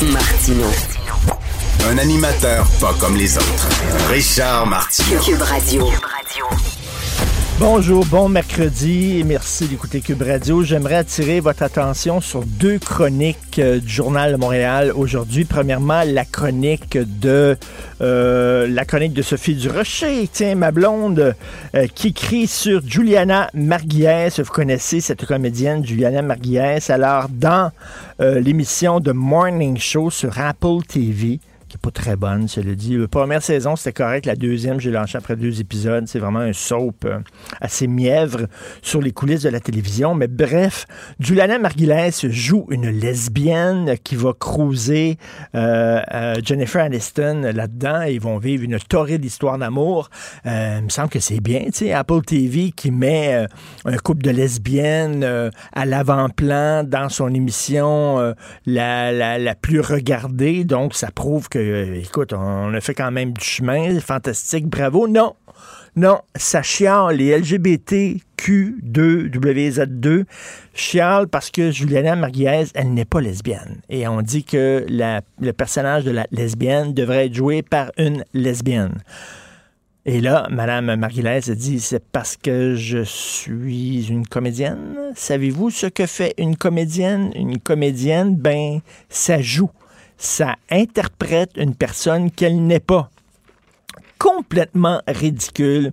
Martino. Un animateur pas comme les autres. Richard. Cube Radio. Bonjour, bon mercredi et merci d'écouter Cube Radio. J'aimerais attirer votre attention sur deux chroniques euh, du Journal de Montréal aujourd'hui. Premièrement, la chronique de euh, la chronique de Sophie Durocher, tiens, ma blonde, euh, qui crie sur Juliana Margulies. Vous connaissez cette comédienne, Juliana Margulies. Alors, dans l'émission de Morning Show sur Apple TV, qui n'est pas très bonne, le dit. La première saison, c'était correct. La deuxième, j'ai lancé après deux épisodes. C'est vraiment un soap euh, assez mièvre sur les coulisses de la télévision. Mais bref, Juliana Margulies joue une lesbienne qui va cruiser euh, euh, Jennifer Aniston là-dedans. Ils vont vivre une torride histoire d'amour. il me semble que c'est bien, tu sais, Apple TV qui met un couple de lesbiennes à l'avant-plan dans son émission la, la, la plus regardée. Donc, ça prouve que écoute, on a fait quand même du chemin, fantastique, bravo. Non, non, ça chiale les LGBTQ2, WZ2 chiale parce que Juliana Marguerite, elle n'est pas lesbienne. Et on dit que le personnage de la lesbienne devrait être joué par une lesbienne. Et là, Madame Marguerite dit, c'est parce que je suis une comédienne. Savez-vous ce que fait une comédienne? Une comédienne, ben, ça joue ça interprète une personne qu'elle n'est pas. Complètement ridicule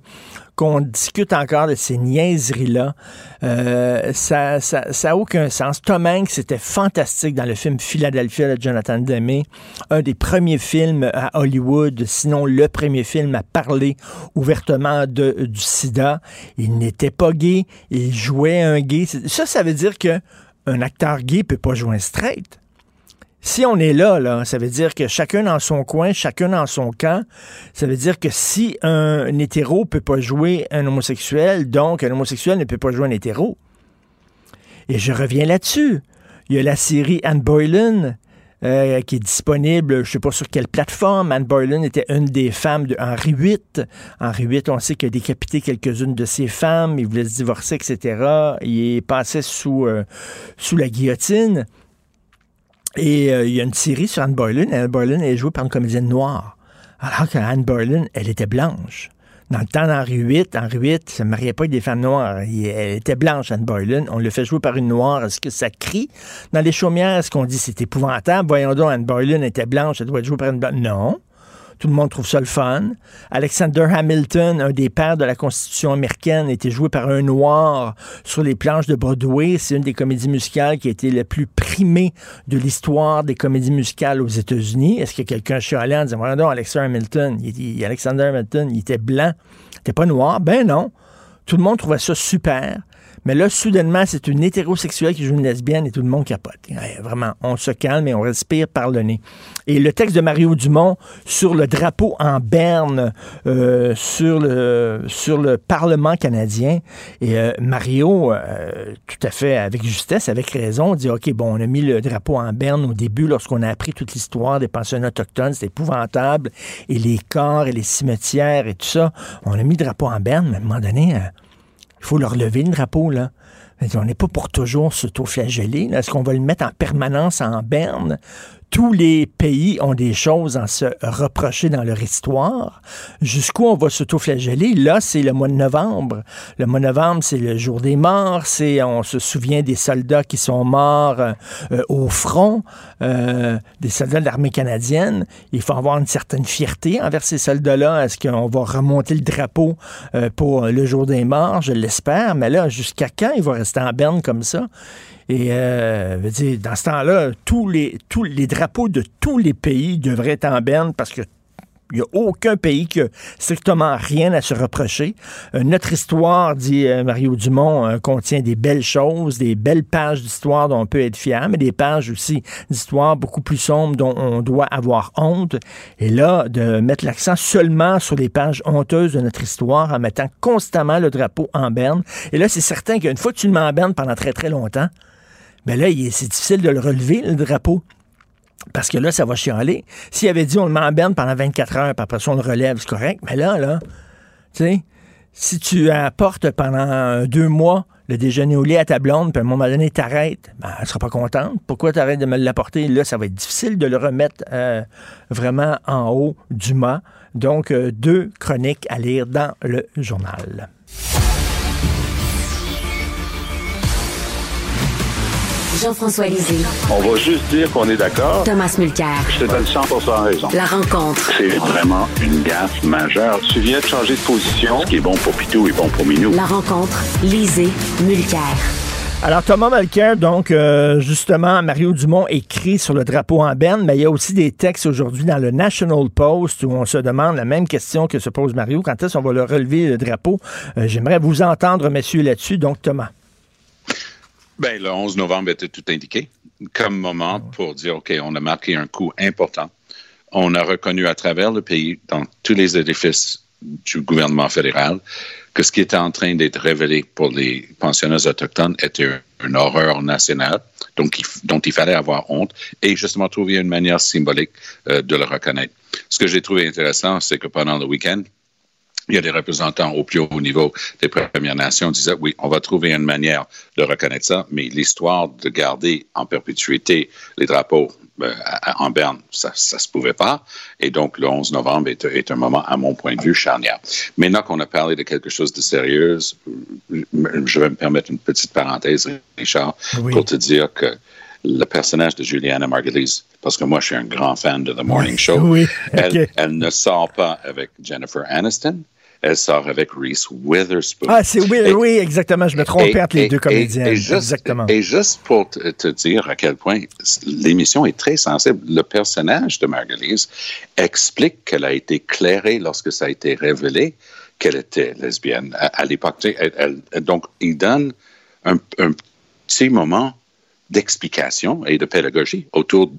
qu'on discute encore de ces niaiseries-là. Euh, ça n'a aucun sens. Tom Hanks, c'était fantastique dans le film Philadelphia de Jonathan Demme, un des premiers films à Hollywood, sinon le premier film à parler ouvertement de, du sida. Il n'était pas gay, il jouait un gay. Ça, ça veut dire que un acteur gay peut pas jouer un straight. Si on est là, ça veut dire que chacun dans son coin, chacun dans son camp. Ça veut dire que si un, hétéro peut pas jouer un homosexuel, donc un homosexuel ne peut pas jouer un hétéro. Et je reviens là-dessus. Il y a la série Anne Boylan euh, qui est disponible, je sais pas sur quelle plateforme. Anne Boylan était une des femmes de Henri VIII. Henri VIII, on sait qu'il a décapité quelques-unes de ses femmes, il voulait se divorcer, etc. Il est passé sous, euh, sous la guillotine. Et euh, il y a une série sur Anne Boylan. Anne Boylan est jouée par une comédienne noire. Alors qu'Anne Boylan, elle était blanche. Dans le temps d'Henri VIII, Henri VIII ne mariait pas avec des femmes noires. Elle était blanche, Anne Boylan. On le fait jouer par une noire. Est-ce que ça crie dans les chaumières? Est-ce qu'on dit c'est épouvantable? Voyons donc, Anne Boylan était blanche, elle doit être jouée par une blanche. Non. Tout le monde trouve ça le fun. Alexander Hamilton, un des pères de la Constitution américaine, était joué par un noir sur les planches de Broadway. C'est une des comédies musicales qui a été la plus primée de l'histoire des comédies musicales aux États-Unis. Est-ce que quelqu'un chialait en disant, voilà Alexander Hamilton, il, Alexander Hamilton, il était blanc, il n'était pas noir? Ben non. Tout le monde trouvait ça super. Mais là, soudainement, c'est une hétérosexuelle qui joue une lesbienne et tout le monde capote. vraiment, on se calme et on respire par le nez. Et le texte de Mario Dumont sur le drapeau en berne euh, sur, le, sur le Parlement canadien. Et euh, Mario, euh, tout à fait avec justesse, avec raison, dit OK, bon, on a mis le drapeau en berne au début lorsqu'on a appris toute l'histoire des pensionnats autochtones. C'est épouvantable. Et les corps et les cimetières et tout ça. On a mis le drapeau en berne, mais à un moment donné, il faut leur lever le drapeau, là. On n'est pas pour toujours s'auto-flageller. Est-ce qu'on va le mettre en permanence en berne? Tous les pays ont des choses à se reprocher dans leur histoire. Jusqu'où on va s'auto-flageller? Là, c'est le mois de novembre. Le mois de novembre, c'est le jour des morts. C'est, on se souvient des soldats qui sont morts euh, euh, au front, euh, des soldats de l'armée canadienne. Il faut avoir une certaine fierté envers ces soldats-là. Est-ce qu'on va remonter le drapeau pour le jour des morts? Je l'espère. Mais là, jusqu'à quand il va rester en berne comme ça? Et euh, dire, dans ce temps-là, tous les, tous les drapeaux de tous les pays devraient être en berne parce que Il n'y a aucun pays qui a strictement rien à se reprocher. Euh, notre histoire, dit euh, Mario Dumont, euh, contient des belles choses, des belles pages d'histoire dont on peut être fier, mais des pages aussi d'histoire beaucoup plus sombres dont on doit avoir honte. Et là, de mettre l'accent seulement sur les pages honteuses de notre histoire en mettant constamment le drapeau en berne. Et là, c'est certain qu'une fois que tu le mets en berne pendant très, très longtemps, ben là, c'est difficile de le relever, le drapeau. Parce que là, ça va chialer. S'il avait dit on le met en berne pendant 24 heures, puis après ça, on le relève, c'est correct. Mais là, là, tu sais, si tu apportes pendant deux mois le déjeuner au lit à ta blonde, puis à un moment donné, t'arrêtes, ben, elle sera pas contente. Pourquoi t'arrêtes de me l'apporter? Là, ça va être difficile de le remettre euh, vraiment en haut du mât. Donc, euh, deux chroniques à lire dans le journal. Jean-François Lisée. On va juste dire qu'on est d'accord. Thomas Mulcair. Je te donne 100 raison. La rencontre. C'est vraiment une gaffe majeure. Tu viens de changer de position. Ce qui est bon pour Pitou est bon pour Minou. La rencontre. Lisée. Mulcair. Alors, Thomas Mulcair, donc, euh, justement, Mario Dumont écrit sur le drapeau en berne, mais il y a aussi des textes aujourd'hui dans le National Post où on se demande la même question que se pose Mario. Quand est-ce qu'on va le relever, le drapeau? Euh, j'aimerais vous entendre, messieurs, là-dessus. Donc, Thomas. Ben, le 11 novembre était tout indiqué comme moment pour dire, OK, on a marqué un coup important. On a reconnu à travers le pays, dans tous les édifices du gouvernement fédéral, que ce qui était en train d'être révélé pour les pensionnaires autochtones était une horreur nationale donc dont il fallait avoir honte et justement trouver une manière symbolique euh, de le reconnaître. Ce que j'ai trouvé intéressant, c'est que pendant le week-end, il y a des représentants au plus haut niveau des Premières Nations qui disaient, oui, on va trouver une manière de reconnaître ça, mais l'histoire de garder en perpétuité les drapeaux euh, en Berne, ça ne se pouvait pas. Et donc, le 11 novembre est, un moment, à mon point de vue, charnière. Maintenant qu'on a parlé de quelque chose de sérieux, je vais me permettre une petite parenthèse, Richard, pour te dire que le personnage de Juliana Margulies, parce que moi, je suis un grand fan de The Morning Show, elle, elle ne sort pas avec Jennifer Aniston elle sort avec Reese Witherspoon. Ah, c'est oui, oui, exactement. Je me trompe entre les deux comédiens. Et, juste, exactement. Et juste pour te, dire à quel point l'émission est très sensible, le personnage de Marguerite explique qu'elle a été clairée lorsque ça a été révélé qu'elle était lesbienne à, l'époque. donc, il donne un, petit moment d'explication et de pédagogie autour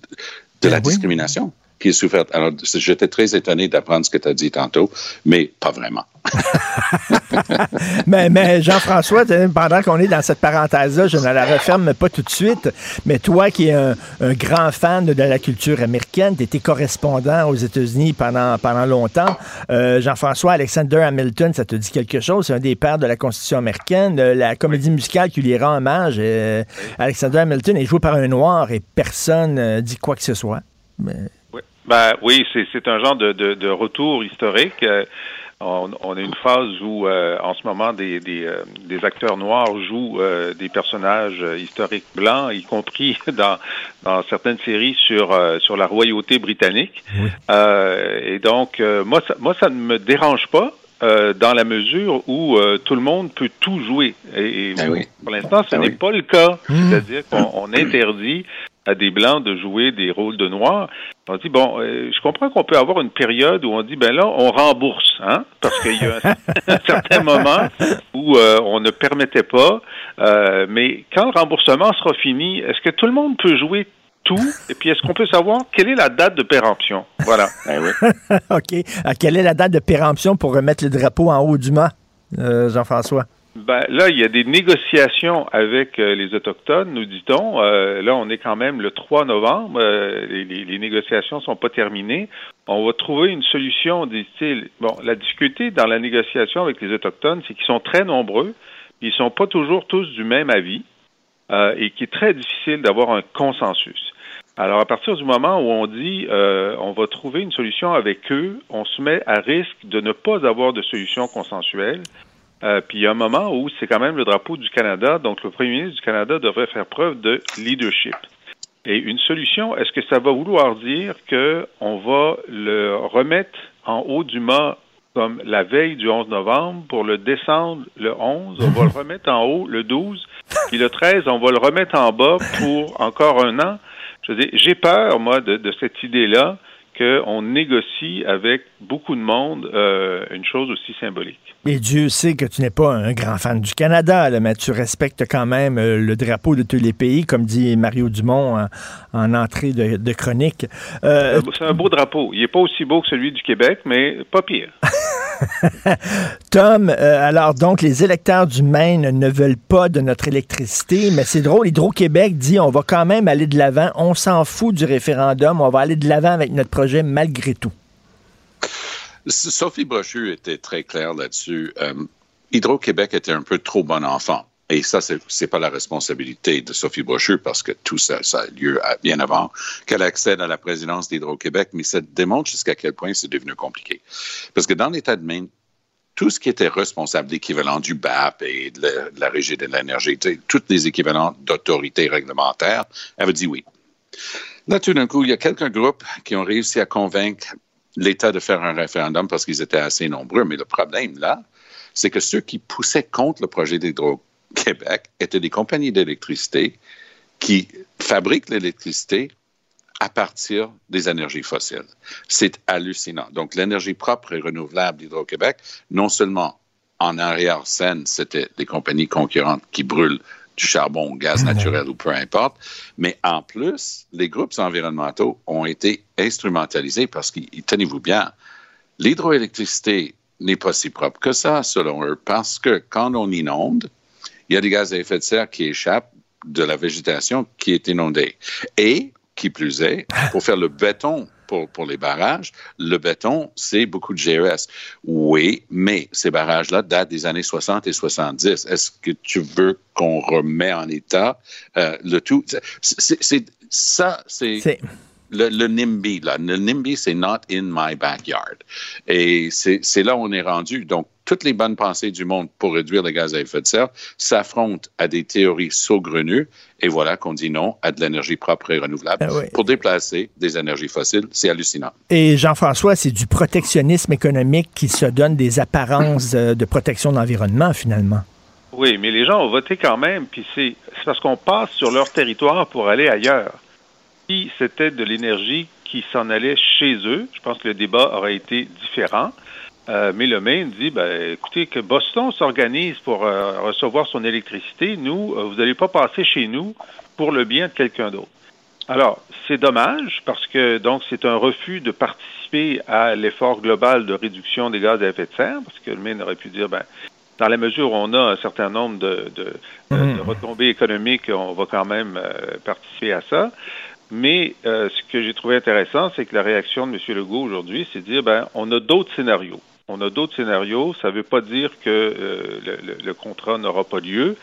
de la discrimination qui est souffert. Alors, j'étais très étonné d'apprendre ce que tu as dit tantôt, mais pas vraiment. mais, mais Jean-François, pendant qu'on est dans cette parenthèse-là, je ne la referme pas tout de suite, mais toi qui es un, grand fan de la culture américaine, tu étais correspondant aux États-Unis pendant, pendant longtemps. Euh, Jean-François, Alexander Hamilton, ça te dit quelque chose? C'est un des pères de la Constitution américaine. Euh, la comédie musicale qui lui rend hommage, euh, Alexander Hamilton est joué par un noir et personne ne dit quoi que ce soit. Mais... Ben, oui, c'est un genre de, de, de retour historique. Euh, on, on, a une phase où, euh, en ce moment, des, des, euh, des acteurs noirs jouent des personnages historiques blancs, y compris dans, dans certaines séries sur, sur la royauté britannique. et donc, moi, ça, moi, ça ne me dérange pas. dans la mesure où tout le monde peut tout jouer. Et, ben pour l'instant, ce ben n'est pas le cas. Mmh. C'est-à-dire qu'on interdit à des blancs de jouer des rôles de noirs. On dit bon, euh, je comprends qu'on peut avoir une période où on dit ben là on rembourse, hein, parce qu'il y a un, certain moment où euh, on ne permettait pas. Euh, mais quand le remboursement sera fini, est-ce que tout le monde peut jouer tout? Et puis est-ce qu'on peut savoir quelle est la date de péremption? Voilà. Ben oui. ok. quelle est la date de péremption pour remettre le drapeau en haut du mât, Jean-François? Ben, là, il y a des négociations avec euh, les Autochtones, nous dit-on. Euh, là, on est quand même le 3 novembre. Euh, les, les, négociations sont pas terminées. On va trouver une solution, dit-il. Bon, la difficulté dans la négociation avec les Autochtones, c'est qu'ils sont très nombreux. Ils sont pas toujours tous du même avis et qu'il est très difficile d'avoir un consensus. Alors, à partir du moment où on dit on va trouver une solution avec eux, on se met à risque de ne pas avoir de solution consensuelle euh, puis il y a un moment où c'est quand même le drapeau du Canada, donc le premier ministre du Canada devrait faire preuve de leadership. Et une solution, est-ce que ça va vouloir dire qu'on va le remettre en haut du mât comme la veille du 11 novembre pour le descendre le 11, on va le remettre en haut le 12, puis le 13, on va le remettre en bas pour encore un an? Je j'ai peur, moi, de, de cette idée-là qu'on négocie avec beaucoup de monde euh, une chose aussi symbolique. Et Dieu sait que tu n'es pas un grand fan du Canada, mais tu respectes quand même euh, le drapeau de tous les pays, comme dit Mario Dumont en, entrée de, chronique. Euh, c'est un beau drapeau. Il n'est pas aussi beau que celui du Québec, mais pas pire. Tom, alors donc les électeurs du Maine ne veulent pas de notre électricité, mais c'est drôle, Hydro-Québec dit on va quand même aller de l'avant, on s'en fout du référendum, on va aller de l'avant avec notre projet malgré tout. Sophie Brochu était très claire là-dessus. Euh, Hydro-Québec était un peu trop bon enfant. Et ça, c'est n'est pas la responsabilité de Sophie Brochu parce que tout ça, a lieu bien avant qu'elle accède à la présidence d'Hydro-Québec, mais ça démontre jusqu'à quel point c'est devenu compliqué. Parce que dans l'État de Maine, tout ce qui était responsable, l'équivalent du BAP et de la, Régie de l'énergie, tous les équivalents d'autorité réglementaire, avait dit oui. Là, tout d'un coup, il y a quelques groupes qui ont réussi à convaincre l'État de faire un référendum parce qu'ils étaient assez nombreux. Mais le problème, là, c'est que ceux qui poussaient contre le projet d'Hydro-Québec étaient des compagnies d'électricité qui fabriquent l'électricité à partir des énergies fossiles. C'est hallucinant. Donc, l'énergie propre et renouvelable d'Hydro-Québec, non seulement en arrière-scène, c'était des compagnies concurrentes qui brûlent du charbon, gaz naturel ou peu importe. Mais en plus, les groupes environnementaux ont été instrumentalisés parce que, tenez-vous bien, l'hydroélectricité n'est pas si propre que ça, selon eux, parce que quand on inonde, il y a des gaz à effet de serre qui échappent de la végétation qui est inondée. Et, qui plus est, pour faire le béton pour, les barrages. Le béton, c'est beaucoup de GES. Oui, mais ces barrages-là datent des années 60 et 70. Est-ce que tu veux qu'on remet en état euh, le tout? C'est ça, c'est le, le, NIMBY. Là. Le NIMBY, c'est Not in my backyard. Et c'est là où on est rendu. Donc, toutes les bonnes pensées du monde pour réduire les gaz à effet de serre s'affrontent à des théories saugrenues. Et voilà qu'on dit non à de l'énergie propre et renouvelable ben pour déplacer des énergies fossiles. C'est hallucinant. Et Jean-François, c'est du protectionnisme économique qui se donne des apparences euh, de protection de l'environnement, finalement. Oui, mais les gens ont voté quand même, puis c'est parce qu'on passe sur leur territoire pour aller ailleurs. Si c'était de l'énergie qui s'en allait chez eux, je pense que le débat aurait été différent. Euh, mais le Maine dit, ben, écoutez, que Boston s'organise pour euh, recevoir son électricité. Nous, euh, vous n'allez pas passer chez nous pour le bien de quelqu'un d'autre. Alors, c'est dommage parce que donc c'est un refus de participer à l'effort global de réduction des gaz à effet de serre, parce que le Maine aurait pu dire, ben, dans la mesure où on a un certain nombre de, de, mmh. retombées économiques, on va quand même participer à ça. Mais ce que j'ai trouvé intéressant, c'est que la réaction de M. Legault aujourd'hui, c'est de dire ben, on a d'autres scénarios on a d'autres scénarios. Ça ne veut pas dire que euh, le, contrat n'aura pas lieu.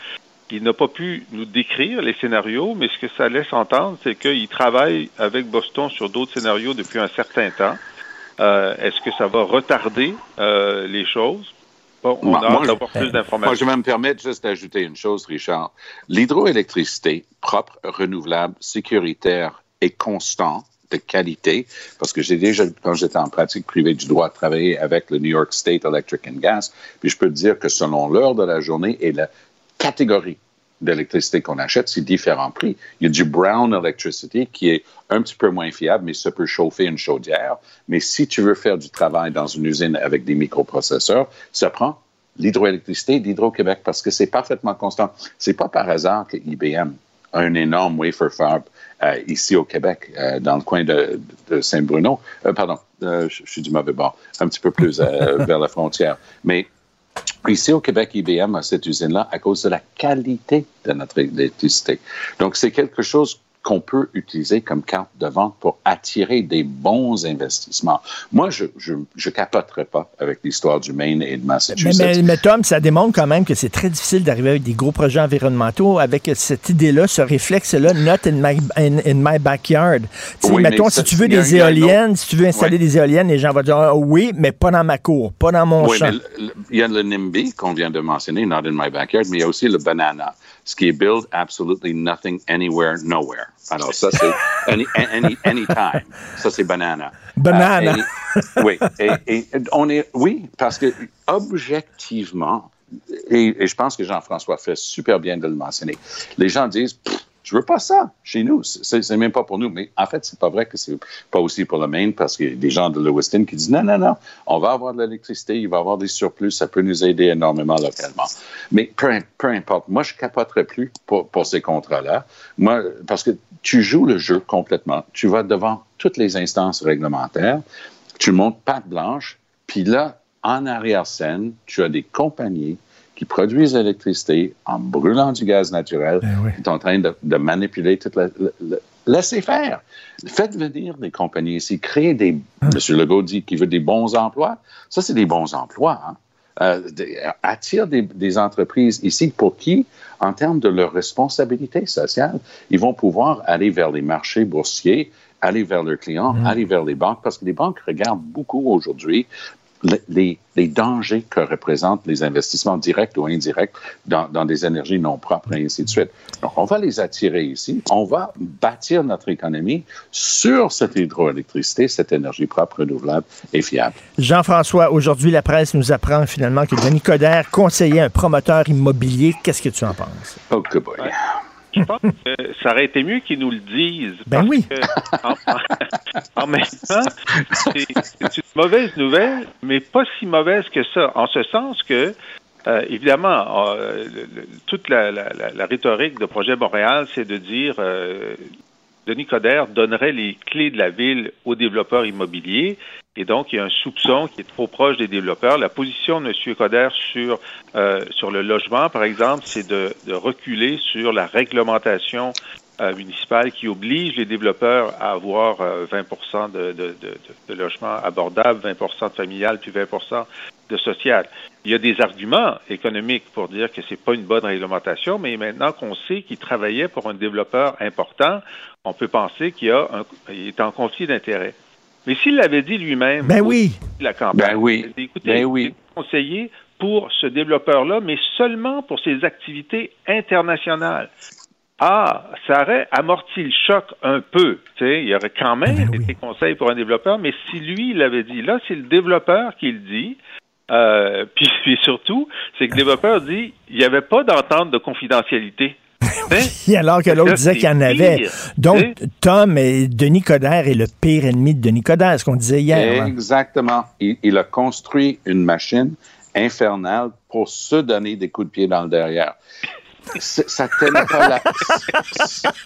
Il n'a pas pu nous décrire les scénarios, mais ce que ça laisse entendre, c'est qu'il travaille avec Boston sur d'autres scénarios depuis un certain temps. Euh, est-ce que ça va retarder euh, les choses? Bon, on a hâte d'avoir plus d'informations. Moi, je vais me permettre juste d'ajouter une chose, Richard. L'hydroélectricité propre, renouvelable, sécuritaire et constante de qualité, parce que j'ai déjà, quand j'étais en pratique privée du droit, travaillé avec le New York State Electric and Gas, puis je peux te dire que selon l'heure de la journée et la catégorie d'électricité qu'on achète, c'est différents prix. Il y a du brown electricity qui est un petit peu moins fiable, mais ça peut chauffer une chaudière. Mais si tu veux faire du travail dans une usine avec des microprocesseurs, ça prend l'hydroélectricité d'Hydro-Québec parce que c'est parfaitement constant. C'est pas par hasard que IBM a un énorme wafer fab euh, ici au Québec, euh, dans le coin de, Saint-Bruno. Euh, pardon, je, suis du mauvais bord, un petit peu plus vers la frontière. Mais Ici au Québec, IBM a cette usine-là à cause de la qualité de notre électricité. Donc, c'est quelque chose qu'on peut utiliser comme carte de vente pour attirer des bons investissements. Moi, je je, capoterai pas avec l'histoire du Maine et de Massachusetts. Mais, mais, Tom, ça démontre quand même que c'est très difficile d'arriver avec des gros projets environnementaux avec cette idée-là, ce réflexe-là, not in my, in, my backyard. Oui, mettons, si tu veux des éoliennes, si tu veux installer des éoliennes, les gens vont dire ah oui, mais pas dans ma cour, pas dans mon oui, champ. Il y a le NIMBY qu'on vient de mentionner, not in my backyard, mais il y a aussi le banana ce qui est build absolutely nothing anywhere, nowhere. Alors, ça, c'est any, any, anytime. Ça, c'est banana. Banana. Euh, oui. Et, on est, oui, parce que objectivement, et, je pense que Jean-François fait super bien de le mentionner, les gens disent, Je veux pas ça chez nous. C'est même pas pour nous. Mais en fait, c'est pas vrai que c'est pas aussi pour le Maine parce qu'il y a des gens de Lewiston qui disent non, non, non, on va avoir de l'électricité, il va y avoir des surplus, ça peut nous aider énormément localement. Mais peu, peu importe. Moi, je capoterai plus pour, pour ces contrats-là. Moi, parce que tu joues le jeu complètement. Tu vas devant toutes les instances réglementaires, tu montes patte blanche, puis là, en arrière-scène, tu as des compagnies qui produisent l'électricité en brûlant du gaz naturel, Ben qui sont en train de, de manipuler toute la... la- laissez faire. Faites venir des compagnies ici, créez des... Hein? M. Legault dit qu'il veut des bons emplois. Ça, c'est des bons emplois. Hein? Euh, attire des, des entreprises ici pour qui, en termes de leur responsabilité sociale, ils vont pouvoir aller vers les marchés boursiers, aller vers leurs clients, aller vers les banques, parce que les banques regardent beaucoup aujourd'hui les, dangers que représentent les investissements directs ou indirects dans, dans des énergies non propres et ainsi de suite. Donc, on va les attirer ici. On va bâtir notre économie sur cette hydroélectricité, cette énergie propre, renouvelable et fiable. Jean-François, aujourd'hui, la presse nous apprend finalement que Denis Coderre conseillait un promoteur immobilier. Qu'est-ce que tu en penses? Oh, que boy. Je pense que ça aurait été mieux qu'ils nous le disent. Ben parce oui. que, en, en même temps, c'est une mauvaise nouvelle, mais pas si mauvaise que ça, en ce sens que, euh, évidemment, euh, le- le- toute la, la- la- la rhétorique de Projet Montréal, c'est de dire euh, Denis Coderre donnerait les clés de la ville aux développeurs immobiliers. Et donc, il y a un soupçon qui est trop proche des développeurs. La position de M. Coderre sur, euh, sur le logement, par exemple, c'est de, de reculer sur la réglementation euh, municipale qui oblige les développeurs à avoir euh, 20 de, de, de, logements abordables, 20% de familial, puis 20 de social. Il y a des arguments économiques pour dire que c'est pas une bonne réglementation, mais maintenant qu'on sait qu'il travaillait pour un développeur important, on peut penser qu'il y a un, il est en conflit d'intérêts. Mais s'il l'avait dit lui-même, Ben oui. la campagne, Ben oui. il a dit, écoutez, Ben oui. conseillé pour ce développeur-là, mais seulement pour ses activités internationales. Ah, ça aurait amorti le choc un peu. Tu sais, il y aurait quand même Ben oui. été conseil pour un développeur, mais si lui il l'avait dit, là c'est le développeur qui le dit. Euh, puis, puis surtout, c'est que le développeur dit il n'y avait pas d'entente de confidentialité. Hein? Et alors que l'autre disait qu'il y en avait. pire, Donc. Tom et Denis Coderre est le pire ennemi de Denis Coderre, ce qu'on disait hier. hein. Exactement. Il, il a construit une machine infernale pour se donner des coups de pied dans le derrière. Ça tenait pas la,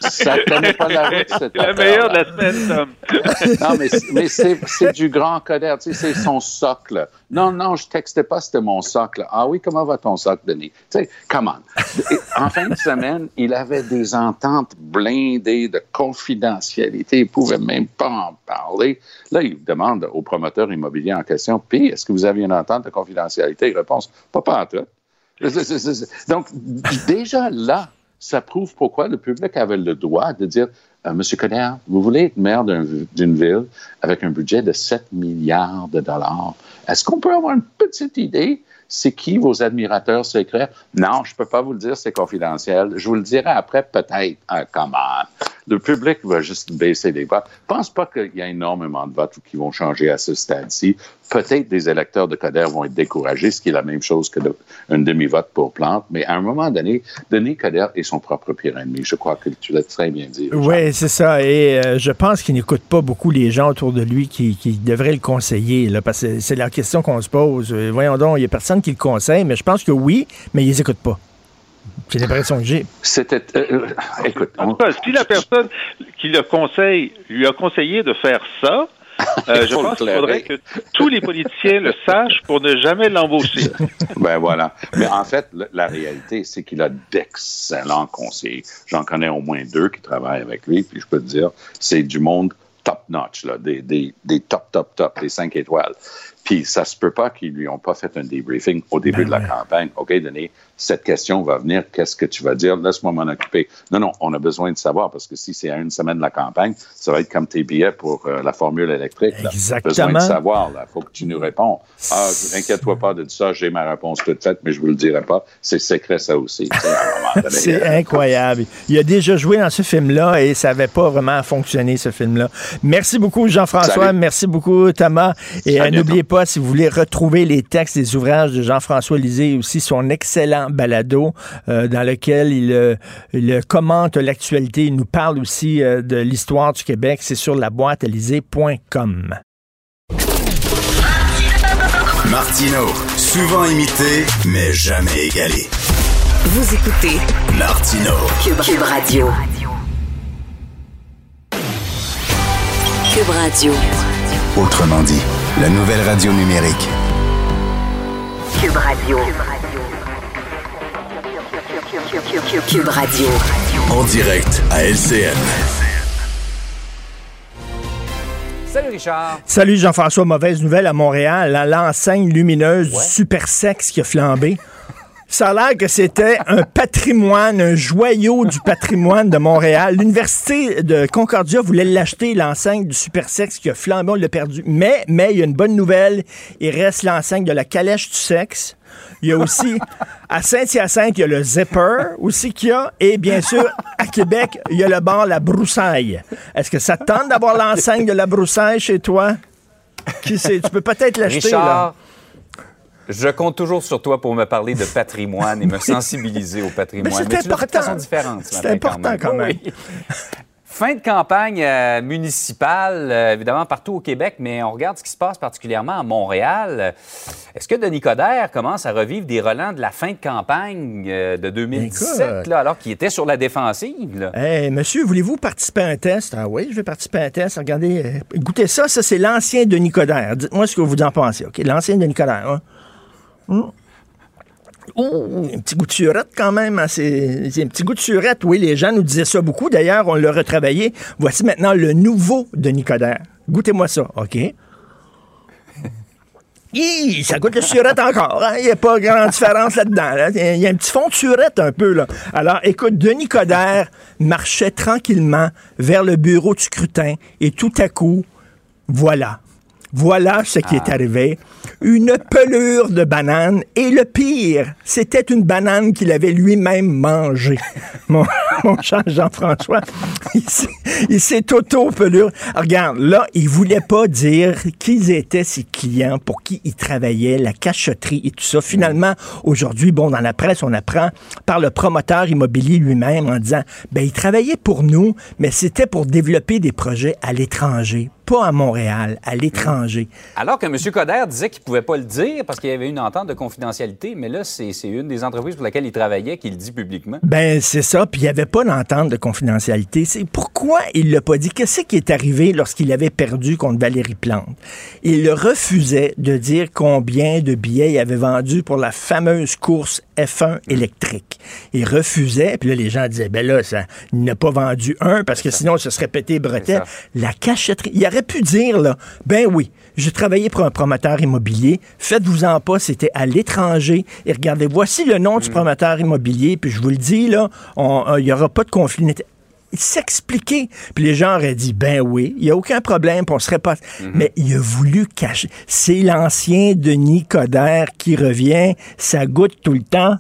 ça tenait pas la route, cette C'est la meilleure de la semaine, Tom. Non, mais, mais c'est, c'est du grand Coderre, tu sais, c'est son socle. Non, non, je textais pas, c'était mon socle. Ah oui, comment va ton socle, Denis? Tu sais, come on. En fin de semaine, il avait des ententes blindées de confidentialité. Il pouvait même pas en parler. Là, il demande au promoteur immobilier en question, puis, est-ce que vous avez une entente de confidentialité? Réponse, pas pas en tout. Donc, déjà là, ça prouve pourquoi le public avait le droit de dire euh, Monsieur Coderre, vous voulez être maire d'un- d'une ville avec un budget de 7 milliards de dollars. Est-ce qu'on peut avoir une petite idée? C'est qui vos admirateurs secrets? Non, je ne peux pas vous le dire, c'est confidentiel. Je vous le dirai après, peut-être. Ah, come on. Le public va juste baisser les votes. Je pense pas qu'il y a énormément de votes qui vont changer à ce stade-ci. Peut-être des électeurs de Coder vont être découragés, ce qui est la même chose que de- demi-vote pour Plante. Mais à un moment donné, Denis Coder est son propre pire ennemi. Je crois que tu l'as très bien dit. Oui, c'est ça. Et euh, je pense qu'il n'écoute pas beaucoup les gens autour de lui qui, devraient le conseiller, parce que c'est la question qu'on se pose. Euh, voyons donc, il n'y a personne qui le conseille, mais je pense que oui, mais ils les écoutent pas. C'est l'impression que j'ai. C'était. euh, euh, écoute, on- si la personne qui le conseille lui a conseillé de faire ça, euh, je pense qu'il faudrait que tous les politiciens le sachent pour ne jamais l'embaucher. Ben voilà. Mais en fait, le- la réalité, c'est qu'il a d'excellents conseillers. J'en connais au moins deux qui travaillent avec lui, puis je peux te dire, c'est du monde top-notch, là, des, des, des top, top, top, des cinq étoiles. Puis ça se peut pas qu'ils lui ont pas fait un debriefing au début Ben de la ouais. campagne. OK, Denis, cette question va venir, qu'est-ce que tu vas dire? Laisse-moi m'en occuper. Non, non, on a besoin de savoir, parce que si c'est à une semaine de la campagne, ça va être comme tes billets pour euh, la formule électrique. là. Exactement. Besoin de savoir, là. Faut que tu nous réponds. Ah, inquiète-toi pas de ça, j'ai ma réponse toute faite, mais je vous le dirai pas. C'est secret, ça aussi. C'est incroyable. Il a déjà joué dans ce film-là et ça n'avait pas vraiment fonctionné, ce film-là. Merci beaucoup, Jean-François. Merci beaucoup, Thomas. Et euh, n'oubliez pas, pas, si vous voulez retrouver les textes des ouvrages de Jean-François Lisée, aussi son excellent balado euh, dans lequel il, euh, il commente l'actualité. Il nous parle aussi euh, de l'histoire du Québec. C'est sur la boîte Martino, souvent imité, mais jamais égalé. Vous écoutez Martino. Cube, Radio. Cube Radio. Autrement dit, la nouvelle radio numérique. Cube Radio. Cube Radio. En direct à LCN. Salut Richard. Salut Jean-François, mauvaise nouvelle à Montréal. L'enseigne lumineuse du super sexe qui a flambé. Ça a l'air que c'était un patrimoine, un joyau du patrimoine de Montréal. L'Université de Concordia voulait l'acheter, l'enseigne du super sexe qui a flambé, on l'a perdu. Mais, mais, il y a une bonne nouvelle. Il reste l'enseigne de la calèche du sexe. Il y a aussi, à Saint-Hyacinthe, il y a le Zipper aussi qu'il y a. Et bien sûr, à Québec, il y a le bar La Broussaille. Est-ce que ça te tente d'avoir l'enseigne de La Broussaille chez toi? Qui sait? Tu peux peut-être l'acheter, là. Je compte toujours sur toi pour me parler de patrimoine et me sensibiliser au patrimoine. Mais c'est fait de important. façon différente. ce C'est important quand même. Fin de campagne euh, municipale, euh, évidemment partout au Québec, mais on regarde ce qui se passe particulièrement à Montréal. Est-ce que Denis Coderre commence à revivre des relents de la fin de campagne euh, de 2017, Écoute. là, alors qu'il était sur la défensive? là? Hey, monsieur, voulez-vous participer à un test? Ah oui, je vais participer à un test. Regardez, goûtez ça. Ça, c'est l'ancien Denis Coderre. Dites-moi ce que vous en pensez. OK? L'ancien Denis Coderre. hein? Hum. Ouh, un petit goût de surette quand même. hein, C'est un petit goût de surette. Oui, les gens nous disaient ça beaucoup. D'ailleurs, on l'a retravaillé. Voici maintenant le nouveau Denis Coderre. Goûtez-moi ça. OK? Ça goûte le surette encore. hein? Il n'y a pas grande différence là-dedans. là. Il y a un petit fond de surette un peu. Là. Alors, écoute, Denis Coderre marchait tranquillement vers le bureau du scrutin et tout à coup, voilà. Voilà ce qui est arrivé. Une pelure de banane. Et le pire, c'était une banane qu'il avait lui-même mangée. Mon, mon cher Jean-François, il s'est- auto-pelure. Regarde, là, il voulait pas dire qui étaient ses clients, pour qui il travaillait, la cachotterie et tout ça. Finalement, aujourd'hui, bon, dans la presse, on apprend par le promoteur immobilier lui-même en disant, ben, il travaillait pour nous, mais c'était pour développer des projets à l'étranger, pas à Montréal, à l'étranger. Alors que M. Coderre disait qu'il ne pouvait pas le dire parce qu'il y avait une entente de confidentialité, mais là, c'est une des entreprises pour laquelle il travaillait qui le dit publiquement. Ben, c'est ça. Puis il n'y avait pas d'entente de confidentialité. C'est pourquoi il l'a pas dit. Qu'est-ce qui est arrivé lorsqu'il avait perdu contre Valérie Plante? Il refusait de dire combien de billets il avait vendu pour la fameuse course F1 électrique. Il refusait. Puis là, les gens disaient, ben là, ça, il n'a pas vendu un parce que sinon, ce serait pété bretelle. La cachetterie. Il aurait pu dire, là, ben oui, j'ai travaillé pour un promoteur immobilier. Faites-vous-en pas, c'était à l'étranger. Et regardez, voici le nom du promoteur immobilier. Puis je vous le dis, là, euh, il n'y aura pas de conflit. s'expliquait. Puis les gens auraient dit, ben oui, il n'y a aucun problème, on serait pas... Mais il a voulu cacher. C'est l'ancien Denis Coderre qui revient. Ça goûte tout le temps.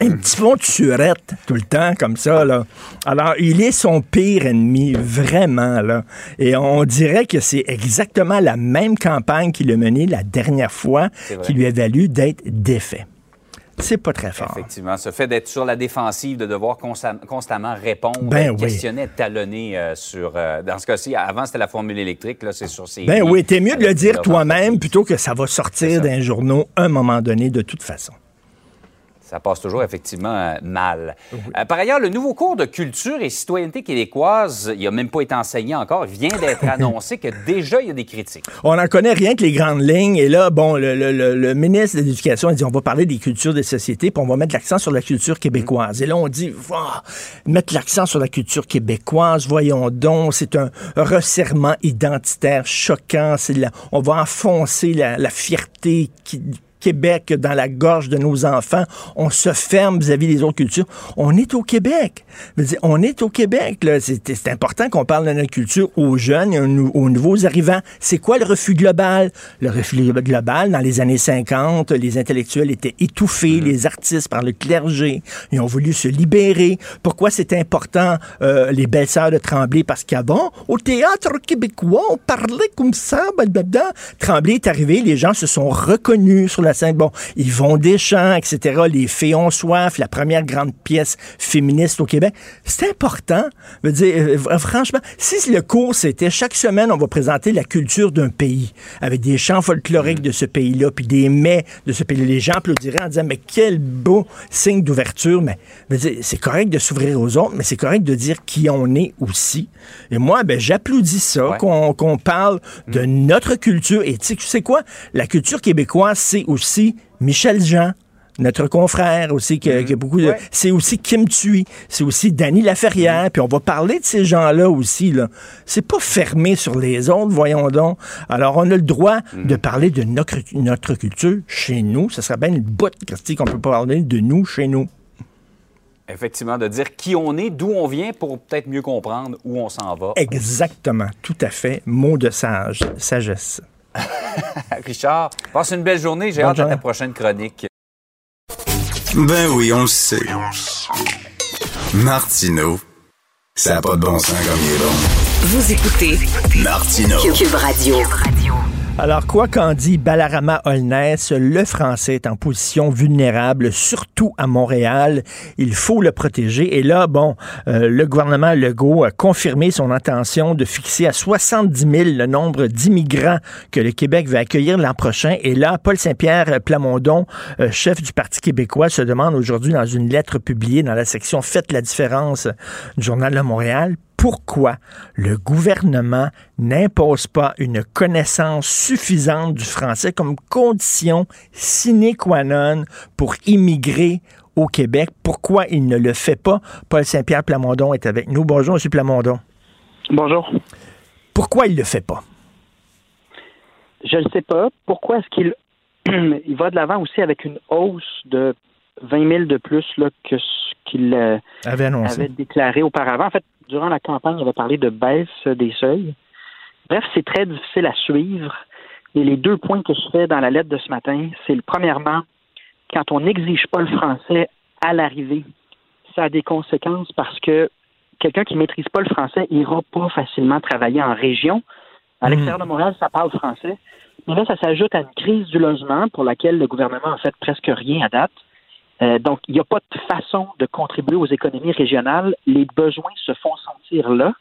Un petit fond de surette tout le temps, comme ça, là. Alors, il est son pire ennemi, vraiment, là. Et on dirait que c'est exactement la même campagne qu'il a menée la dernière fois qui lui a valu d'être défait. C'est pas très fort. Effectivement, ce fait d'être sur la défensive, de devoir consta- constamment répondre, Ben oui. questionner, talonné euh, sur. euh, dans ce cas-ci, avant c'était la formule électrique, là c'est sur ces. Ben oui, t'es mieux de le dire toi-même plutôt que ça va sortir d'un journaux à un moment donné, de toute façon. Ça passe toujours effectivement euh, mal. Euh, par ailleurs, le nouveau cours de culture et citoyenneté québécoise, il n'a même pas été enseigné encore, vient d'être annoncé que déjà il y a des critiques. On n'en connaît rien que les grandes lignes. Et là, bon, le, le- le- le ministre de l'Éducation a dit on va parler des cultures des sociétés, puis on va mettre l'accent sur la culture québécoise. Et là, on dit Wah, mettre l'accent sur la culture québécoise, voyons donc, c'est un resserrement identitaire choquant. La- on va enfoncer la, la fierté qui- Québec dans la gorge de nos enfants. On se ferme vis-à-vis des autres cultures. On est au Québec. Dire, on est au Québec. C'est important qu'on parle de notre culture aux jeunes et aux, nou- aux nouveaux arrivants. C'est quoi le refus global? Le refus global, dans les années 50, les intellectuels étaient étouffés, les artistes par le clergé. Ils ont voulu se libérer. Pourquoi c'est important, euh, les belles-sœurs de Tremblay? Parce qu'avant, au théâtre québécois, on parlait comme ça, blablabla. Tremblay est arrivé, les gens se sont reconnus sur la scène. Bon, Yvon Deschamps, etc., Les Fées ont soif, la première grande pièce féministe au Québec. C'est important. Je veux dire, euh, franchement, si le cours c'était chaque semaine, on va présenter la culture d'un pays avec des chants folkloriques de ce pays-là, puis des mets de ce pays-là. Les gens applaudiraient en disant, mais quel beau signe d'ouverture. Mais c'est correct de s'ouvrir aux autres, mais c'est correct de dire qui on est aussi. Et moi, ben, j'applaudis ça, Ouais. qu'on parle de notre culture. Et tu sais quoi? La culture québécoise, c'est aussi Michel Jean, notre confrère aussi, qui, a- qui a beaucoup de... Ouais. C'est aussi Kim Thuy, c'est aussi Danny Laferrière, puis on va parler de ces gens-là aussi. Là. C'est pas fermé sur les autres, voyons donc. Alors, on a le droit de parler de notre, notre culture chez nous. Ce serait bien une botte, Christy, qu'on peut parler de nous chez nous. Effectivement, de dire qui on est, d'où on vient pour peut-être mieux comprendre où on s'en va. Exactement, tout à fait. Mot de sage, sagesse. Richard, passe une belle journée. J'ai hâte à ta prochaine chronique. Ben oui, on le sait. Martineau, ça n'a pas de bon sens comme il est bon. Vous écoutez Martineau. Cube Radio. Alors, quoi qu'en dit Balarama Holness, le français est en position vulnérable, surtout à Montréal. Il faut le protéger. Et là, bon, euh, le gouvernement Legault a confirmé son intention de fixer à 70 000 le nombre d'immigrants que le Québec va accueillir l'an prochain. Et là, Paul Saint-Pierre Plamondon, euh, chef du Parti québécois, se demande aujourd'hui dans une lettre publiée dans la section Faites la différence du Journal de Montréal pourquoi le gouvernement n'impose pas une connaissance suffisante du français comme condition sine qua non pour immigrer au Québec? Pourquoi il ne le fait pas? Paul Saint-Pierre Plamondon est avec nous. Bonjour, M. Plamondon. Bonjour. Pourquoi il le fait pas? Je ne sais pas. Pourquoi est-ce qu'il il va de l'avant aussi avec une hausse de 20 000 de plus là, que ce qu'il euh, Avait avait déclaré auparavant? En fait, durant la campagne, il avait parlé de baisse des seuils. Bref, c'est très difficile à suivre. Et les deux points que je fais dans la lettre de ce matin, c'est le premièrement, quand on n'exige pas le français à l'arrivée, ça a des conséquences parce que quelqu'un qui ne maîtrise pas le français n'ira pas facilement travailler en région. À l'extérieur de Montréal, ça parle français. Mais là, ça s'ajoute à une crise du logement pour laquelle le gouvernement a fait presque rien à date. Euh, donc, il n'y a pas de façon de contribuer aux économies régionales. Les besoins se font sentir là.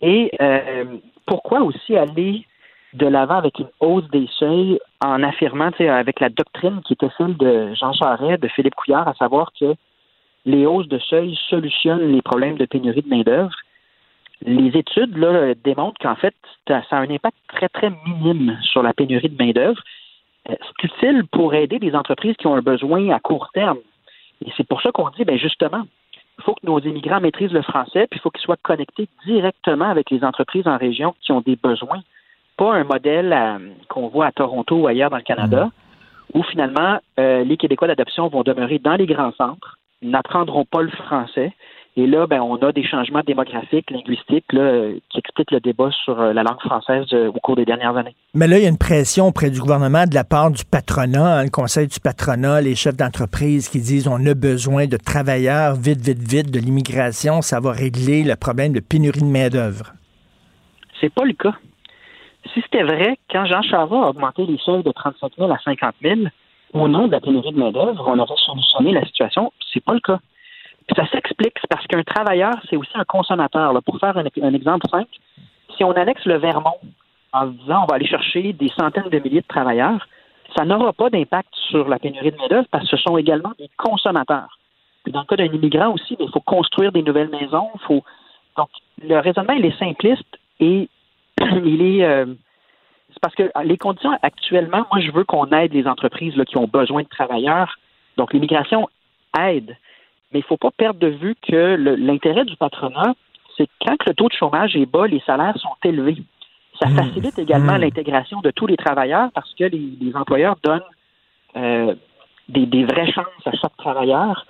Et euh, pourquoi aussi aller de l'avant avec une hausse des seuils en affirmant, avec la doctrine qui était celle de Jean Charest, de Philippe Couillard, à savoir que les hausses de seuil solutionnent les problèmes de pénurie de main-d'œuvre? Les études là, démontrent qu'en fait, ça a un impact très, très minime sur la pénurie de main-d'œuvre. Euh, C'est utile pour aider les entreprises qui ont un besoin à court terme. Et c'est pour ça qu'on dit, ben justement, il faut que nos immigrants maîtrisent le français, puis il faut qu'ils soient connectés directement avec les entreprises en région qui ont des besoins. Pas un modèle euh, qu'on voit à Toronto ou ailleurs dans le Canada, où finalement euh, les Québécois d'adoption vont demeurer dans les grands centres, n'apprendront pas le français. Et là, ben, on a des changements démographiques, linguistiques, là, qui expliquent le débat sur euh, la langue française euh, au cours des dernières années. Mais là, il y a une pression auprès du gouvernement de la part du patronat, hein, le conseil du patronat, les chefs d'entreprise qui disent on a besoin de travailleurs vite, vite, vite, de l'immigration, ça va régler le problème de pénurie de main-d'œuvre. C'est pas le cas. Si c'était vrai, quand Jean Charest a augmenté les seuils de 35 000 à 50 000, au nom de la pénurie de main-d'œuvre, on aurait solutionné la situation. C'est pas le cas. Puis ça s'explique, c'est parce qu'un travailleur, c'est aussi un consommateur. Pour faire un, exemple simple, si on annexe le Vermont en disant on va aller chercher des centaines de milliers de travailleurs, ça n'aura pas d'impact sur la pénurie de main-d'œuvre parce que ce sont également des consommateurs. Puis dans le cas d'un immigrant aussi, il faut construire des nouvelles maisons. Faut... Donc, le raisonnement, il est simpliste et il est. euh, c'est parce que les conditions actuellement, moi, je veux qu'on aide les entreprises qui ont besoin de travailleurs. Donc, l'immigration aide. Mais il ne faut pas perdre de vue que l'intérêt du patronat, c'est que quand le taux de chômage est bas, les salaires sont élevés. Ça facilite également l'intégration de tous les travailleurs parce que les, les employeurs donnent euh, des, des vraies chances à chaque travailleur,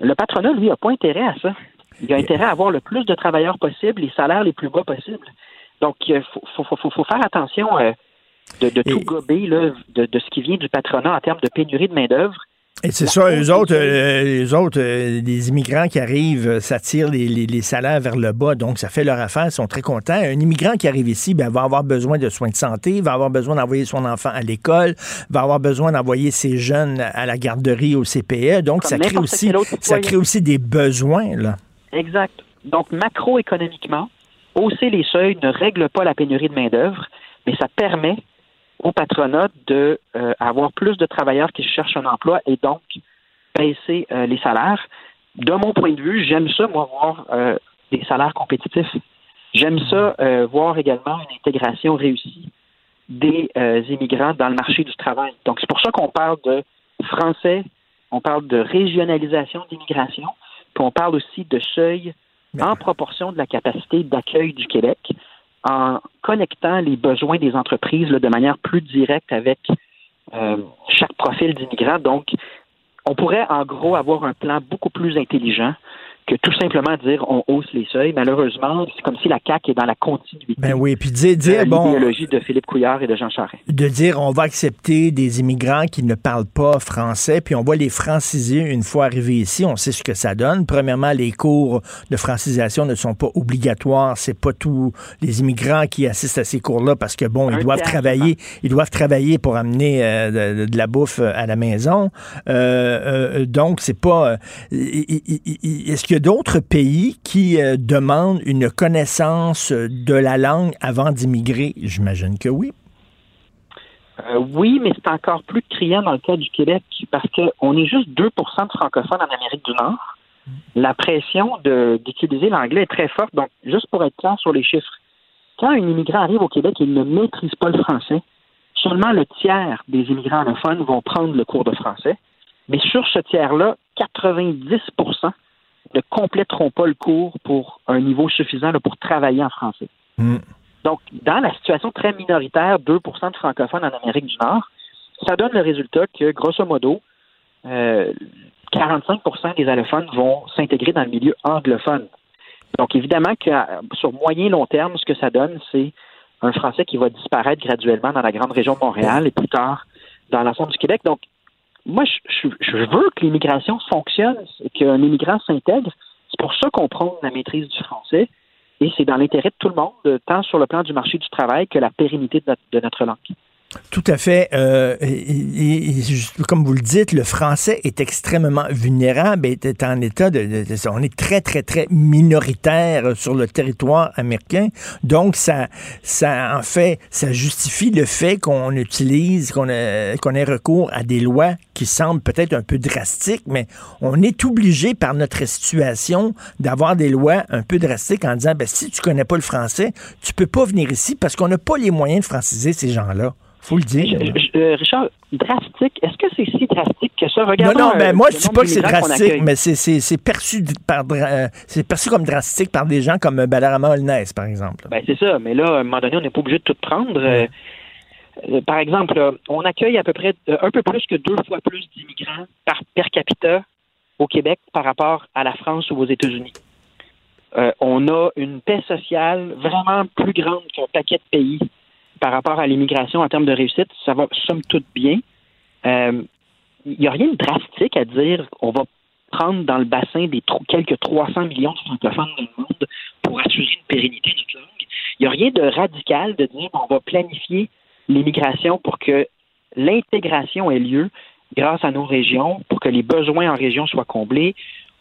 le patronat, lui, n'a pas intérêt à ça. Il a intérêt à avoir le plus de travailleurs possible, les salaires les plus bas possibles. Donc, il faut, faut, faut, faut, faire attention euh, de, de tout gober là, de, de, ce qui vient du patronat en termes de pénurie de main-d'œuvre. Et c'est ça, eux autres, euh, les autres, euh, les immigrants qui arrivent, euh, ça tire les, les, les, salaires vers le bas, donc ça fait leur affaire, ils sont très contents. Un immigrant qui arrive ici, ben, va avoir besoin de soins de santé, va avoir besoin d'envoyer son enfant à l'école, va avoir besoin d'envoyer ses jeunes à la garderie, au CPE, donc ça crée aussi, ça crée aussi des besoins là. Exact. Donc macroéconomiquement, hausser les seuils ne règle pas la pénurie de main d'œuvre, mais ça permet au patronat de euh, avoir plus de travailleurs qui cherchent un emploi et donc baisser euh, les salaires. De mon point de vue, j'aime ça, moi, voir euh, des salaires compétitifs. J'aime ça voir également une intégration réussie des immigrants dans le marché du travail. Donc, c'est pour ça qu'on parle de français, on parle de régionalisation d'immigration, puis on parle aussi de seuil en proportion de la capacité d'accueil du Québec en connectant les besoins des entreprises de manière plus directe avec euh, chaque profil d'immigrant. Donc, on pourrait en gros avoir un plan beaucoup plus intelligent que tout simplement dire on hausse les seuils. Malheureusement, c'est comme si la CAQ est dans la continuité. Ben oui, puis dire, dire de l'idéologie de Philippe Couillard et de Jean Charest. De dire on va accepter des immigrants qui ne parlent pas français, puis on va les franciser une fois arrivés ici. On sait ce que ça donne. Premièrement, les cours de francisation ne sont pas obligatoires. C'est pas tous les immigrants qui assistent à ces cours-là parce que bon, ils doivent travailler, ils doivent travailler pour amener euh, de, de, la bouffe à la maison. Euh, euh, donc c'est pas. Est-ce y a d'autres pays qui euh, demandent une connaissance de la langue avant d'immigrer? J'imagine que oui. Euh, oui, mais c'est encore plus criant dans le cas du Québec parce qu'on est juste 2 de francophones en Amérique du Nord. La pression d'utiliser l'anglais est très forte. Donc, juste pour être clair sur les chiffres, quand un immigrant arrive au Québec et ne maîtrise pas le français, seulement le tiers des immigrants anglophones vont prendre le cours de français. Mais sur ce tiers-là, 90 ne compléteront pas le cours pour un niveau suffisant là, pour travailler en français. Mm. Donc, dans la situation très minoritaire, 2% de francophones en Amérique du Nord, ça donne le résultat que, grosso modo, euh, 45% des allophones vont s'intégrer dans le milieu anglophone. Donc, évidemment que sur moyen long terme, ce que ça donne, c'est un français qui va disparaître graduellement dans la grande région de Montréal et plus tard dans l'ensemble du Québec. Donc, moi, je, veux que l'immigration fonctionne, qu'un immigrant s'intègre. C'est pour ça qu'on prend la maîtrise du français. Et c'est dans l'intérêt de tout le monde, tant sur le plan du marché du travail que la pérennité de notre langue. Tout à fait. Euh, comme vous le dites, le français est extrêmement vulnérable et est en état de, de, de, On est très, très, très minoritaire sur le territoire américain. Donc, ça, ça en fait, ça justifie le fait qu'on utilise, qu'on qu'on ait recours à des lois qui semblent peut-être un peu drastiques, mais on est obligé par notre situation d'avoir des lois un peu drastiques en disant, ben, si tu connais pas le français, tu peux pas venir ici parce qu'on n'a pas les moyens de franciser ces gens-là faut le dire. Euh, Richard, drastique, est-ce que c'est si drastique que ça? Regarde non, non, ben moi, je ne dis pas que c'est drastique, mais c'est perçu, par, euh, perçu comme drastique par des gens comme Balarama Holness, par exemple. Ben, c'est ça, mais là, à un moment donné, on n'est pas obligé de tout prendre. Euh, par exemple, on accueille à peu près un peu plus que deux fois plus d'immigrants par per capita au Québec par rapport à la France ou aux États-Unis. on a une paix sociale vraiment plus grande qu'un paquet de pays par rapport à l'immigration en termes de réussite, ça va somme toute bien. Il euh, n'y a rien de drastique à dire on va prendre dans le bassin des quelques 300 millions de francophones dans le monde pour assurer une pérennité de notre langue. Il n'y a rien de radical de dire on va planifier l'immigration pour que l'intégration ait lieu grâce à nos régions, pour que les besoins en région soient comblés.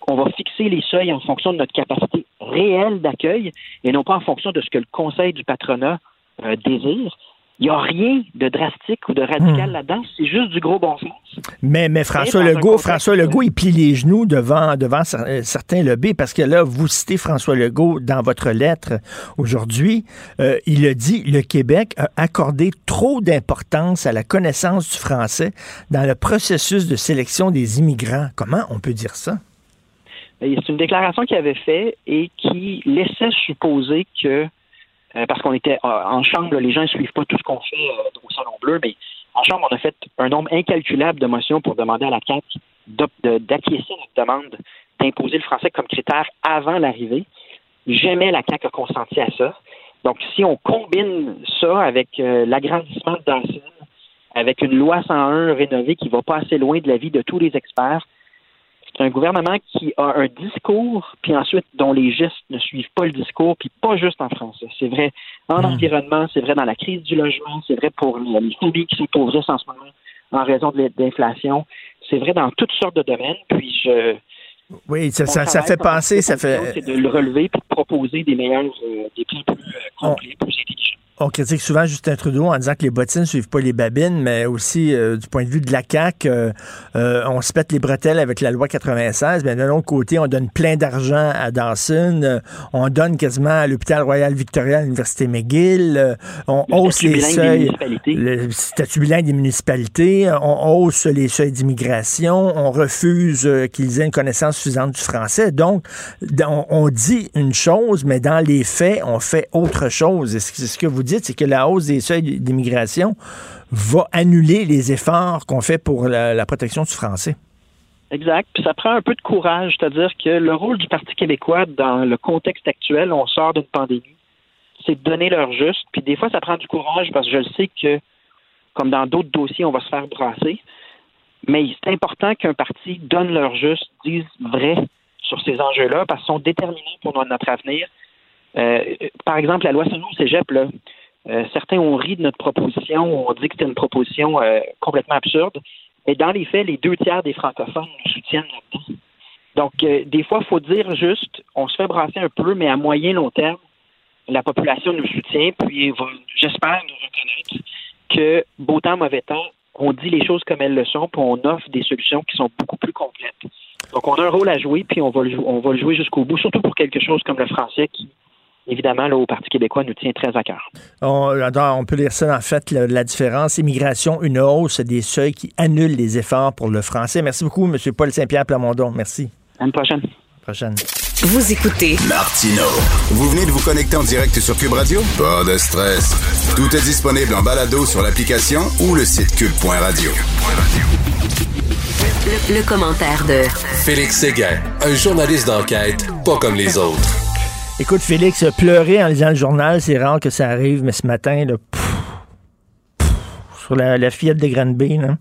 On va fixer les seuils en fonction de notre capacité réelle d'accueil et non pas en fonction de ce que le Conseil du patronat euh, désir. Il n'y a rien de drastique ou de radical hmm. là-dedans, c'est juste du gros bon sens. Mais, mais François Legault, François Legault, il plie les genoux devant, devant euh, certains lobbies parce que là, vous citez François Legault dans votre lettre aujourd'hui. Euh, il a dit le Québec a accordé trop d'importance à la connaissance du français dans le processus de sélection des immigrants. Comment on peut dire ça? C'est une déclaration qu'il avait faite et qui laissait supposer que euh, parce qu'on était euh, en chambre, les gens ne suivent pas tout ce qu'on fait euh, au Salon Bleu, mais En Chambre, on a fait un nombre incalculable de motions pour demander à la CAQ d'acquiescer notre demande d'imposer le français comme critère avant l'arrivée. Jamais la CAQ a consenti à ça. Donc, si on combine ça avec l'agrandissement de Dawson, avec une loi 101 rénovée qui va pas assez loin de l'avis de tous les experts, un gouvernement qui a un discours, puis ensuite dont les gestes ne suivent pas le discours, puis pas juste en français. C'est vrai en mmh. environnement, c'est vrai dans la crise du logement, c'est vrai pour les familles qui s'appauvrissent en ce moment en raison de l'inflation. C'est vrai dans toutes sortes de domaines. Puis je oui, ça, ça, ça fait penser, ça fait. C'est de le relever de proposer des meilleurs, euh, des plans plus euh, complets, plus intelligents on critique souvent Justin Trudeau en disant que les bottines ne suivent pas les babines, mais aussi euh, du point de vue de la CAQ, euh, euh, on se pète les bretelles avec la loi 96. Mais d'un autre côté, on donne plein d'argent à Dawson, on donne quasiment à l'hôpital Royal Victoria, à l'université McGill, on hausse les seuils, le statut bilingue des municipalités, on hausse les seuils d'immigration, on refuse qu'ils aient une connaissance suffisante du français. Donc, on, on, dit une chose, mais dans les faits, on fait autre chose. C'est ce que vous dites c'est que la hausse des seuils d'immigration va annuler les efforts qu'on fait pour la, protection du français. Exact. Puis ça prend un peu de courage, c'est-à-dire que le rôle du Parti québécois dans le contexte actuel, on sort d'une pandémie, c'est de donner leur juste. Puis des fois, ça prend du courage parce que je le sais que, comme dans d'autres dossiers, on va se faire brasser. Mais c'est important qu'un parti donne leur juste, dise vrai sur ces enjeux-là parce qu'ils sont déterminants pour notre avenir. Euh, par exemple, la loi sur au cégep, là, euh, certains ont ri de notre proposition, ont dit que c'était une proposition euh, complètement absurde. Mais dans les faits, les deux tiers des francophones nous soutiennent là-dedans. Donc, euh, des fois, il faut dire juste, on se fait brasser un peu, mais à moyen long terme, la population nous soutient, puis j'espère nous reconnaître que beau temps, mauvais temps, on dit les choses comme elles le sont, puis on offre des solutions qui sont beaucoup plus complètes. Donc, on a un rôle à jouer, puis on va le, on va le jouer jusqu'au bout, surtout pour quelque chose comme le français qui évidemment, là, au Parti québécois nous tient très à cœur. On, on peut lire ça, en fait, la, différence. Immigration, une hausse des seuils qui annulent les efforts pour le français. Merci beaucoup, M. Paul Saint-Pierre Plamondon. Merci. À une prochaine. Prochaine. Vous écoutez Martino. Vous venez de vous connecter en direct sur Cube Radio? Pas de stress. Tout est disponible en balado sur l'application ou le site cube.radio. Le, le commentaire de Félix Séguin, un journaliste d'enquête pas comme les autres. Écoute, Félix, pleurer en lisant le journal, c'est rare que ça arrive, mais ce matin, sur la, la fillette de Granby, là.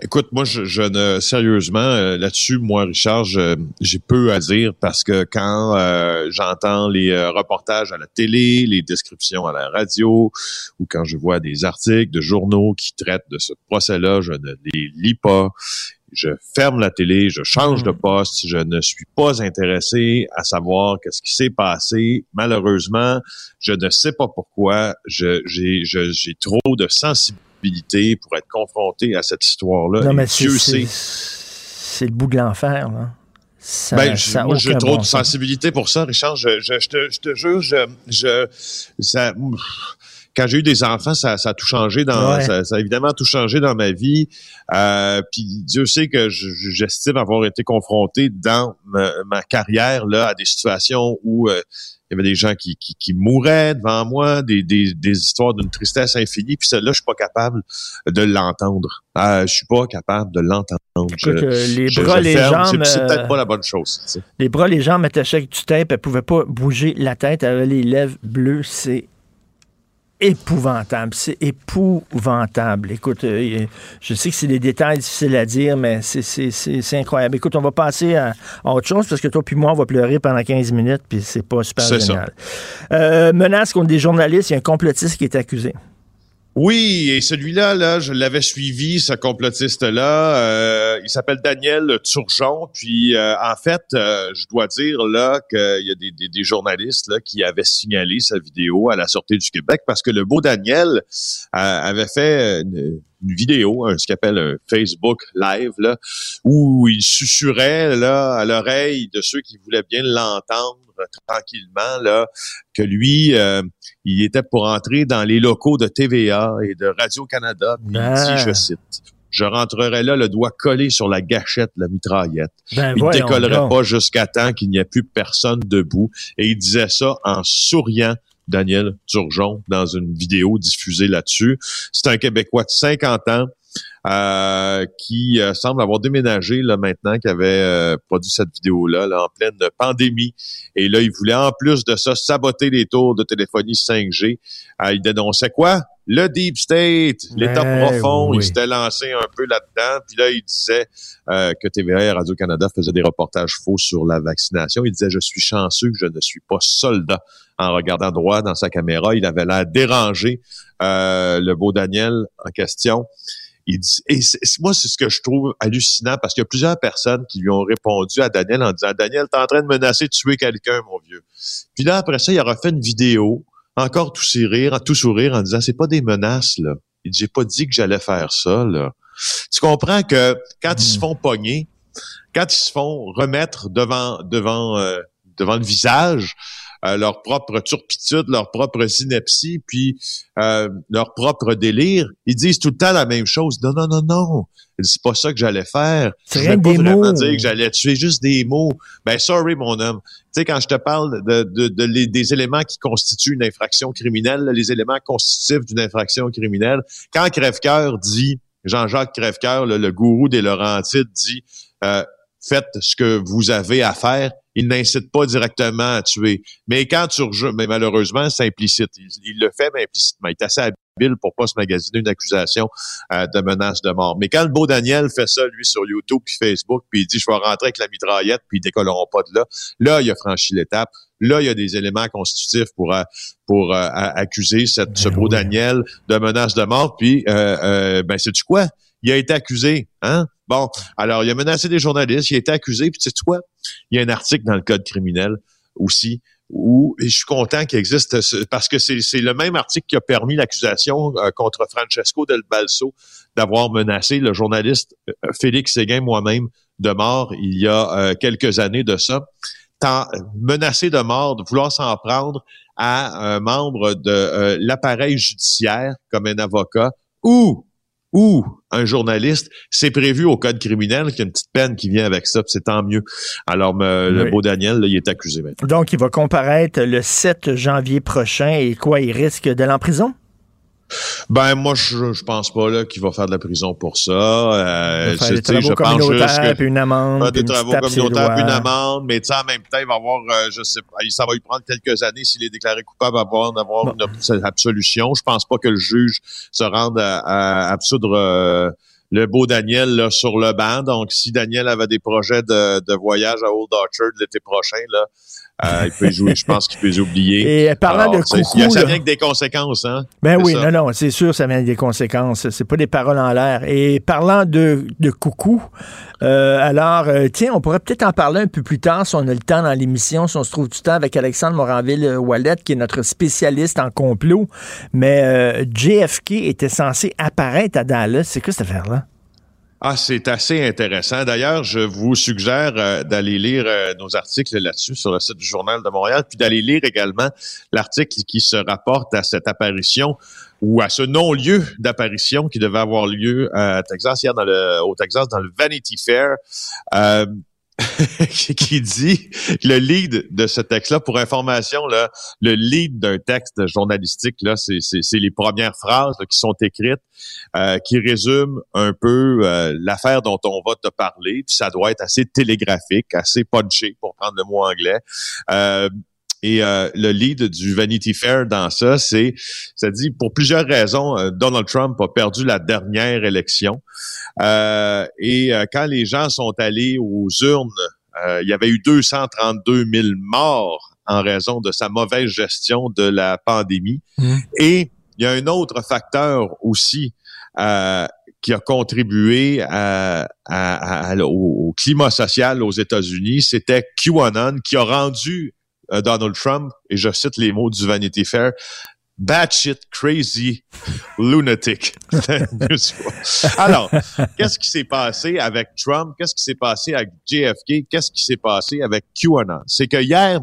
Écoute, moi, je, ne sérieusement euh, là-dessus, moi, Richard, j'ai peu à dire parce que quand euh, j'entends les euh, reportages à la télé, les descriptions à la radio, ou quand je vois des articles de journaux qui traitent de ce procès-là, je ne les lis pas je ferme la télé, je change de mm. poste, je ne suis pas intéressé à savoir qu'est-ce qui s'est passé. Malheureusement, je ne sais pas pourquoi. j'ai, trop de sensibilité pour être confronté à cette histoire-là. Non, mais c'est, c'est, le bout de l'enfer, là. Ça, ben, j'ai trop de sensibilité pour ça, Richard. Je, je, je, te, je te jure, je ça, quand j'ai eu des enfants, ça, ça a tout changé dans, ça, a évidemment tout changé dans ma vie. Euh, puis Dieu sait que j'estime avoir été confronté dans ma, carrière là à des situations où euh, il y avait des gens qui, qui, qui mouraient devant moi, des, des, des histoires d'une tristesse infinie. Puis celle-là, je suis pas capable de l'entendre. Euh, je suis pas capable de l'entendre. Euh, les bras, les jambes. C'est peut-être pas la bonne chose. Les bras, les jambes attachaient avec du tape, elle pouvait pas bouger la tête, elle avait les lèvres bleues. C'est épouvantable. C'est épouvantable. Écoute, euh, je sais que c'est des détails difficiles à dire, mais c'est incroyable. Écoute, on va passer à, autre chose parce que toi puis moi, on va pleurer pendant 15 minutes, puis c'est pas super génial. Euh, menace contre des journalistes, il y a un complotiste qui est accusé. Oui, et celui-là, là, je l'avais suivi, ce complotiste-là. Euh, il s'appelle Daniel Turgeon. Puis, euh, en fait, euh, je dois dire là qu'il y a des, journalistes là qui avaient signalé sa vidéo à la sortie du Québec parce que le beau Daniel avait fait une, vidéo, ce qu'il appelle un Facebook Live, là, où il susurrait là à l'oreille de ceux qui voulaient bien l'entendre tranquillement là que lui euh, il était pour entrer dans les locaux de TVA et de Radio Canada il dit ah. je cite je rentrerai là le doigt collé sur la gâchette de la mitraillette. Ben, il ne décollerait pas jusqu'à temps qu'il n'y ait plus personne debout. Et il disait ça en souriant Daniel Turgeon dans une vidéo diffusée là-dessus. C'est un Québécois de 50 ans euh, qui euh, semble avoir déménagé là maintenant, qui avait euh, produit cette vidéo-là là, en pleine pandémie. Et là, il voulait en plus de ça saboter les tours de téléphonie 5G. il dénonçait quoi? Le Deep State, l'État Ben profond, oui. il s'était lancé un peu là-dedans. Puis là, il disait que TVA et Radio-Canada faisaient des reportages faux sur la vaccination. Il disait, je suis chanceux que je ne suis pas soldat. En regardant droit dans sa caméra, il avait l'air dérangé. Euh, le beau Daniel en question. Il dit, et moi, c'est ce que je trouve hallucinant parce qu'il y a plusieurs personnes qui lui ont répondu à Daniel en disant Daniel, t'es en train de menacer de tuer quelqu'un, mon vieux. Puis là, après ça, il aura fait une vidéo, encore tout sourire, tout sourire, en disant c'est pas des menaces, là. Il dit, j'ai pas dit que j'allais faire ça, là. Tu comprends que quand ils se font pogner, quand ils se font remettre devant devant euh, devant le visage euh, leur propre turpitude, leur propre ineptie, puis euh, leur propre délire, ils disent tout le temps la même chose. Non, non, non, non. C'est pas ça que j'allais faire. Je que pas vraiment mots. dire que j'allais tuer juste des mots. Ben sorry, mon homme. Tu sais, quand je te parle de, de, de les- des éléments qui constituent une infraction criminelle, les éléments constitutifs d'une infraction criminelle, quand Crèvecoeur dit, Jean-Jacques Crèvecoeur, le, le gourou des Laurentides, dit euh, faites ce que vous avez à faire. Il n'incite pas directement à tuer. Mais quand tu rejoues, mais malheureusement, c'est implicite. Il, il le fait, mais implicitement. Il est assez habile pour pas se magasiner une accusation euh, de menace de mort. Mais quand le beau Daniel fait ça, lui, sur YouTube puis Facebook, puis il dit, je vais rentrer avec la mitraillette, puis ils décolleront pas de là, là, il a franchi l'étape. Là, il y a des éléments constitutifs pour, euh, pour euh, accuser cette, ce Ben beau oui. Daniel de menace de mort. Puis, euh, ben, sais-tu quoi? Il a été accusé, hein? Bon, alors, il a menacé des journalistes, il a été accusé, puis sais-tu quoi? Il y a un article dans le code criminel aussi où et je suis content qu'il existe ce- parce que c'est c'est le même article qui a permis l'accusation euh, contre Francesco Del Balso d'avoir menacé le journaliste euh, Félix Séguin moi-même de mort il y a euh, quelques années de ça. Tant, menacé de mort, de vouloir s'en prendre à un membre de euh, l'appareil judiciaire comme un avocat ou ou un journaliste, c'est prévu au code criminel qu'il y a une petite peine qui vient avec ça, puis c'est tant mieux. Alors, me- le beau Daniel, là, il est accusé maintenant. Donc, il va comparaître le 7 janvier prochain et quoi, il risque de l'emprisonnement? Ben, moi, je, je pense pas là qu'il va faire de la prison pour ça. Euh, faire des travaux je pense juste communautaires, que puis une amende, faire des une travaux communautaires, puis une amende, mais tu sais, en même temps, il va avoir, euh, je sais pas, ça va lui prendre quelques années s'il est déclaré coupable d'avoir d'avoir Bon. une absolution. Je pense pas que le juge se rende à, à absoudre euh, le beau Daniel là, sur le banc. Donc, si Daniel avait des projets de, de voyage à Old Orchard l'été prochain, là, euh, il peut les jouer, je pense qu'il peut les oublier. Et parlant Alors, de coucou, ça vient avec des conséquences, hein? Ben oui, ça. non, non, c'est sûr, ça vient avec des conséquences. C'est pas des paroles en l'air. Et parlant de, de coucou, euh, alors, euh, tiens, on pourrait peut-être en parler un peu plus tard si on a le temps dans l'émission, si on se trouve du temps avec Alexandre Moranville-Wallet, qui est notre spécialiste en complot. Mais euh, JFK était censé apparaître à Dallas. C'est quoi cette affaire-là? Ah, c'est assez intéressant. D'ailleurs, je vous suggère euh, d'aller lire euh, nos articles là-dessus sur le site du Journal de Montréal, puis d'aller lire également l'article qui se rapporte à cette apparition ou à ce non-lieu d'apparition qui devait avoir lieu à Texas hier dans le, au Texas dans le Vanity Fair. Euh, qui dit le lead de ce texte-là, pour information, là, le lead d'un texte journalistique, là, c'est les premières phrases là, qui sont écrites, euh, qui résument un peu euh, l'affaire dont on va te parler. Puis ça doit être assez télégraphique, assez punché, pour prendre le mot anglais. Euh, et euh, le lead du Vanity Fair dans ça, c'est, ça dit, pour plusieurs raisons, euh, Donald Trump a perdu la dernière élection. Euh, et euh, quand les gens sont allés aux urnes, euh, il y avait eu 232 000 morts en raison de sa mauvaise gestion de la pandémie. Mm. Et il y a un autre facteur aussi euh, qui a contribué à- à- à- au, au climat social aux États-Unis, c'était QAnon qui a rendu euh, Donald Trump, et je cite les mots du Vanity Fair, batshit crazy lunatic. Alors, qu'est-ce qui s'est passé avec Trump? Qu'est-ce qui s'est passé avec JFK? Qu'est-ce qui s'est passé avec QAnon? C'est que hier,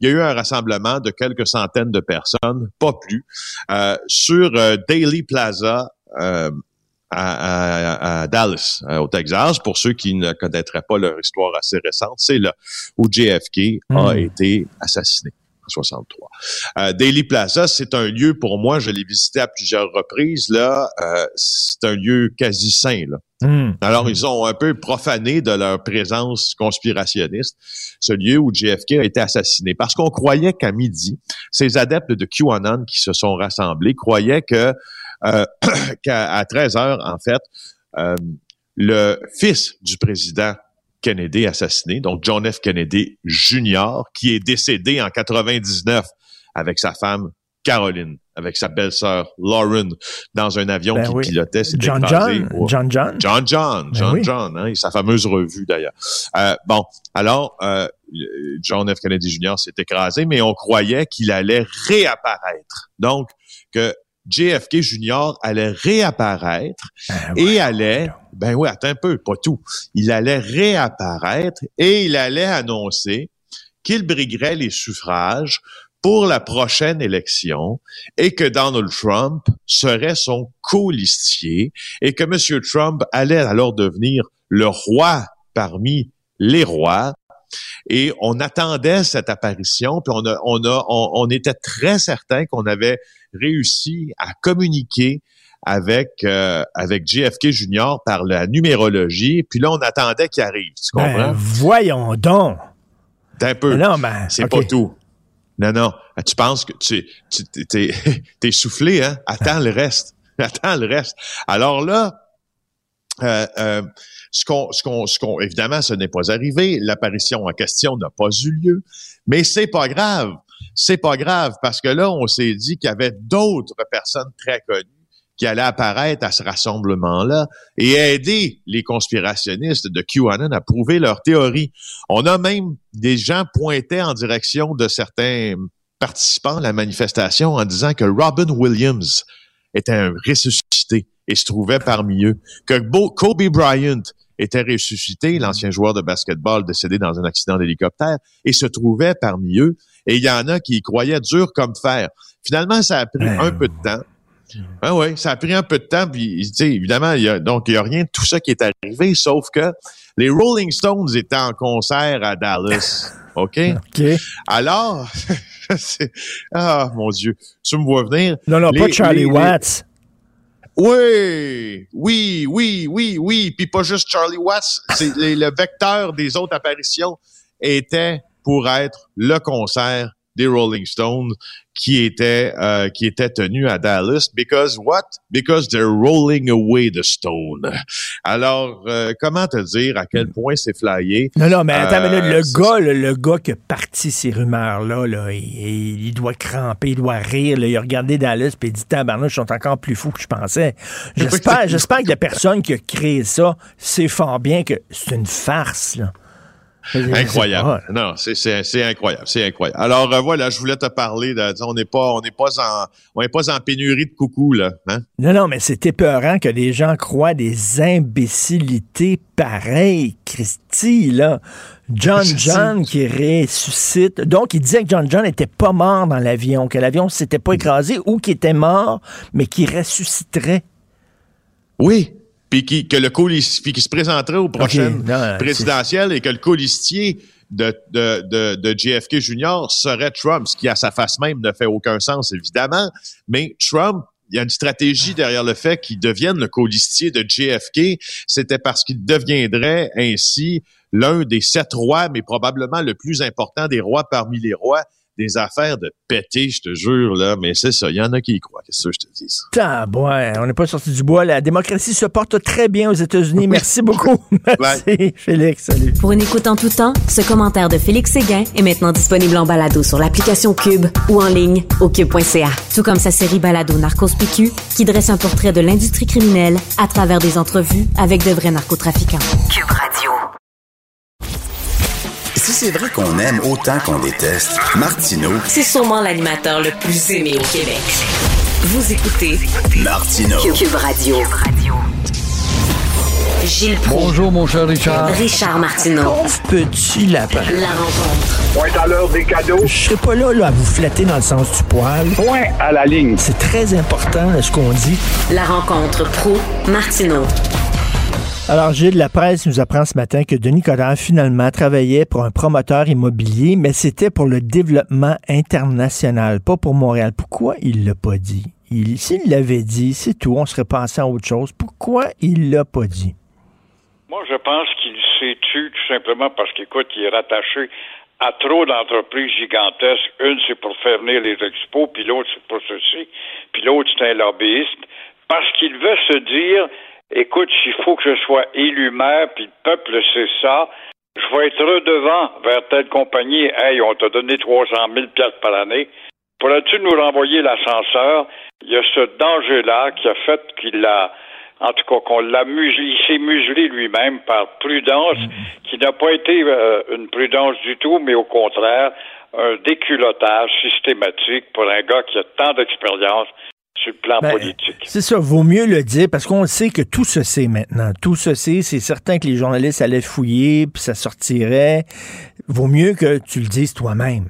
il y a eu un rassemblement de quelques centaines de personnes, pas plus, euh, sur euh, Daily Plaza euh, à, à- à Dallas, euh, au Texas. Pour ceux qui ne connaîtraient pas leur histoire assez récente, c'est là où JFK a Mm. été assassiné. 63. Euh, Daily Plaza, c'est un lieu pour moi, je l'ai visité à plusieurs reprises. Là, euh, c'est un lieu quasi sain. Là. Hmm. Alors, ils ont un peu profané de leur présence conspirationniste ce lieu où JFK a été assassiné. Parce qu'on croyait qu'à midi, ces adeptes de QAnon qui se sont rassemblés croyaient que qu'à 13 heures, en fait, euh, le fils du président Kennedy assassiné, donc John F. Kennedy Jr., qui est décédé en 99 avec sa femme Caroline, avec sa belle-sœur Lauren, dans un avion Ben qui oui. pilotait. John John, au- John John. John John, Ben John oui. John, hein, et sa fameuse revue d'ailleurs. Euh, bon, alors euh, John F. Kennedy Jr. s'est écrasé, mais on croyait qu'il allait réapparaître. Donc que JFK Jr. allait réapparaître Ben et allait, ben oui, attends un peu, pas tout. Il allait réapparaître et il allait annoncer qu'il briguerait les suffrages pour la prochaine élection et que Donald Trump serait son colistier et que M. Trump allait alors devenir le roi parmi les rois. Et on attendait cette apparition, puis on, a, on, a, on, on était très certain qu'on avait réussi à communiquer avec euh, avec JFK Jr. par la numérologie. Puis là, on attendait qu'il arrive. Tu comprends? Ben, voyons donc. T'as un peu. Non, ben, C'est pas tout. Non, non. Ah, Tu penses que tu, tu t'es, t'es soufflé, hein? Attends le reste. Attends le reste. Alors là, euh, euh, ce qu'on, ce qu'on, ce évidemment, ce n'est pas arrivé. L'apparition en question n'a pas eu lieu. Mais c'est pas grave. C'est pas grave parce que là, on s'est dit qu'il y avait d'autres personnes très connues qui allaient apparaître à ce rassemblement-là et aider les conspirationnistes de QAnon à prouver leur théorie. On a même des gens pointés en direction de certains participants à la manifestation en disant que Robin Williams était un ressuscité et se trouvait parmi eux, que Bo- Kobe Bryant était ressuscité, l'ancien joueur de basketball décédé dans un accident d'hélicoptère, et se trouvait parmi eux. Et il y en a qui y croyaient dur comme fer. Finalement, ça a pris un peu de temps. Ah oui, ça a pris un peu de temps, puis évidemment, il y a, donc il y a rien de tout ça qui est arrivé, sauf que les Rolling Stones étaient en concert à Dallas, ok? OK. Alors, ah mon Dieu, tu me vois venir Non, non, Les- pas Charlie les- Watts. Oui, oui, oui, oui, oui. Puis pas juste Charlie Watts, c'est le vecteur des autres apparitions était pour être le concert des Rolling Stones qui était euh, qui était tenu à Dallas because what? Because they're rolling away the stone. Alors euh, comment te dire à quel point c'est flyé? Non, non, mais attends, mais là, Euh, le c'est- gars, le, le gars qui a parti ces rumeurs-là, là, il, il doit cramper, il doit rire. là. il a regardé Dallas et il dit Tabarnouche, ils sont encore plus fous que je pensais. J'espère, j'espère que la personne qui a créé ça sait fort bien que c'est une farce. Là. Incroyable. Non, c'est incroyable, c'est incroyable. Alors euh, voilà, je voulais te parler de on n'est pas on n'est pas en on n'est pas en pénurie de coucou là, hein? Non, non, mais c'est épeurant que les gens croient des imbécilités pareilles. Christy, là. John. John qui ressuscite. Donc, il disait que John John n'était pas mort dans l'avion, que l'avion s'était pas écrasé ou qu'il était mort, mais qu'il ressusciterait. Oui. Puis qui, que le colistier, qui se présenterait aux prochaines non, c'est- présidentielles et que le colistier de, de, de, de JFK Jr. serait Trump, ce qui à sa face même ne fait aucun sens, évidemment. Mais Trump, il y a une stratégie derrière le fait qu'il devienne le colistier de JFK. C'était parce qu'il deviendrait ainsi l'un des sept rois, mais probablement le plus important des rois parmi les rois. Des affaires de péter, je te jure, là. Mais c'est ça, il y en a qui y croient. Qu'est-ce que je te dis? Tabouin, on n'est pas sorti du bois. La démocratie se porte très bien aux États-Unis. Merci beaucoup. Merci, Félix. Salut. Pour une écoute en tout temps, ce commentaire de Félix Séguin est maintenant disponible en balado sur l'application Cube ou en ligne au cube.ca. Tout comme sa série balado Narcos PQ qui dresse un portrait de l'industrie criminelle à travers des entrevues avec de vrais narcotrafiquants. Cube Radio. Si c'est vrai qu'on aime autant qu'on déteste, Martineau, C'est sûrement l'animateur le plus aimé au Québec. Vous écoutez Martineau. Cube Radio. Gilles Proulx. Bonjour, mon cher Richard. Richard Martineau. Petit lapin. La rencontre. Point à l'heure des cadeaux. Je serai pas là, là à vous flatter dans le sens du poil. Point à la ligne. C'est très important là, ce qu'on dit. La rencontre pro Martineau. Alors, Gilles, la presse nous apprend ce matin que Denis Coderre, finalement, travaillait pour un promoteur immobilier, mais c'était pour le développement international, pas pour Montréal. Pourquoi il l'a pas dit? S'il l'avait dit, c'est tout, on serait passé à autre chose. Pourquoi il l'a pas dit? Moi, je pense qu'il s'est tu tout simplement parce qu'écoute, il est rattaché à trop d'entreprises gigantesques. Une, c'est pour faire venir les expos, puis l'autre, c'est pour ceci, puis l'autre, c'est un lobbyiste. Parce qu'il veut se dire, écoute, s'il faut que je sois élu maire, puis le peuple sait ça, je vais être redevant vers telle compagnie. Hey, on t'a donné 300 000 piastres par année. Pourrais-tu nous renvoyer l'ascenseur? Il y a ce danger-là qui a fait qu'il a, en tout cas, qu'on l'a muselé, il s'est muselé lui-même par prudence, mm-hmm. qui n'a pas été euh, une prudence du tout, mais au contraire, un déculottage systématique pour un gars qui a tant d'expérience sur le plan ben, politique. C'est ça, vaut mieux le dire parce qu'on sait que tout se sait maintenant. Tout se sait, c'est certain que les journalistes allaient fouiller, puis ça sortirait. Vaut mieux que tu le dises toi-même.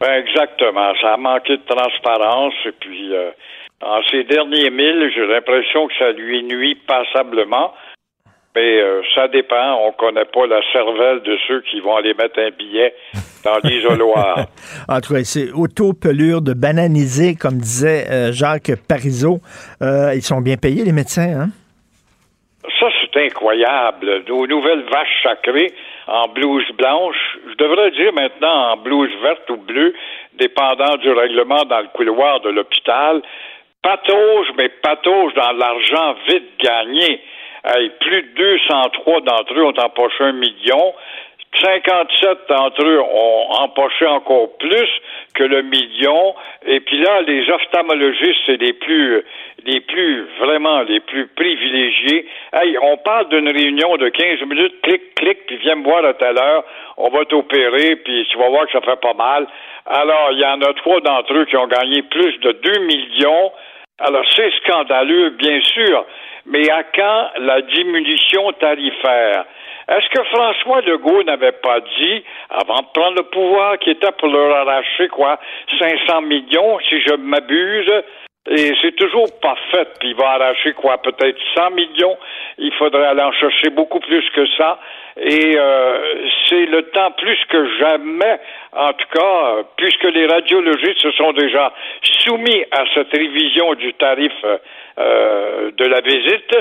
Ben exactement. Ça a manqué de transparence et puis euh, en ces derniers milles, j'ai l'impression que ça lui nuit passablement. Mais euh, ça dépend. On connaît pas la cervelle de ceux qui vont aller mettre un billet dans l'isoloir. en tout cas, c'est auto-pelure de bananiser, comme disait euh, Jacques Parizeau. ils sont bien payés, les médecins, hein? Ça, c'est incroyable. Nos nouvelles vaches sacrées en blouse blanche, je devrais dire maintenant en blouse verte ou bleue, dépendant du règlement dans le couloir de l'hôpital. Patauge, mais patauge dans l'argent vite gagné. Plus de 203 d'entre eux ont empoché un million. 57 d'entre eux ont empoché encore plus que le million. Et puis là, les ophtalmologistes, c'est les plus, les plus, vraiment, les plus privilégiés. Hey, on parle d'une réunion de 15 minutes, clic, clic, puis viens me voir à telle heure, on va t'opérer, puis tu vas voir que ça fait pas mal. Alors, il y en a trois d'entre eux qui ont gagné plus de 2 millions. Alors, c'est scandaleux, bien sûr, mais à quand la diminution tarifaire? Est-ce que François Legault n'avait pas dit, avant de prendre le pouvoir, qu'il était pour leur arracher, quoi, 500 millions, si je m'abuse? Et c'est toujours pas fait, puis il va arracher quoi, peut-être 100 millions. Il faudrait aller en chercher beaucoup plus que ça. Et euh, c'est le temps plus que jamais, en tout cas, puisque les radiologistes se sont déjà soumis à cette révision du tarif euh, de la visite.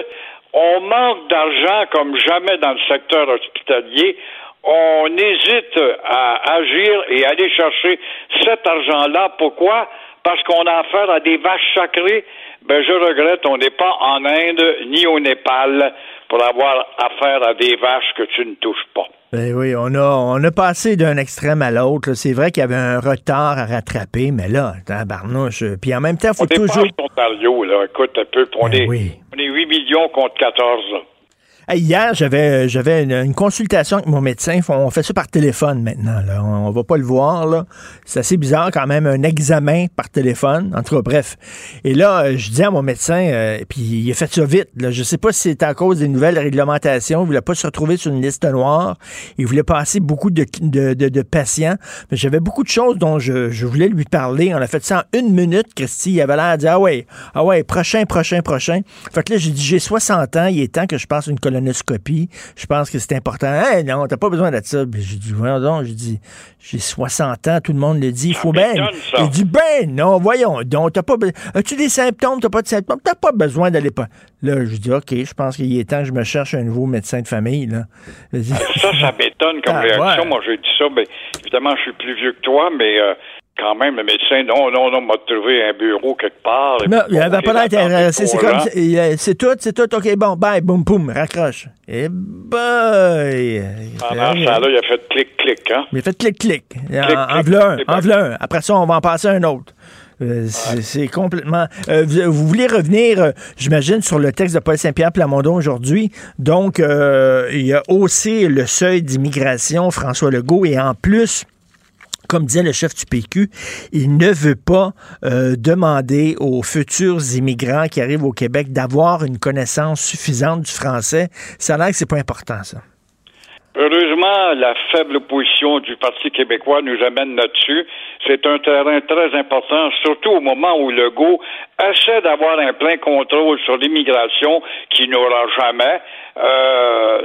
On manque d'argent comme jamais dans le secteur hospitalier. On hésite à agir et aller chercher cet argent-là. Pourquoi? Parce qu'on a affaire à des vaches sacrées. Ben, je regrette, on n'est pas en Inde ni au Népal pour avoir affaire à des vaches que tu ne touches pas. Ben oui, on a, on a passé d'un extrême à l'autre. C'est vrai qu'il y avait un retard à rattraper, mais là, barnouche. Puis en même temps, il faut on toujours. Là. Écoute un peu. On, Ben est, oui. on est 8 millions contre 14. là. Hier, j'avais j'avais une, consultation avec mon médecin. On fait ça par téléphone maintenant. Là. On, on va pas le voir. C'est assez bizarre quand même, un examen par téléphone. En tout cas, bref. Et là, euh, je dis à mon médecin, euh, puis il a fait ça vite. Là. Je sais pas si c'est à cause des nouvelles réglementations. Il voulait pas se retrouver sur une liste noire. Il voulait passer beaucoup de, de, de, patients. Mais j'avais beaucoup de choses dont je, je voulais lui parler. On a fait ça en une minute, Christy. Il avait l'air de dire, ah ouais, ah ouais, prochain, prochain, prochain. Fait que là, j'ai dit, j'ai 60 ans. Il est temps que je passe une colonoscopie. Je pense que c'est important. Hey, non, t'as pas besoin de ça. Puis J'ai dit, voyons donc, j'ai dit, j'ai 60 ans, tout le monde le dit, il faut ça. Il dit, ben non, voyons donc, t'as pas As-tu des symptômes? T'as pas de symptômes? T'as pas besoin d'aller pas. Là, je dis, OK, je pense qu'il est temps que je me cherche un nouveau médecin de famille, là. Ça, ça m'étonne comme Ah, réaction. ouais. Moi, j'ai dit ça, mais évidemment, je suis plus vieux que toi, mais euh, quand même, le médecin, non, non, non, m'a trouvé un bureau quelque part. et Non, puis, il avait bon, pas l'air intéressé. C'est comme, euh, c'est tout, c'est tout. OK, bon, bye, boum, boum, raccroche. Eh boy! Pendant ce temps-là, il a fait clic-clic, hein? Il a fait clic-clic. En, Clic, en v'là un, c'est en bon. v'là un. Après ça, on va en passer un autre. Euh, c'est complètement. Euh, vous, vous voulez revenir, euh, j'imagine, sur le texte de Paul Saint-Pierre Plamondon aujourd'hui. Donc, euh, il a haussé le seuil d'immigration, François Legault, et en plus, comme disait le chef du PQ, il ne veut pas euh, demander aux futurs immigrants qui arrivent au Québec d'avoir une connaissance suffisante du français. Ça a l'air que c'est pas important, ça. Heureusement, la faible position du Parti québécois nous amène là-dessus. C'est un terrain très important, surtout au moment où Legault essaie d'avoir un plein contrôle sur l'immigration qui n'aura jamais. Euh,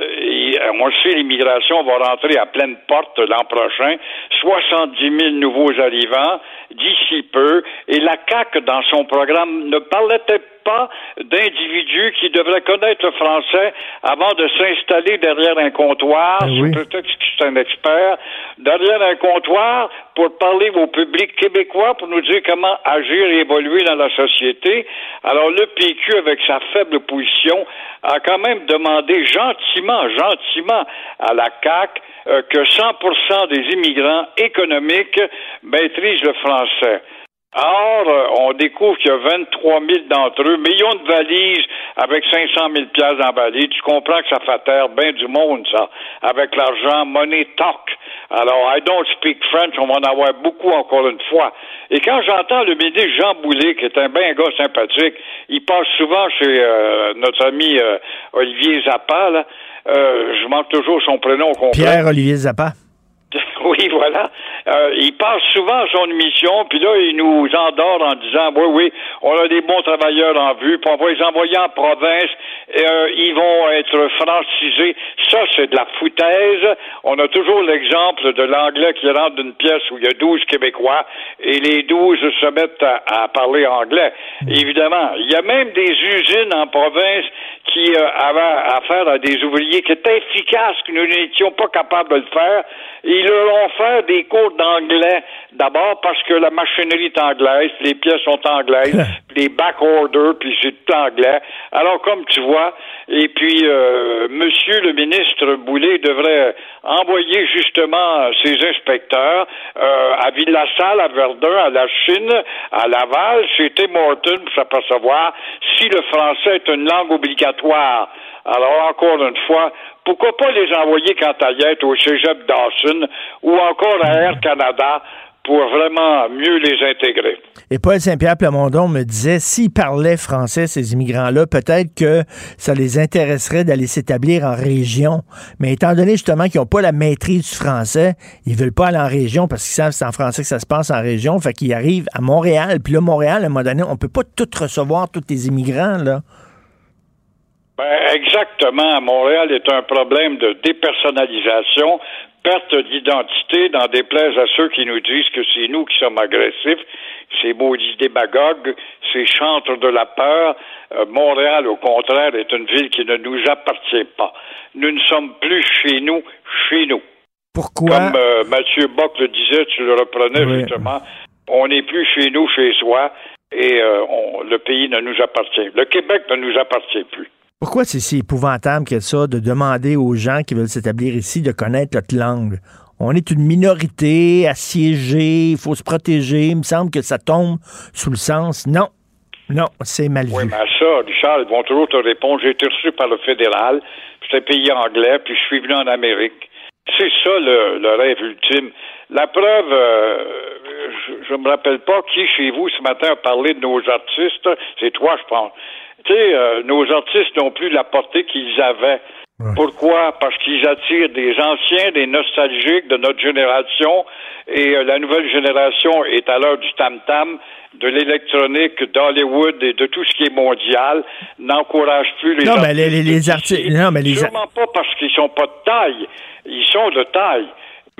on le sait, l'immigration va rentrer à pleine porte l'an prochain. 70 000 nouveaux arrivants d'ici peu. Et la CAQ, dans son programme, ne parlait pas d'individus qui devraient connaître le français avant de s'installer derrière un comptoir, Ben oui. prétexte que c'est un expert, derrière un comptoir pour parler au public québécois, pour nous dire comment agir et évoluer dans la société. Alors le PQ, avec sa faible position, a quand même demandé gentiment, gentiment à la CAQ euh, que 100% des immigrants économiques maîtrisent le français. Or, euh, on découvre qu'il y a 23 000 d'entre eux, millions de valises avec 500 000 piastres emballées. Tu comprends que ça fait taire bien du monde, ça, avec l'argent money talk. Alors, I don't speak French, on va en avoir beaucoup encore une fois. Et quand j'entends le ministre Jean Boulet, qui est un bien gars sympathique, il passe souvent chez euh, notre ami euh, Olivier Zappa, là. Euh, je manque toujours son prénom au complet. Pierre-Olivier Zappa. Oui, voilà. Euh, il passe souvent à son émission, puis là, il nous endort en disant Oui, oui, on a des bons travailleurs en vue, puis on va les envoyer en province, euh, ils vont être francisés. Ça, c'est de la foutaise. On a toujours l'exemple de l'anglais qui rentre d'une pièce où il y a 12 Québécois, et les 12 se mettent à, à parler anglais. Évidemment, il y a même des usines en province qui euh, avaient affaire à des ouvriers qui étaient efficaces, que nous n'étions pas capables de le faire. Ils leur ont fait des cours d'anglais d'abord parce que la machinerie est anglaise, les pièces sont anglaises, puis les back orders, puis c'est tout anglais. Alors comme tu vois, et puis euh, Monsieur le ministre Boulet devrait envoyer justement ses inspecteurs euh, à Villassal, à Verdun, à la Chine, à Laval, chez Tim Horton pour s'apercevoir si le français est une langue obligatoire. Alors, encore une fois, pourquoi pas les envoyer quant à au Cégep Dawson ou encore à Air Canada pour vraiment mieux les intégrer? Et Paul Saint-Pierre Plamondon me disait, s'ils parlaient français, ces immigrants-là, peut-être que ça les intéresserait d'aller s'établir en région. Mais étant donné justement qu'ils n'ont pas la maîtrise du français, ils veulent pas aller en région parce qu'ils savent que c'est en français que ça se passe en région. Fait qu'ils arrivent à Montréal. Puis là, Montréal, à un moment donné, on peut pas tout recevoir, tous les immigrants, là. Ben, exactement. Montréal est un problème de dépersonnalisation, perte d'identité, dans déplaise à ceux qui nous disent que c'est nous qui sommes agressifs, ces maudits démagogues, ces chantres de la peur. Euh, Montréal, au contraire, est une ville qui ne nous appartient pas. Nous ne sommes plus chez nous, chez nous. Pourquoi? Comme euh, Mathieu Bock le disait, tu le reprenais Oui. justement, on n'est plus chez nous, chez soi, et euh, on- le pays ne nous appartient. Le Québec ne nous appartient plus. Pourquoi c'est si épouvantable que ça de demander aux gens qui veulent s'établir ici de connaître notre langue? On est une minorité assiégée, il faut se protéger. Il me semble que ça tombe sous le sens. Non, non, c'est mal vu. Oui, mais ça, Richard, ils vont toujours te répondre. J'ai été reçu par le fédéral, un pays anglais, puis je suis venu en Amérique. C'est ça le, le rêve ultime. La preuve, euh, je, ne me rappelle pas qui chez vous ce matin a parlé de nos artistes. C'est toi, je pense. Tu sais, euh, nos artistes n'ont plus la portée qu'ils avaient. Pourquoi? Parce qu'ils attirent des anciens, des nostalgiques de notre génération, et euh, la nouvelle génération est à l'heure du tam-tam, de l'électronique, d'Hollywood et de tout ce qui est mondial, n'encourage plus les Non, mais artistes les, les- les artistes. Non, mais les. Sûrement pas parce qu'ils sont pas de taille. Ils sont de taille.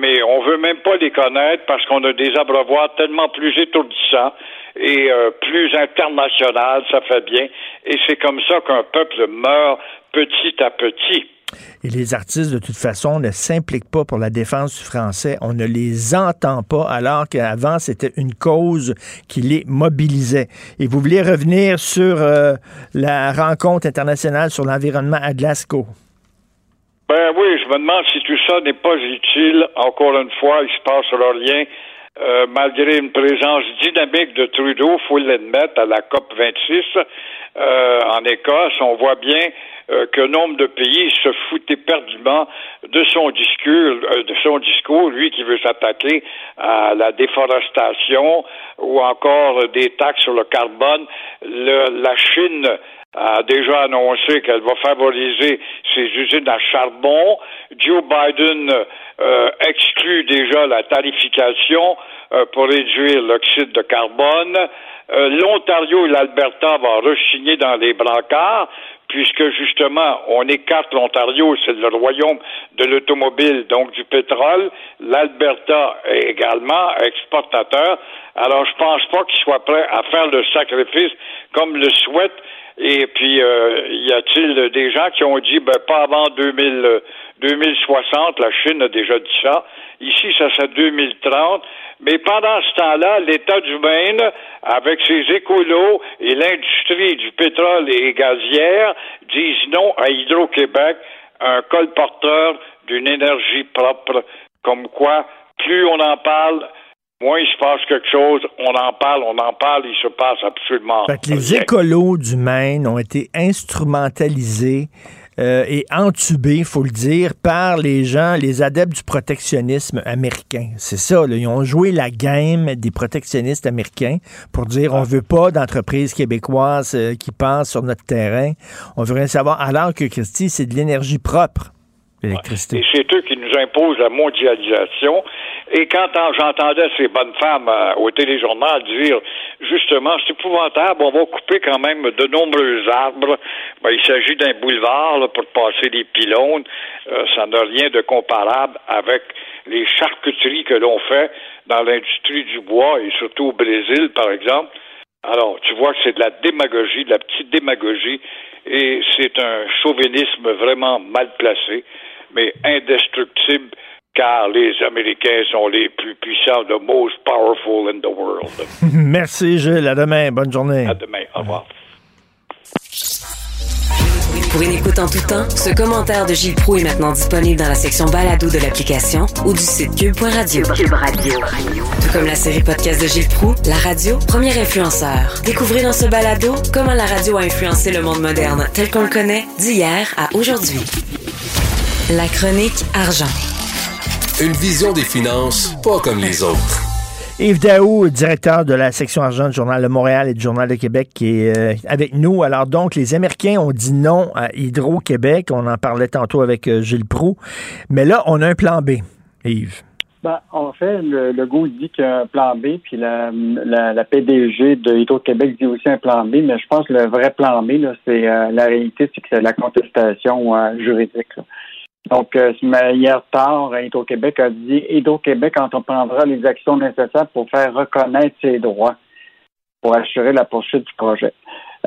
Mais on veut même pas les connaître parce qu'on a des abreuvoirs tellement plus étourdissants et euh, plus international, ça fait bien. Et c'est comme ça qu'un peuple meurt petit à petit. Et les artistes, de toute façon, ne s'impliquent pas pour la défense du français. On ne les entend pas, alors qu'avant, c'était une cause qui les mobilisait. Et vous voulez revenir sur euh, la rencontre internationale sur l'environnement à Glasgow? Ben oui, je me demande si tout ça n'est pas utile. Encore une fois, il se passe rien. Euh, malgré une présence dynamique de Trudeau, faut l'admettre, à la COP 26 euh, en Écosse, on voit bien euh, que nombre de pays se foutent éperdument de son discours, euh, de son discours, lui qui veut s'attaquer à la déforestation ou encore des taxes sur le carbone. Le- la Chine a déjà annoncé qu'elle va favoriser ses usines à charbon. Joe Biden euh, exclut déjà la tarification euh, pour réduire l'oxyde de carbone. Euh, L'Ontario et l'Alberta vont rechigner dans les brancards puisque justement on écarte l'Ontario, c'est le royaume de l'automobile, donc du pétrole. L'Alberta est également exportateur. Alors je pense pas qu'il soit prêt à faire le sacrifice comme le souhaite. Et puis euh, y a-t-il des gens qui ont dit ben pas avant 2000, 2060, la Chine a déjà dit ça. Ici, ça c'est 2030. Mais pendant ce temps-là, l'État du Maine, avec ses écolos et l'industrie du pétrole et gazière, disent non à Hydro-Québec, un colporteur d'une énergie propre. Comme quoi, plus on en parle, moins il se passe quelque chose, on en parle, on en parle, il se passe absolument fait que les écolos du Maine ont été instrumentalisés euh, et entubés, faut le dire, par les gens, les adeptes du protectionnisme américain. C'est ça, là, ils ont joué la game des protectionnistes américains pour dire on veut pas d'entreprises québécoises euh, qui passent sur notre terrain, on veut rien savoir, alors que Christy, c'est de l'énergie propre. Et c'est eux qui nous imposent la mondialisation. Et quand j'entendais ces bonnes femmes euh, au téléjournal dire justement, c'est épouvantable, on va couper quand même de nombreux arbres. Ben, il s'agit d'un boulevard là, pour passer des pylônes. Euh, ça n'a rien de comparable avec les charcuteries que l'on fait dans l'industrie du bois et surtout au Brésil, par exemple. Alors, tu vois que c'est de la démagogie, de la petite démagogie, et c'est un chauvinisme vraiment mal placé mais indestructible car les Américains sont les plus puissants, the most powerful in the world. Merci Gilles, à demain, bonne journée. À demain, au revoir. Pour une écoute en tout temps, ce commentaire de Gilles Proux est maintenant disponible dans la section balado de l'application ou du site cube.radio. Cube Radio. Tout comme la série podcast de Gilles Proux, la radio, premier influenceur. Découvrez dans ce balado comment la radio a influencé le monde moderne tel qu'on le connaît d'hier à aujourd'hui. La chronique argent. Une vision des finances pas comme les autres. Yves Daou, directeur de la section argent du Journal de Montréal et du Journal de Québec, qui est euh, avec nous. Alors donc, les Américains ont dit non à Hydro-Québec. On en parlait tantôt avec euh, Gilles Proux. Mais là, on a un plan B, Yves. Ben, en fait, le, le goût dit qu'il y a un plan B, puis la, la, la PDG de Hydro-Québec dit aussi un plan B, mais je pense que le vrai plan B, c'est euh, la réalité, c'est que c'est la contestation juridique. Donc, euh, hier tard, Hydro-Québec a dit Hydro-Québec entreprendra les actions nécessaires pour faire reconnaître ses droits pour assurer la poursuite du projet.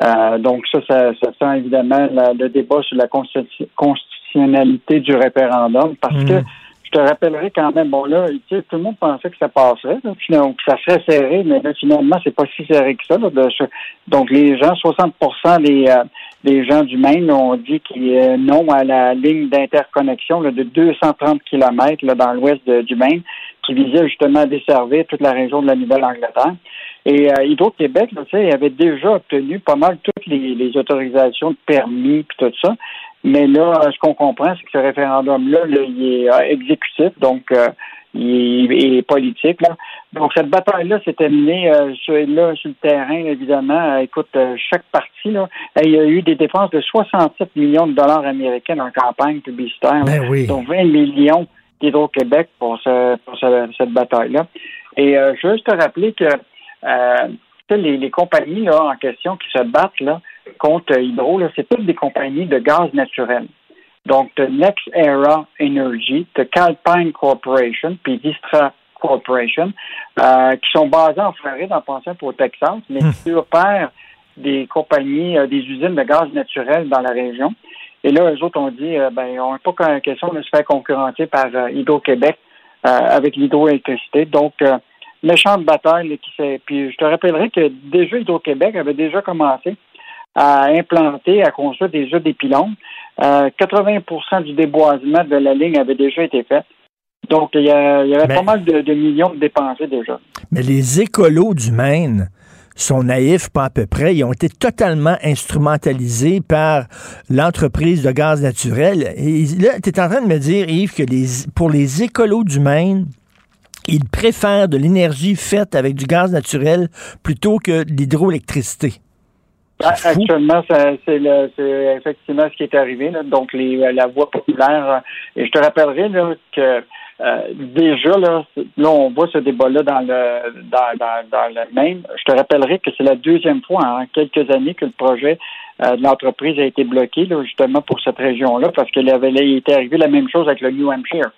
Euh, donc, ça, ça, sent évidemment le débat sur la constitutionnalité du référendum parce que mmh. je te rappellerai quand même, bon là, tout le monde pensait que ça passerait, là, que ça serait serré, mais là, finalement, c'est pas si serré que ça. donc, les gens, 60% des, euh, les gens du Maine ont dit qu'il a non à la ligne d'interconnexion de 230 km dans l'ouest du Maine qui visait justement à desservir toute la région de la Nouvelle-Angleterre. Et euh, Hydro-Québec, il avait déjà obtenu pas mal toutes les, autorisations de permis et tout ça. Mais là, ce qu'on comprend, c'est que ce référendum-là, il est euh, exécutif, donc euh, il est, politique. Là. Donc, cette bataille-là s'est terminée euh, sur, là, sur le terrain, évidemment. Euh, écoute, euh, chaque partie, là, il y a eu des dépenses de 67 millions de dollars américains en campagne publicitaire. Ben oui. Donc, 20 millions d'Hydro-Québec pour, ce, pour cette bataille-là. Et je veux juste te rappeler que les, les, compagnies là, en question qui se battent là, contre Hydro, c'est toutes des compagnies de gaz naturel. Donc, de Next Era Energy, de Calpine Corporation, puis Vistra Corporation, euh, qui sont basés en Floride, en pensant pour Texas, mais hmm. qui opèrent des compagnies, euh, des usines de gaz naturel dans la région. Et là, eux autres ont dit, euh, ben, on n'a pas question de se faire concurrencer par Hydro-Québec avec l'hydroélectricité. Donc, méchante bataille qui s'est. Puis je te rappellerai que déjà Hydro-Québec avait déjà commencé à implanter, à construire déjà des pylônes. 80% du déboisement de la ligne avait déjà été fait. Donc, il y, avait pas mal de, millions de dépensés déjà. Mais les écolos du Maine sont naïfs, pas à peu près. Ils ont été totalement instrumentalisés par l'entreprise de gaz naturel. Et là, tu es en train de me dire, Yves, que les, pour les écolos du Maine, ils préfèrent de l'énergie faite avec du gaz naturel plutôt que de l'hydroélectricité. Ah. Actuellement, c'est effectivement ce qui est arrivé. là. Donc, les, la voie populaire. euh, Et je te rappellerai là, que euh, déjà, là, là, on voit ce débat-là dans le dans, dans, dans le même. Je te rappellerai que c'est la deuxième fois en quelques années que le projet euh, de l'entreprise a été bloqué, là, justement pour cette région-là, parce qu'il avait il était arrivé la même chose avec le New Hampshire.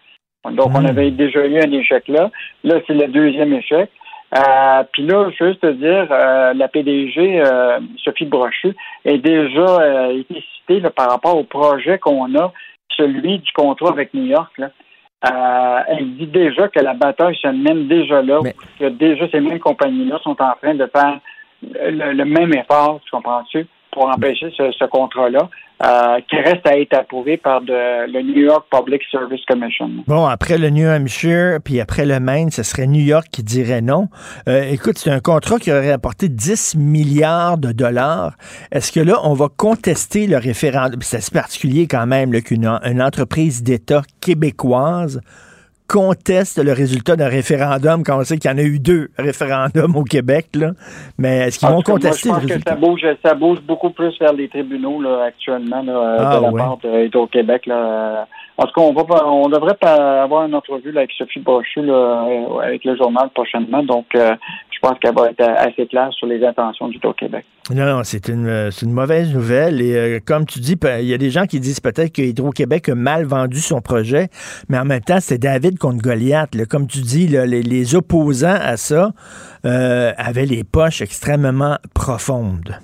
Donc, on Hmm. avait déjà eu un échec là. Là, c'est le deuxième échec. Euh, Puis là, je veux juste te dire, euh, la PDG, euh, Sophie Brochu, est déjà euh, été citée là, par rapport au projet qu'on a, celui du contrat avec New York. Là. Euh, elle dit déjà que la bataille se mène déjà là, que déjà ces mêmes compagnies-là sont en train de faire le, le même effort, tu comprends-tu, pour empêcher ce, ce contrat-là, euh, qui reste à être approuvé par le New York Public Service Commission. Bon, après le New Hampshire, puis après le Maine, ce serait New York qui dirait non. Euh, écoute, c'est un contrat qui aurait apporté 10 milliards de dollars. Est-ce que là, on va contester le référendum? C'est particulier quand même qu'une une entreprise d'État québécoise conteste le résultat d'un référendum quand on sait qu'il y en a eu deux référendums au Québec. Là. Mais est-ce qu'ils vont cas, moi, contester je le pense que résultat? ça bouge, ça bouge beaucoup plus vers les tribunaux là, actuellement là, euh, Ah, de la ouais. part de québec Là. En tout cas, on, va, on devrait avoir une entrevue avec Sophie Brochu euh, avec le journal prochainement. Donc, euh, je pense qu'elle va être assez claire sur les intentions du québec Non, non, c'est une, euh, une mauvaise nouvelle. Et comme tu dis, il y a des gens qui disent peut-être que Hydro-Québec a mal vendu son projet, mais en même temps, c'est David contre Goliath. Comme tu dis, les, opposants à ça avaient les poches extrêmement profondes.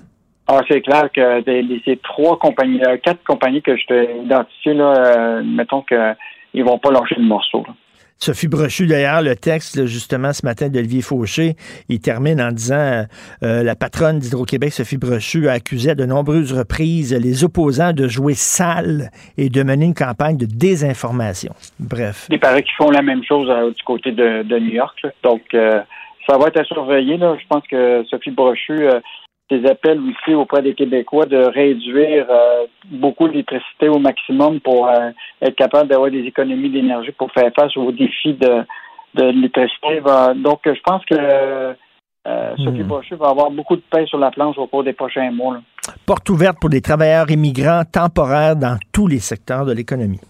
Ah, c'est clair que des- ces trois compagnies, euh, quatre compagnies que je t'ai identifiées, là, euh, mettons qu'ils vont pas lâcher le morceau. là. Sophie Brochu, d'ailleurs, le texte, là, justement, ce matin d'Olivier Fauché, il termine en disant euh, La patronne d'Hydro-Québec, Sophie Brochu, a accusé à de nombreuses reprises les opposants de jouer sale et de mener une campagne de désinformation. Bref. Il paraît qu'ils font la même chose euh, du côté de, de New York. là. Donc, euh, ça va être à surveiller. Là. Je pense que Sophie Brochu, ses appels aussi auprès des Québécois de réduire euh, beaucoup l'électricité au maximum pour euh, être capable d'avoir des économies d'énergie pour faire face aux défis de, de l'électricité. Donc, je pense que euh, Sophie Hmm. Brochu va avoir beaucoup de pain sur la planche au cours des prochains mois. là. Porte ouverte pour les travailleurs immigrants temporaires dans tous les secteurs de l'économie.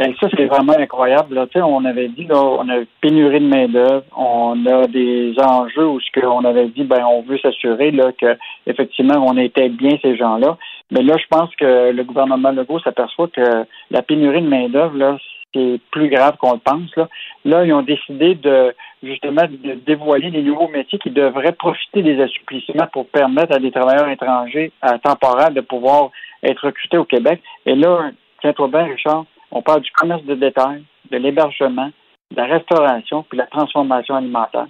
Et ça, c'est vraiment incroyable. Là. On avait dit, là, on a pénurie de main-d'œuvre, on a des enjeux où ce qu'on avait dit, ben, on veut s'assurer là, que effectivement on était bien ces gens-là. Mais là, je pense que le gouvernement Legault s'aperçoit que la pénurie de main-d'œuvre, là, c'est plus grave qu'on le pense. Là. là, ils ont décidé de justement de dévoiler des nouveaux métiers qui devraient profiter des assouplissements pour permettre à des travailleurs étrangers à temporaire de pouvoir être recrutés au Québec. Et là, tiens-toi bien, Richard, on parle du commerce de détail, de l'hébergement, de la restauration, puis de la transformation alimentaire.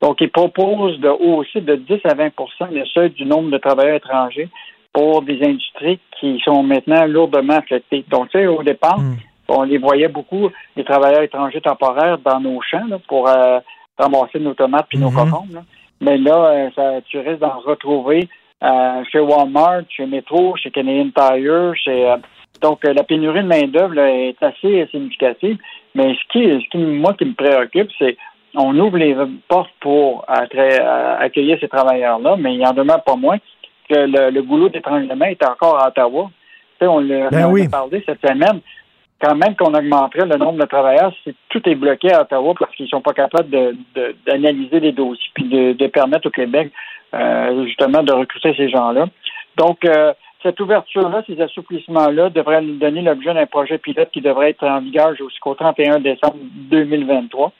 Donc, ils proposent de hausser de 10 à 20% le seuil du nombre de travailleurs étrangers pour des industries qui sont maintenant lourdement affectées. Donc, tu sais, au départ, on les voyait beaucoup, les travailleurs étrangers temporaires, dans nos champs là, pour euh, ramasser nos tomates puis nos concombres. là. Mais là, euh, ça, tu risques d'en retrouver euh, chez Walmart, chez Metro, chez Canadian Tire, chez... donc, euh, la pénurie de main-d'œuvre est assez significative. Mais ce qui, ce qui, moi, qui me préoccupe, c'est on ouvre les portes pour accueillir ces travailleurs-là, mais il en demeure pas moins que le, le goulot d'étranglement est encore à Ottawa. Tu sais, on l'a Ben oui. parlé cette semaine. Quand même qu'on augmenterait le nombre de travailleurs, tout est bloqué à Ottawa parce qu'ils sont pas capables de- de- d'analyser les dossiers puis de, de permettre au Québec euh, justement de recruter ces gens-là. Donc, euh, cette ouverture-là, ces assouplissements-là devraient nous donner l'objet d'un projet pilote qui devrait être en vigueur jusqu'au 31 décembre 2023,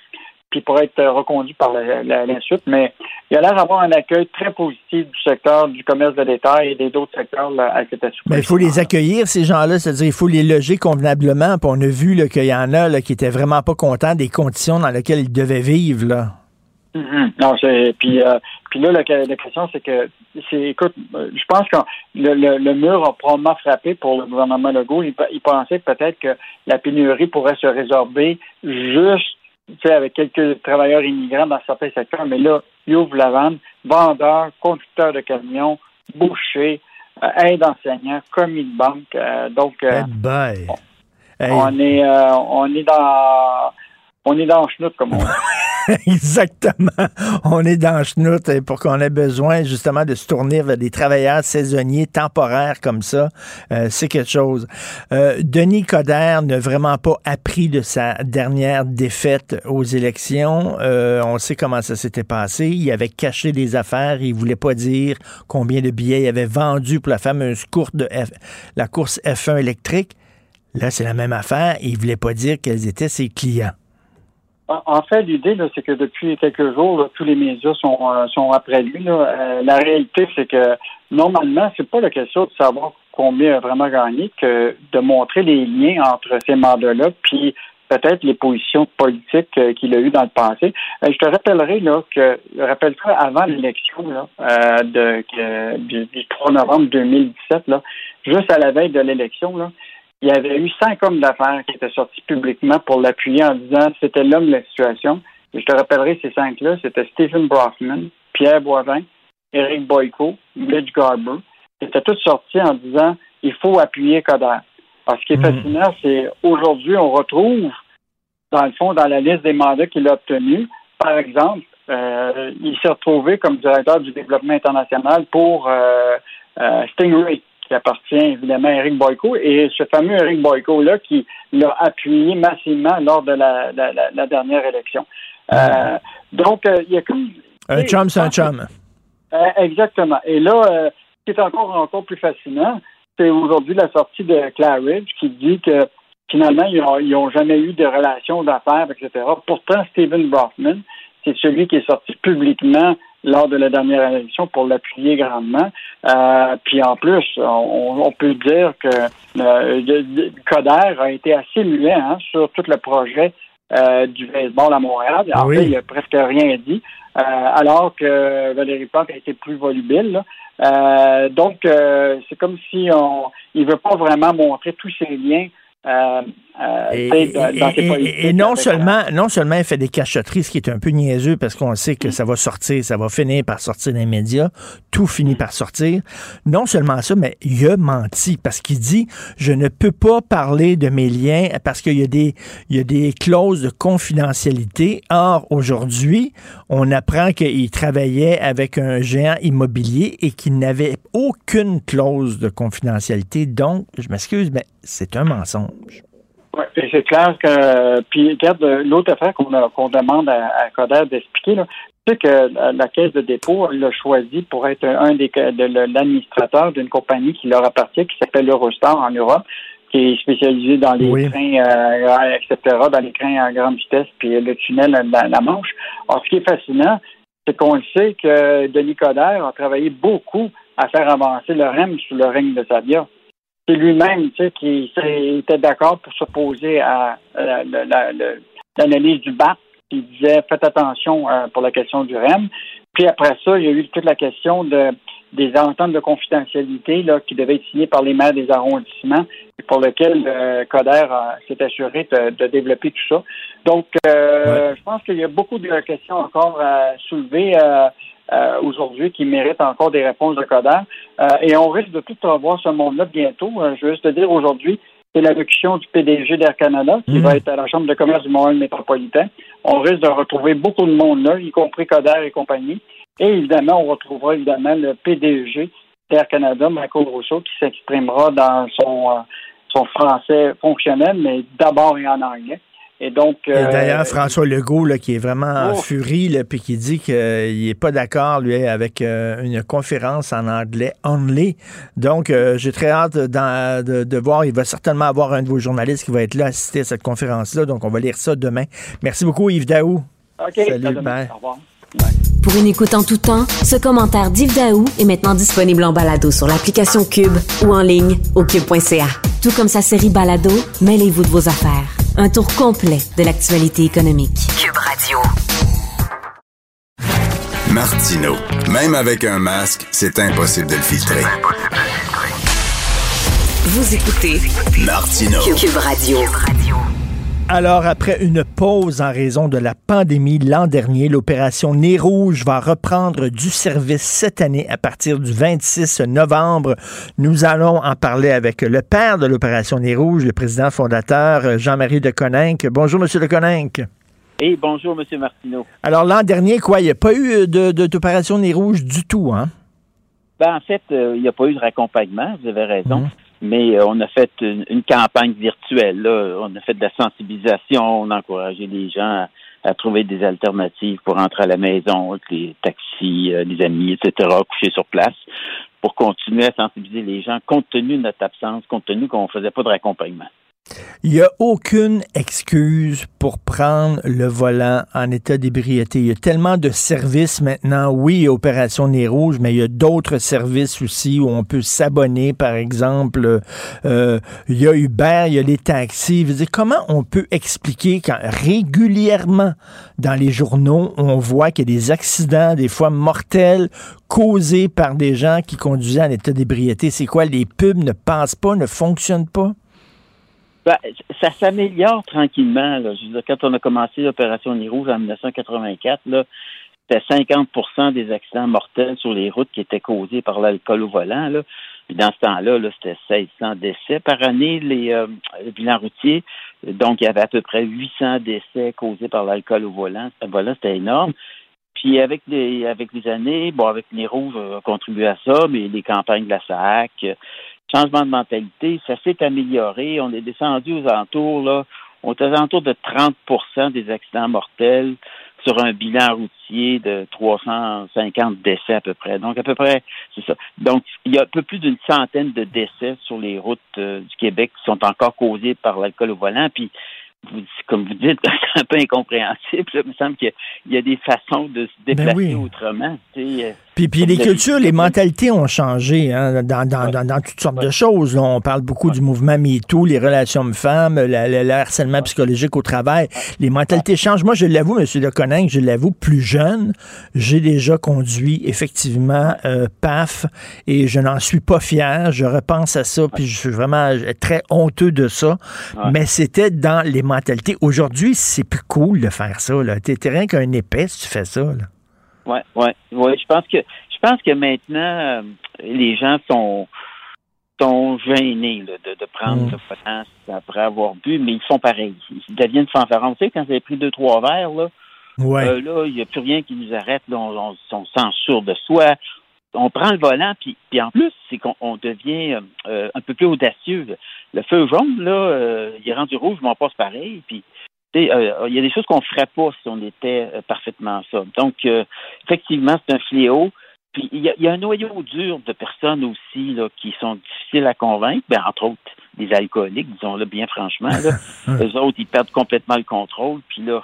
puis pourrait être reconduit par la, suite. Mais il y a l'air d'avoir un accueil très positif du secteur du commerce de détail et des d'autres secteurs à cet assouplissement. Mais il faut les accueillir, ces gens-là, c'est-à-dire il faut les loger convenablement. Puis on a vu qu'il y en a qui étaient vraiment pas contents des conditions dans lesquelles ils devaient vivre. Mhm. Non, c'est puis euh, puis là la, la question c'est que c'est écoute, euh, je pense que le, le, le mur a probablement frappé pour le gouvernement Legault. Il, il pensait peut-être que la pénurie pourrait se résorber juste tu sais, avec quelques travailleurs immigrants dans certains secteurs, mais là, il ouvre la vanne, vendeurs, conducteurs de camions, bouchers, euh, aide enseignants, commis de banque. euh, donc euh, Bye. Hey. on est euh, on est dans on est dans le schnout, comme on dit. Exactement. On est dans chenoute et pour qu'on ait besoin justement de se tourner vers des travailleurs saisonniers temporaires comme ça, euh, c'est quelque chose. Euh, Denis Coderre n'a vraiment pas appris de sa dernière défaite aux élections. Euh, on sait comment ça s'était passé. Il avait caché des affaires. Il voulait pas dire combien de billets il avait vendu pour la fameuse course de F, la course F1 électrique. Là, c'est la même affaire. Il voulait pas dire quels étaient ses clients. En fait, l'idée, c'est que depuis quelques jours, là, tous les médias sont, euh, sont après lui. Là. Euh, la réalité, c'est que normalement, c'est pas la question de savoir combien a vraiment gagné que de montrer les liens entre ces mandats-là, puis peut-être les positions politiques euh, qu'il a eues dans le passé. je te rappellerai là que rappelle-toi avant l'élection là, de, du, du, 3 novembre 2017, là, juste à la veille de l'élection, là, il y avait eu cinq hommes d'affaires qui étaient sortis publiquement pour l'appuyer en disant c'était l'homme de la situation. Et je te rappellerai ces cinq-là, c'était Stephen Brockman, Pierre Boivin, Eric Boyko, Mitch Garber. Ils étaient tous sortis en disant il faut appuyer Coder. Alors, ce qui est mhm. fascinant, c'est aujourd'hui, on retrouve, dans le fond, dans la liste des mandats qu'il a obtenus, par exemple, euh, il s'est retrouvé comme directeur du développement international pour euh, euh, Stingray qui appartient évidemment à Eric Boyko, et ce fameux Eric Boyko-là qui l'a appuyé massivement lors de la, dernière élection. Euh, donc, euh, il y a comme... Un chum, c'est un chum. Euh, exactement. Et là, ce qui est encore, encore plus fascinant, c'est aujourd'hui la sortie de Claridge qui dit que finalement, ils n'ont jamais eu de relation d'affaires, etc. Pourtant, Stephen Brockman, c'est celui qui est sorti publiquement lors de la dernière élection pour l'appuyer grandement. Euh, puis en plus, on, peut dire que euh, Coder a été assez muet hein, sur tout le projet euh, du baseball à Montréal. En fait, il a presque rien dit, euh, alors que Valérie Plante a été plus volubile. donc, c'est comme si on il veut pas vraiment montrer tous ses liens euh, euh, et, non seulement non seulement il fait des cachotteries, ce qui est un peu niaiseux parce qu'on sait que mm. ça va sortir, ça va finir par sortir les médias, tout finit mm. par sortir. Non seulement ça, mais il a menti parce qu'il dit je ne peux pas parler de mes liens parce qu'il y a des il y a des clauses de confidentialité. Or aujourd'hui, on apprend qu'il travaillait avec un géant immobilier et qu'il n'avait aucune clause de confidentialité. Donc, je m'excuse, mais c'est un mensonge. Oui, c'est clair que. Puis, regarde, l'autre affaire qu'on demande à, à Coder d'expliquer, c'est que la, Caisse de dépôt l'a choisi pour être un des de l'administrateur d'une compagnie qui leur appartient, qui s'appelle Eurostar en Europe, qui est spécialisée dans les trains, euh, etc., dans les trains à grande vitesse, puis le tunnel, la, la Manche. Alors, ce qui est fascinant, c'est qu'on sait que Denis Coderre a travaillé beaucoup à faire avancer le REM sous le règne de Sabia c'est lui-même tu sais, qui était d'accord pour s'opposer à l'analyse du BAP, qui disait faites attention euh, pour la question du REM. Puis après ça, il y a eu toute la question de des ententes de confidentialité là, qui devaient être signées par les maires des arrondissements et pour lequel euh, Coder s'est assuré de, développer tout ça. Donc, euh, je pense qu'il y a beaucoup de questions encore à soulever. Euh, euh, aujourd'hui qui méritent encore des réponses de Coder. Euh, et on risque de tout revoir ce monde-là bientôt. Euh, je veux juste te dire aujourd'hui, c'est l'allocution du PDG d'Air Canada qui va mm. être à la Chambre de commerce du Montréal métropolitain. On risque de retrouver beaucoup de monde là, y compris Coder et compagnie. Et évidemment, on retrouvera évidemment le PDG d'Air Canada, Michael Rousseau, qui s'exprimera dans son, son français fonctionnel, mais d'abord et en anglais. Et donc. D'ailleurs, euh, François Legault, là, qui est vraiment en oh. furie, puis qui dit qu'il n'est pas d'accord, lui, avec euh, une conférence en anglais only. Donc, euh, j'ai très hâte de, voir. Il va certainement avoir un de vos journalistes qui va être là assister à cette conférence-là. Donc, on va lire ça demain. Merci beaucoup, Yves Daou. OK. Salut, Au revoir. Pour une écoute en tout temps, ce commentaire d'Yves Daou est maintenant disponible en balado sur l'application Cube ou en ligne au cube.ca. Tout comme sa série Balado, mêlez-vous de vos affaires. Un tour complet de l'actualité économique. Cube Radio. Martino. Même avec un masque, c'est impossible de le filtrer. Vous écoutez Martino. Cube Radio. Alors, après une pause en raison de la pandémie l'an dernier, l'opération Nez Rouge va reprendre du service cette année à partir du 26 novembre. Nous allons en parler avec le père de l'opération Nez Rouge, le président fondateur Jean-Marie de Coninck. Bonjour, Monsieur de Coninck. Et bonjour, M. Martineau. Alors, l'an dernier, quoi, il n'y a pas eu de, d'opération Nez Rouge du tout, hein? Ben, en fait, euh, il n'y a pas eu de raccompagnement, vous avez raison. Mhm. Mais euh, on a fait une, campagne virtuelle. On a fait de la sensibilisation, on a encouragé les gens à, à trouver des alternatives pour rentrer à la maison, avec les taxis, euh, les amis, etc., coucher sur place, pour continuer à sensibiliser les gens, compte tenu de notre absence, compte tenu qu'on ne faisait pas de raccompagnement. Il n'y a aucune excuse pour prendre le volant en état d'ébriété. Il y a tellement de services maintenant. Oui, Opération Nez Rouge, mais il y a d'autres services aussi où on peut s'abonner, par exemple. Euh, il y a Uber, il y a les taxis. Je comment on peut expliquer quand régulièrement dans les journaux, on voit qu'il y a des accidents, des fois mortels, causés par des gens qui conduisaient en état d'ébriété? C'est quoi? Les pubs ne passent pas, ne fonctionnent pas? Ben, ça s'améliore tranquillement. Là. Je veux dire, quand on a commencé l'opération Nez en 1984, là, c'était 50% des accidents mortels sur les routes qui étaient causés par l'alcool au volant. Là. Puis dans ce temps-là, -là, c'était 1600 décès par année, les, euh, bilans routiers. Donc, il y avait à peu près 800 décès causés par l'alcool au volant. Voilà, c'était énorme. Puis avec les avec les années, bon, avec les rouges a contribué à ça, mais les campagnes de la SAC, changement de mentalité, ça s'est amélioré. On est descendu aux alentours, là, on est aux alentours de 30% des accidents mortels sur un bilan routier de 350 décès à peu près. Donc, à peu près, c'est ça. Donc, il y a un peu plus d'une centaine de décès sur les routes euh, du Québec qui sont encore causés par l'alcool au volant. Puis, vous, comme vous dites, c'est un peu incompréhensible. Il me semble qu'il y, a des façons de se déplacer oui. autrement. Tu sais, Puis, puis les cultures, les mentalités ont changé hein, dans, dans, dans, dans, toutes sortes de choses. On parle beaucoup du mouvement MeToo, les relations hommes-femmes, le, le, le, harcèlement psychologique au travail. Les mentalités changent. Moi, je l'avoue, M. Leconinck, je l'avoue, plus jeune, j'ai déjà conduit effectivement euh, PAF et je n'en suis pas fier. Je repense à ça, puis je suis vraiment très honteux de ça. Mais c'était dans les mentalités. Aujourd'hui, c'est plus cool de faire ça. T'es rien qu'un épais si tu fais ça. Là. Oui, oui, ouais. Je pense que je pense que maintenant euh, les gens sont sont gênés là, de, de prendre Mm. le potence après avoir bu, mais ils font pareil. Ils deviennent fanfarons. Tu sais, quand vous avez pris deux, trois verres, là, Ouais. euh, là, il n'y a plus rien qui nous arrête. Là, on, on, on sûr de soi. On prend le volant, puis, puis en plus, c'est qu'on on devient euh, un peu plus audacieux. Le feu jaune, là, euh, il est rendu rouge, mais on passe pareil. Puis, euh, il y a des choses qu'on ne ferait pas si on était euh, parfaitement sobre. Donc, euh, effectivement, c'est un fléau. Puis, il y, a, il y, a un noyau dur de personnes aussi là, qui sont difficiles à convaincre, ben, entre autres des alcooliques, disons-le bien franchement. Là. Eux autres, ils perdent complètement le contrôle. Puis là,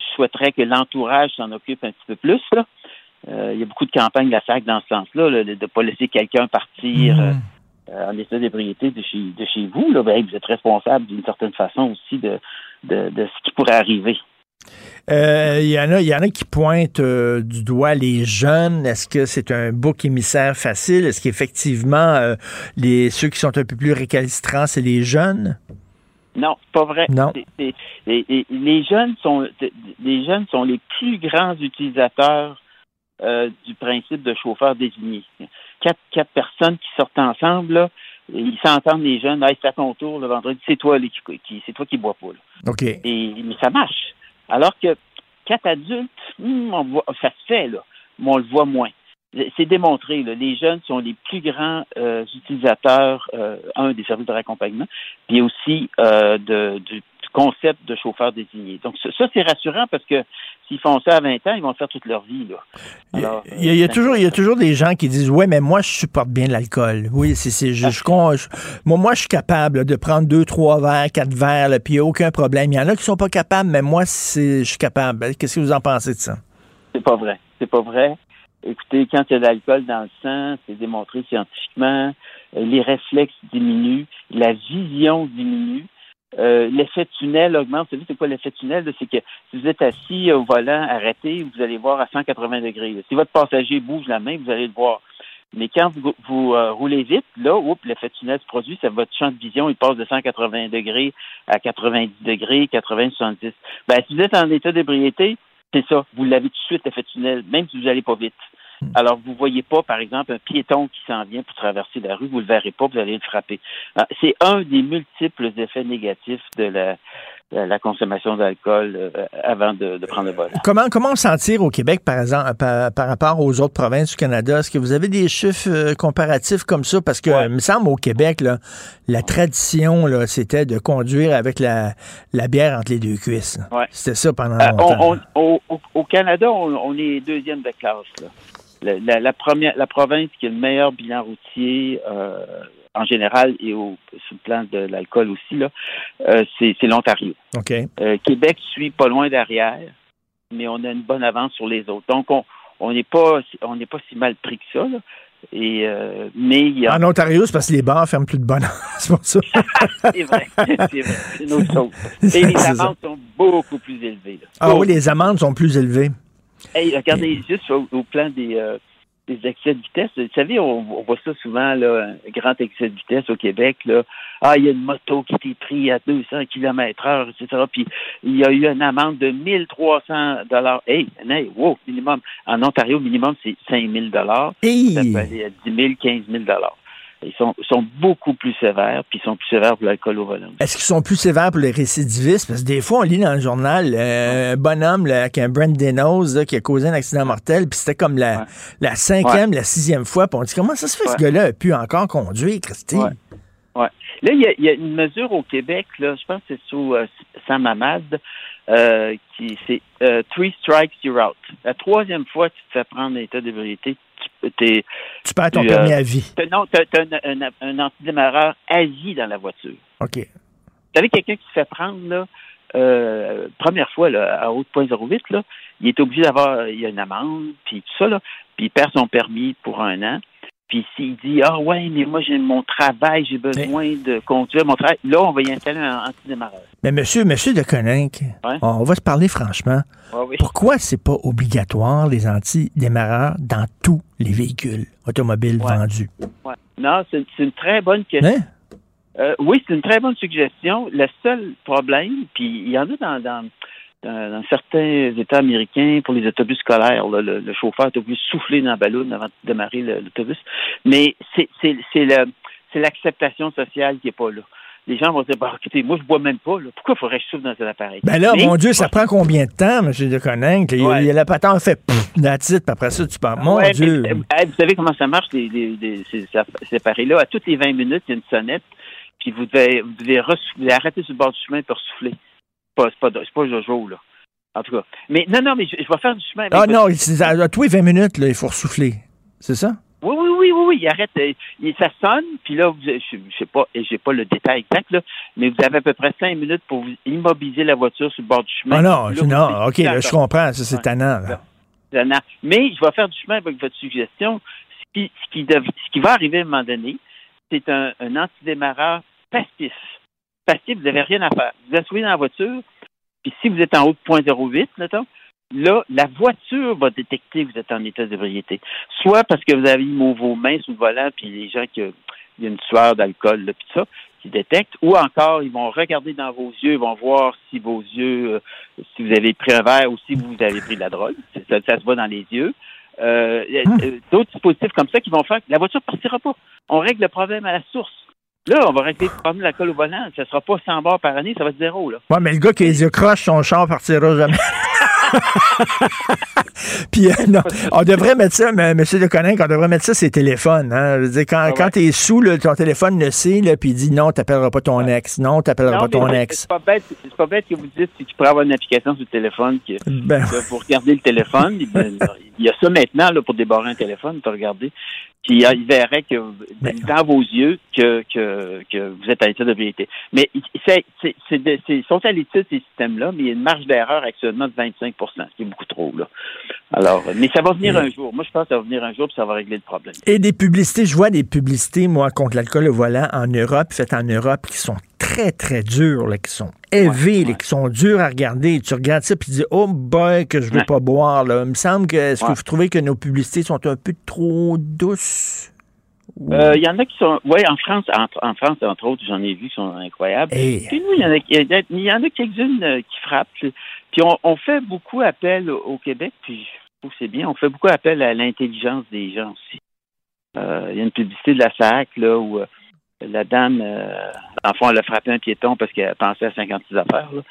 je souhaiterais que l'entourage s'en occupe un petit peu plus. Il y a beaucoup de campagnes de la SAC dans ce sens-là, là, de ne pas laisser quelqu'un partir euh, en état d'ébriété de chez, de chez vous. Là. Ben, vous êtes responsable d'une certaine façon aussi de, de, de ce qui pourrait arriver. Euh, Il y, en a, y en a qui pointent euh, du doigt les jeunes. Est-ce que c'est un bouc émissaire facile? Est-ce qu'effectivement, euh, les, ceux qui sont un peu plus récalcitrants, c'est les jeunes? Non, pas vrai. Non. Les, les- les jeunes sont les jeunes sont les plus grands utilisateurs du principe de chauffeur désigné. Quatre, quatre personnes qui sortent ensemble, là, ils s'entendent les jeunes, hey, c'est à ton tour le vendredi, c'est toi là, qui, c'est toi qui bois pas. Là. OK. Et, mais ça marche. Alors que quatre adultes, hmm, on voit, ça se fait, là, mais on le voit moins. C'est démontré, là, les jeunes sont les plus grands euh, utilisateurs, euh, un, des services de raccompagnement, puis aussi euh, de, du concept de chauffeur désigné. Donc ça, c'est rassurant parce que s'ils font ça à 20 ans, ils vont le faire toute leur vie. Là. Alors, Il y, a, il y a toujours, il y a toujours des gens qui disent Ouais, mais moi, je supporte bien l'alcool. Oui, c'est, c'est, je, je, con- je- moi, moi, je suis capable de prendre deux, trois verres, quatre verres, là, puis aucun problème. Il y en a qui sont pas capables, mais moi, je suis capable. Qu'est-ce que vous en pensez de ça? C'est pas vrai. C'est pas vrai. Écoutez, quand il y a de l'alcool dans le sang, c'est démontré scientifiquement, euh, les réflexes diminuent, la vision diminue, euh, l'effet tunnel augmente. Vous savez, c'est quoi l'effet tunnel? C'est que si vous êtes assis au volant, arrêté, vous allez voir à 180 degrés. Si votre passager bouge la main, vous allez le voir. Mais quand vous, vous euh, roulez vite, là, l'effet tunnel se produit, ça, votre champ de vision, il passe de 180 degrés à 90 degrés, 80, 70. Ben, si vous êtes en état d'ébriété, c'est ça. Vous l'avez tout de suite, l'effet tunnel, même si vous n'allez pas vite. Alors, vous ne voyez pas, par exemple, un piéton qui s'en vient pour traverser la rue, vous ne le verrez pas, vous allez le frapper. Ah, C'est un des multiples effets négatifs de la consommation d'alcool euh, avant de, de prendre le volant. Comment, comment s'en tire au Québec, par exemple, par, par rapport aux autres provinces du Canada? Est-ce que vous avez des chiffres euh, comparatifs comme ça? Parce que, il me semble, au Québec, là, la tradition, c'était de conduire avec la, la bière entre les deux cuisses. Ouais. C'était ça pendant Euh, longtemps. on- on- au, au- au Canada, on, on est deuxième de classe. là. La, la- la première, la province qui a le meilleur bilan routier euh, en général et au, sur le plan de l'alcool aussi, là, euh, c'est l'Ontario. OK. Euh, Québec suit pas loin derrière, mais on a une bonne avance sur les autres. Donc, on on n'est pas on n'est pas si mal pris que ça. là. Et euh, mais il y a En Ontario, c'est parce que les bars ferment plus de bonheur. c'est pour ça. c'est vrai, c'est vrai, c'est une autre chose. Et les amendes sont beaucoup plus élevées. là. Ah oui, les amendes sont plus élevées. Hey, regardez, juste au, au plan des, euh, des excès de vitesse, vous savez, on, on voit ça souvent, là, un grand excès de vitesse au Québec, là. Ah, il y a une moto qui était prise à 200 km heure, etc. Puis, il y a eu une amende de 1300 dollars. Hey, hey, wow, minimum. En Ontario, minimum, c'est 5000 dollars. Hey! Ça peut aller à 10 000, 15 000 dollars. Ils sont, sont beaucoup plus sévères, puis ils sont plus sévères pour l'alcool au volant. Est-ce qu'ils sont plus sévères pour les récidivistes? Parce que des fois, on lit dans le journal euh, un bonhomme là, avec un Brent Denos là, qui a causé un accident mortel, puis c'était comme la, la cinquième, la sixième fois, puis on dit comment ça se fait ce Ouais. gars-là a pu encore conduire, Christy? Ouais. Là, il y, a, il y a une mesure au Québec, là, je pense que c'est sous euh, Sam Hamad, euh, qui c'est euh, Three Strikes You're Out. La troisième fois que tu te fais prendre l'état d'ébriété, tu t'es, Tu perds ton tu, permis euh, à vie. t'as- non, tu as, un, un, un antidémarreur à vie dans la voiture. OK. Vous savez, quelqu'un qui se fait prendre, là, euh, première fois, là, à haute point 08, là, il est obligé d'avoir, il y a une amende, puis tout ça, là, puis il perd son permis pour un an. Puis s'il dit, ah ouais, mais moi, j'ai mon travail, j'ai besoin de conduire mon travail, là, on va y installer un antidémarreur. Mais monsieur, monsieur de Coninck, on va se parler franchement. Ouais, oui. Pourquoi c'est pas obligatoire, les anti-démarreurs, dans tous les véhicules automobiles vendus? Ouais. Non, c'est c'est une très bonne question. Hein? Euh, oui, c'est une très bonne suggestion. Le seul problème, puis il y en a dans, dans, dans- dans certains États américains pour les autobus scolaires, là, le, le chauffeur est obligé de souffler dans la ballon avant de démarrer l'autobus. Mais c'est l'acceptation sociale qui n'est pas là. Les gens vont dire, bah, écoutez, moi, je bois même pas. Là. Pourquoi faudrait que je souffle dans un appareil? Ben là, Mais- mon Dieu, ça prend combien de temps, monsieur de Coninck? Il, Ouais. il- la patente fait that's it, puis après ça, tu parles. Mon Ouais, Dieu. mais, euh, vous savez comment ça marche, les, les- les- ces, ces appareils-là? À toutes les 20 minutes, il y a une sonnette, puis vous devez, vous devez, vous devez arrêter sur le bord du chemin pour souffler. C'est pas, pas, pas Jojo, là. En tout cas. Mais non, non, mais je, je vais faire du chemin. avec Ah non, à, à tous les 20 minutes, là, il faut ressouffler. C'est ça? Oui, oui, oui, oui, oui, il arrête. euh, il- ça sonne, puis là, vous, je, je sais pas, et j'ai pas le détail exact, là, mais vous avez à peu près 5 minutes pour vous immobiliser la voiture sur le bord du chemin. Ah non, là, non, OK, là, je comprends, ça, c'est Ouais. tannant, là. Tannant. Mais je vais faire du chemin avec votre suggestion. Ce qui, ce qui, dev- ce qui va arriver à un moment donné, c'est un, un antidémarreur passif. Passif, vous n'avez rien à faire. Vous asseyez dans la voiture, puis si vous êtes en haut de 0.08, mettons, là, la voiture va détecter que vous êtes en état d'ébriété. Soit parce que vous avez mis vos mains sous le volant, puis les gens qui a une sueur d'alcool, puis ça, qui détectent, ou encore, ils vont regarder dans vos yeux, ils vont voir si vos yeux, euh, si vous avez pris un verre ou si vous avez pris de la drogue. Ça, ça se voit dans les yeux. Euh, euh, D'autres dispositifs comme ça qui vont faire que la voiture partira pas. On règle le problème à la source. Là, on va régler le problème de l'alcool au volant. Ça sera pas 100 bars par année, ça va être zéro. Là. Ouais, mais le gars qui les yeux croches, son char partira jamais. Puis, euh, non, on devrait mettre ça, mais, monsieur de Coninck, on devrait mettre ça sur les téléphones. Hein. Je veux dire, quand, quand t'es sous, là, ton téléphone le sait, là, puis il dit non, t'appelleras pas ton ex. Non, t'appelleras pas ton ex. C'est pas bête, pas bête que vous dites que tu pourrais avoir une application sur le téléphone que, Ben. que vous regardez le téléphone. il ben, il y a ça maintenant là, pour débarrer un téléphone, tu regarder. Puis euh, il verrait que dans vos yeux que, que, que vous êtes à l'état de vérité. Mais c'est, c'est- ils sont à l'étude ces systèmes-là, mais il y a une marge d'erreur actuellement de 25 ce qui est beaucoup trop. Là. Alors, mais ça va venir un jour. Moi, je pense que ça va venir un jour puis ça va régler le problème. Et des publicités, je vois des publicités, moi, contre l'alcool au volant en Europe, faites en Europe, qui sont très, très dures, là, qui sont élevées, là, qui sont dures à regarder. Tu regardes ça, puis tu dis, oh boy, que je veux Ouais. pas boire. Là. Il me semble que, est-ce que Ouais. vous trouvez que nos publicités sont un peu trop douces? Euh, Il y en a qui sont. Oui, en France, entre, en France, entre autres, j'en ai vu qui sont incroyables. Hey. Puis nous, il y en a, y a- il y en a quelques-unes euh, qui frappent. Puis on, on fait beaucoup appel au Québec, puis je trouve que c'est bien. On fait beaucoup appel à l'intelligence des gens aussi. Euh, Il y a une publicité de la SAC, là, où la dame, euh, en fond, elle a frappé un piéton parce qu'elle pensait à 56 affaires. Là.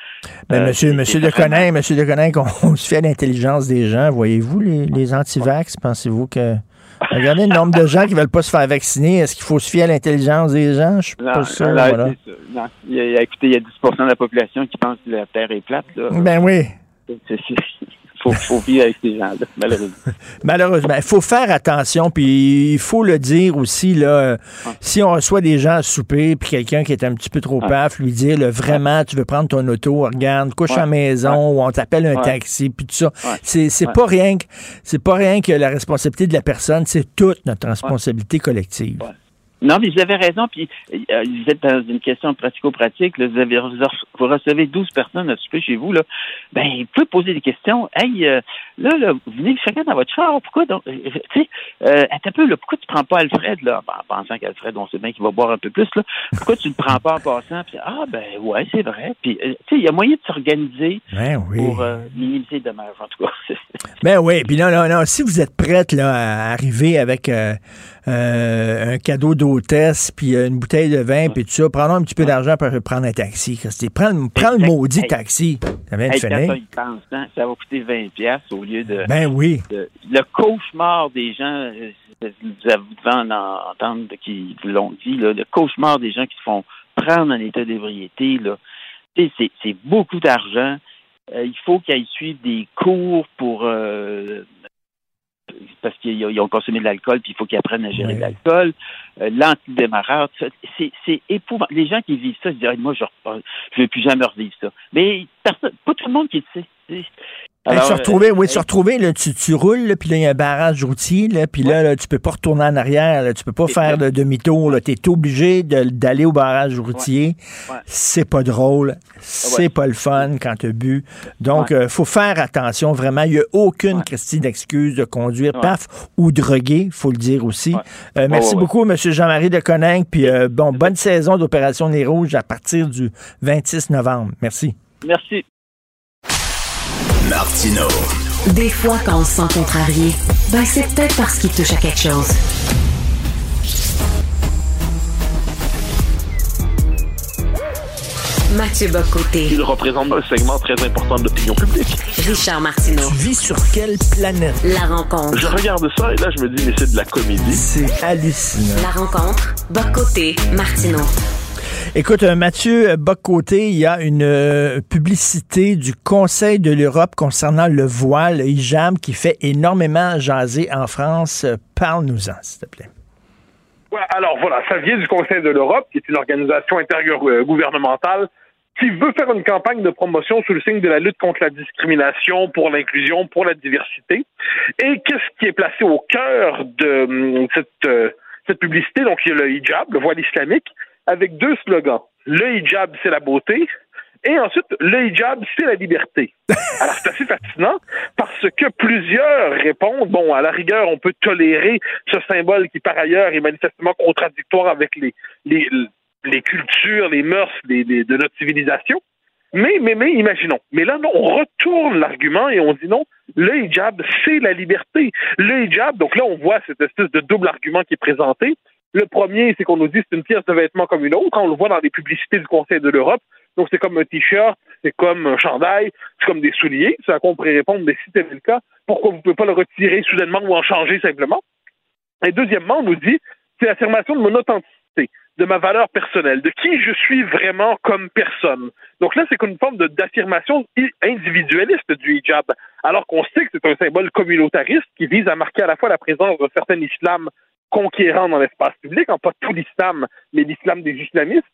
Ben, Euh, monsieur, monsieur Deconin, monsieur Deconin, qu'on on se fait à l'intelligence des gens. Voyez-vous les, les anti-vax? Pensez-vous que. Regardez le nombre de gens qui veulent pas se faire vacciner. Est-ce qu'il faut se fier à l'intelligence des gens? Je suis Non, pas sûr. non, voilà. Non, il y a, écoutez, il y a 10 de la population qui pense que la Terre est plate. Là. Ben oui. Faut, faut vivre avec ces gens-là, malheureusement. Malheureusement, il faut faire attention, puis il faut le dire aussi, là, si on reçoit des gens à souper, puis quelqu'un qui est un petit peu trop paf, lui dire, là, vraiment, tu veux prendre ton auto, regarde, couche à la maison, ou on t'appelle un taxi, puis tout ça. C'est pas rien que c'est pas rien que la responsabilité de la personne, c'est toute notre responsabilité collective. Non, mais vous avez raison. Puis, euh, vous êtes dans une question pratico-pratique. là, Vous, avez, vous recevez 12 personnes à souper chez vous. Là. Ben, vous pouvez poser des questions. Hey, euh, là, là, vous venez chacun dans votre char. Pourquoi donc? euh, Tu sais, euh, un peu, là, pourquoi tu prends pas Alfred, là? Ben, en pensant qu'Alfred, on sait bien qu'il va boire un peu plus, là. Pourquoi tu ne le prends pas en passant? Puis, ah, ben, ouais, c'est vrai. Puis, tu sais, il y a moyen de s'organiser Ben oui. pour minimiser les dommages, en tout cas. Ben oui, puis non, non, non, si vous êtes prête là, à arriver avec euh, un cadeau d'hôtesse, puis euh, une bouteille de vin, puis tout ça, prenons un petit peu d'argent pour prendre un taxi. Prends, le- prends le maudit taxi. Ça vient de finir. hein, ça va coûter 20 pièces au lieu de... Ben oui. de- le cauchemar des gens, euh, vous devez en entendre qui vous l'ont dit, là, le cauchemar des gens qui se font prendre en état d'ébriété, là, c'est c'est beaucoup d'argent. Euh, il faut qu'ils suivent des cours pour euh, parce qu'ils ils ont consommé de l'alcool, puis il faut qu'ils apprennent à gérer Ouais. l'alcool. Euh, L'antidémarreur, tout ça, c'est c'est épouvantable. Les gens qui vivent ça se disent Ah, moi je ne veux plus jamais revivre ça. Mais personne, pas tout le monde qui le sait. Tu. Ben, Alors, se retrouver, euh, oui, se retrouver, là, tu, tu roules, là, puis là, il y a un barrage routier, là, puis là, là, tu peux pas retourner en arrière, là, tu peux pas faire de demi-tour, là, t'es obligé d'aller au barrage routier. Ouais. C'est pas drôle, c'est pas le fun quand tu bu. Donc, euh, faut faire attention, vraiment. Il y a aucune Christie d'excuse de conduire paf ou drogué, faut le dire aussi. Euh, merci beaucoup, M. Jean-Marie de Coninck, puis euh, bon, bonne saison d'Opération Les Rouges à partir du 26 novembre. Merci. Merci. Martino. Des fois, quand on se sent contrarié, ben c'est peut-être parce qu'il touche à quelque chose. Mathieu Bocoté. Il représente un segment très important de l'opinion publique. Richard Martineau. Tu vis sur quelle planète? La rencontre. Je regarde ça et là, je me dis, mais c'est de la comédie. C'est hallucinant. La rencontre. Bocoté. Martineau. Écoute, euh, Mathieu Bocoté, il y a une euh, publicité du Conseil de l'Europe concernant le voile, le hijab, qui fait énormément jaser en France. Euh, Parle-nous-en, s'il te plaît. Alors voilà, ça vient du Conseil de l'Europe, qui est une organisation intergouvernementale qui veut faire une campagne de promotion sous le signe de la lutte contre la discrimination, pour l'inclusion, pour la diversité. Et qu'est-ce qui est placé au cœur de hum, cette, cette publicité? Donc, il y a le hijab, le voile islamique, avec deux slogans. Le hijab, c'est la beauté. Et ensuite, le hijab, c'est la liberté. Alors, c'est assez fascinant parce que plusieurs répondent, bon, à la rigueur, on peut tolérer ce symbole qui, par ailleurs, est manifestement contradictoire avec les, les, les cultures, les mœurs des- de notre civilisation. Mais, mais, mais, imaginons. Mais là, non, on retourne l'argument et on dit non, le hijab, c'est la liberté. Le hijab, donc là, on voit cette espèce de double argument qui est présenté. Le premier, c'est qu'on nous dit c'est une pièce de vêtement comme une autre. On le voit dans les publicités du Conseil de l'Europe. Donc, c'est comme un t-shirt, c'est comme un chandail, c'est comme des souliers. C'est à quoi on pourrait répondre, mais si c'était le cas, pourquoi vous ne pouvez pas le retirer soudainement ou en changer simplement? Et deuxièmement, on nous dit, c'est l'affirmation de mon authenticité, de ma valeur personnelle, de qui je suis vraiment comme personne. Donc là, c'est une forme d'affirmation individualiste du hijab, alors qu'on sait que c'est un symbole communautariste qui vise à marquer à la fois la présence d'un certain islam conquérant dans l'espace public, en pas tout l'islam, mais l'islam des islamistes.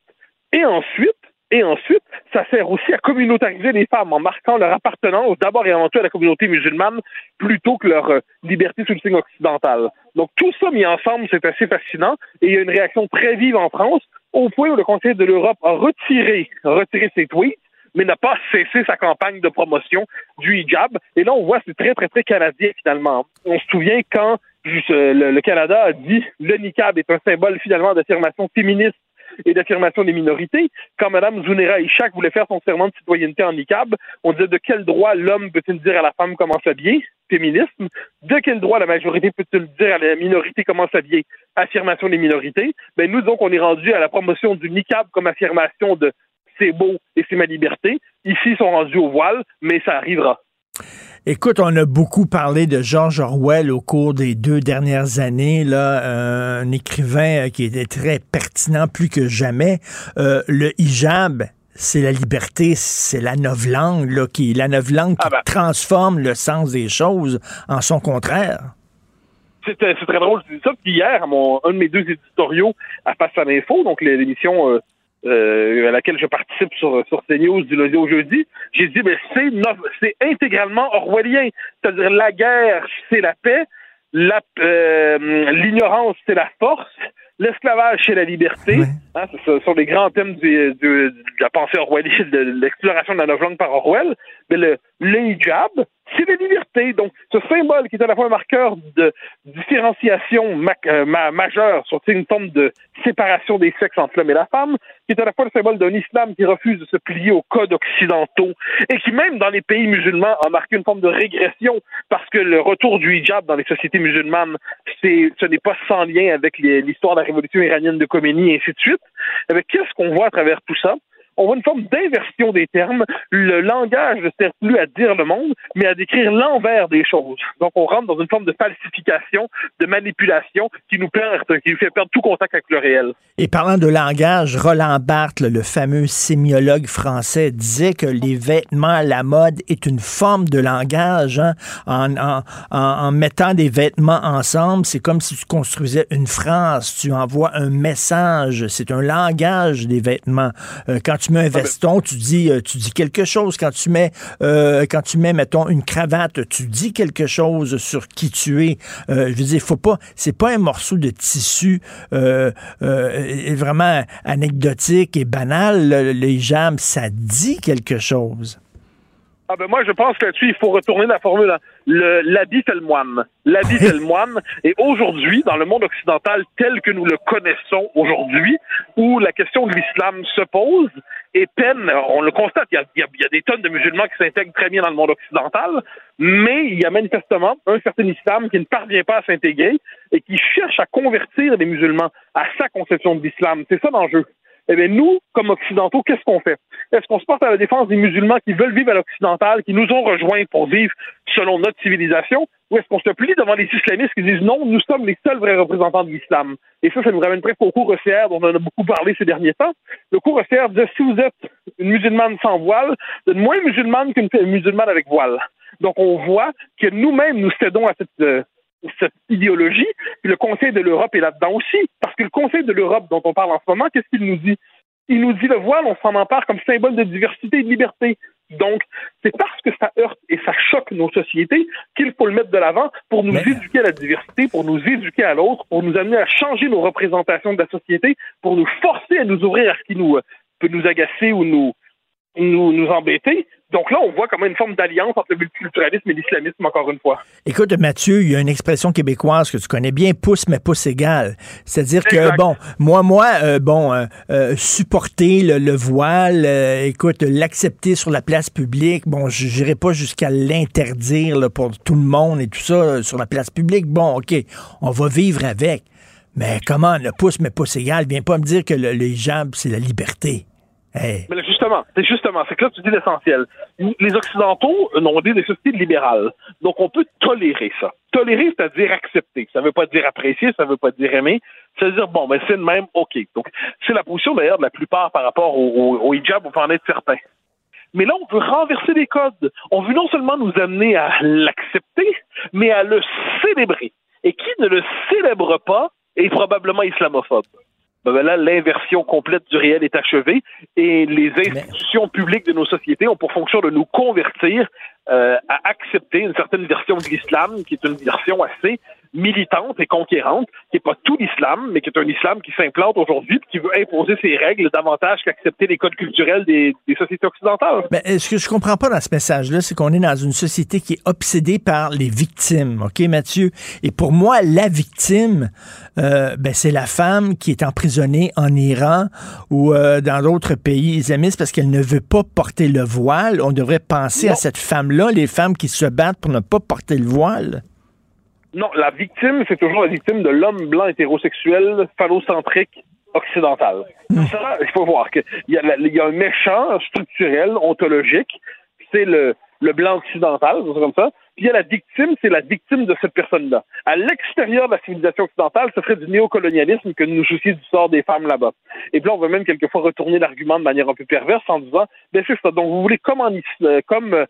Et ensuite, et ensuite, ça sert aussi à communautariser les femmes en marquant leur appartenance d'abord et avant tout à la communauté musulmane plutôt que leur euh, liberté sous le signe occidental. Donc tout ça mis ensemble, c'est assez fascinant et il y a une réaction très vive en France au point où le Conseil de l'Europe a retiré, retiré ses tweets mais n'a pas cessé sa campagne de promotion du hijab. Et là, on voit, c'est très, très, très canadien finalement. On se souvient quand le, Canada a dit le niqab est un symbole finalement d'affirmation féministe et d'affirmation des minorités. Quand Mme Zunera Ishak voulait faire son serment de citoyenneté en niqab, on disait de quel droit l'homme peut-il dire à la femme comment s'habiller? Féminisme. De quel droit la majorité peut-il dire à la minorité comment s'habiller? Affirmation des minorités. Ben nous, donc, on est rendu à la promotion du niqab comme affirmation de c'est beau et c'est ma liberté. Ici, ils sont rendus au voile, mais ça arrivera. Écoute, on a beaucoup parlé de George Orwell au cours des deux dernières années, là, euh, un écrivain euh, qui était très pertinent plus que jamais. Euh, le hijab, c'est la liberté, c'est la novlangue, là, qui, la novlangue qui Ah ben. transforme le sens des choses en son contraire. C'est très drôle, je dis ça. Puis hier, à mon, un de mes deux éditoriaux à Face à l'info, donc l'émission euh, euh, à laquelle je participe sur, sur CNews du lundi au jeudi, j'ai dit, ben, c'est c'est intégralement orwellien. C'est-à-dire, la guerre, c'est la paix, la- euh, l'ignorance, c'est la force, l'esclavage, c'est la liberté. Hein, ce sont les grands thèmes du- du- de la pensée orwellienne, de l'exploration de la novlangue par Orwell. Mais le, le hijab, c'est la liberté. Donc, ce symbole qui est à la fois un marqueur de différenciation ma- euh, ma- majeure sur une forme de séparation des sexes entre l'homme et la femme, qui est à la fois le symbole d'un islam qui refuse de se plier aux codes occidentaux et qui, même dans les pays musulmans, a marqué une forme de régression parce que le retour du hijab dans les sociétés musulmanes, ce n'est pas sans lien avec l'histoire de la révolution iranienne de Khomeini et ainsi de suite. Eh qu'est-ce qu'on voit à travers tout ça? On voit une forme d'inversion des termes. Le langage ne sert plus à dire le monde, mais à décrire l'envers des choses. Donc, on rentre dans une forme de falsification, de manipulation qui nous perd, qui nous fait perdre tout contact avec le réel. Et parlant de langage, Roland Barthes, le, fameux sémiologue français, disait que les vêtements la mode est une forme de langage. hein. En mettant des vêtements ensemble, c'est comme si tu construisais une phrase, tu envoies un message. C'est un langage des vêtements. Euh, quand tu mets un veston, tu dis, euh, tu dis quelque chose. Quand tu mets, euh, quand tu mets, mettons, une cravate, tu dis quelque chose sur qui tu es. Euh, je veux dire, faut pas, c'est pas un morceau de tissu euh, euh, vraiment anecdotique et banal. Le, le hijab, ça dit quelque chose. Ah ben moi je pense que il faut retourner la formule. hein. Le l'habit fait le moine. L'habit fait le moine. Et aujourd'hui, dans le monde occidental tel que nous le connaissons aujourd'hui, où la question de l'islam se pose et peine, on le constate, il y a, y a- il y a des tonnes de musulmans qui s'intègrent très bien dans le monde occidental, mais il y a manifestement un certain islam qui ne parvient pas à s'intégrer et qui cherche à convertir les musulmans à sa conception de l'islam. C'est ça l'enjeu. Eh bien, nous, comme Occidentaux, qu'est-ce qu'on fait? Est-ce qu'on se porte à la défense des musulmans qui veulent vivre à l'occidental, qui nous ont rejoints pour vivre selon notre civilisation, ou est-ce qu'on se plie devant les islamistes qui disent non, nous sommes les seuls vrais représentants de l'islam? Et ça, ça nous ramène presque au cours ECR dont on a beaucoup parlé ces derniers temps. Le cours ECR disait si vous êtes une musulmane sans voile, vous êtes moins musulmane qu'une musulmane avec voile. Donc, on voit que nous-mêmes, nous cédons à cette, euh, cette idéologie. Puis le Conseil de l'Europe est là-dedans aussi. Parce que le Conseil de l'Europe dont on parle en ce moment, qu'est-ce qu'il nous dit? Il nous dit le voile, on s'en empare comme symbole de diversité et de liberté. Donc, c'est parce que ça heurte et ça choque nos sociétés qu'il faut le mettre de l'avant pour nous éduquer à la diversité, pour nous éduquer à l'autre, pour nous amener à changer nos représentations de la société, pour nous forcer à nous ouvrir à ce qui nous euh, peut nous agacer ou nous, nous, nous embêter. Donc là, on voit comme une forme d'alliance entre le multiculturalisme et l'islamisme, encore une fois. Écoute, Mathieu, il y a une expression québécoise que tu connais bien, pouce mais pouce égal. C'est-à-dire que, bon, moi, moi, euh, bon, euh, euh, supporter le, le voile, euh, écoute, l'accepter sur la place publique, bon, je n'irai pas jusqu'à l'interdire pour tout le monde et tout ça sur la place publique. Bon, OK, on va vivre avec. Mais comment, le pouce mais pouce égal, viens pas me dire que le, le hijab, c'est la liberté. Mais là, justement, c'est justement, c'est que là, tu dis l'essentiel. Les Occidentaux euh, ont dit des sociétés libérales. Donc, on peut tolérer ça. Tolérer, c'est-à-dire accepter. Ça veut pas dire apprécier, ça veut pas dire aimer. Ça veut dire, bon, ben, c'est le même, OK. Donc, c'est la position, d'ailleurs, de la plupart par rapport au hijab, on peut en être certain. Mais là, on veut renverser les codes. On veut non seulement nous amener à l'accepter, mais à le célébrer. Et qui ne le célèbre pas est probablement islamophobe. Ben, ben là, l'inversion complète du réel est achevée et les institutions publiques de nos sociétés ont pour fonction de nous convertir euh, à accepter une certaine version de l'islam qui est une version assez militante et conquérante, qui n'est pas tout l'islam, mais qui est un islam qui s'implante aujourd'hui qui veut imposer ses règles davantage qu'accepter les codes culturels des, des sociétés occidentales. Mais euh, ce que je comprends pas dans ce message-là, c'est qu'on est dans une société qui est obsédée par les victimes, OK, Mathieu? Et pour moi, la victime, euh, ben, c'est la femme qui est emprisonnée en Iran ou euh, dans d'autres pays islamistes parce qu'elle ne veut pas porter le voile. On devrait penser à cette femme-là, les femmes qui se battent pour ne pas porter le voile. Non, la victime, c'est toujours la victime de l'homme blanc hétérosexuel phallocentrique occidental. Hmm. Ça, il faut voir qu'il y, y a un méchant structurel, ontologique, c'est le, le blanc occidental, comme ça. Puis il y a la victime, c'est la victime de cette personne-là. À l'extérieur de la civilisation occidentale, ce serait du néocolonialisme que de nous soucier du sort des femmes là-bas. Et puis là, on veut même quelquefois retourner l'argument de manière un peu perverse en disant, c'est ça, donc vous voulez comme en, euh, comme euh,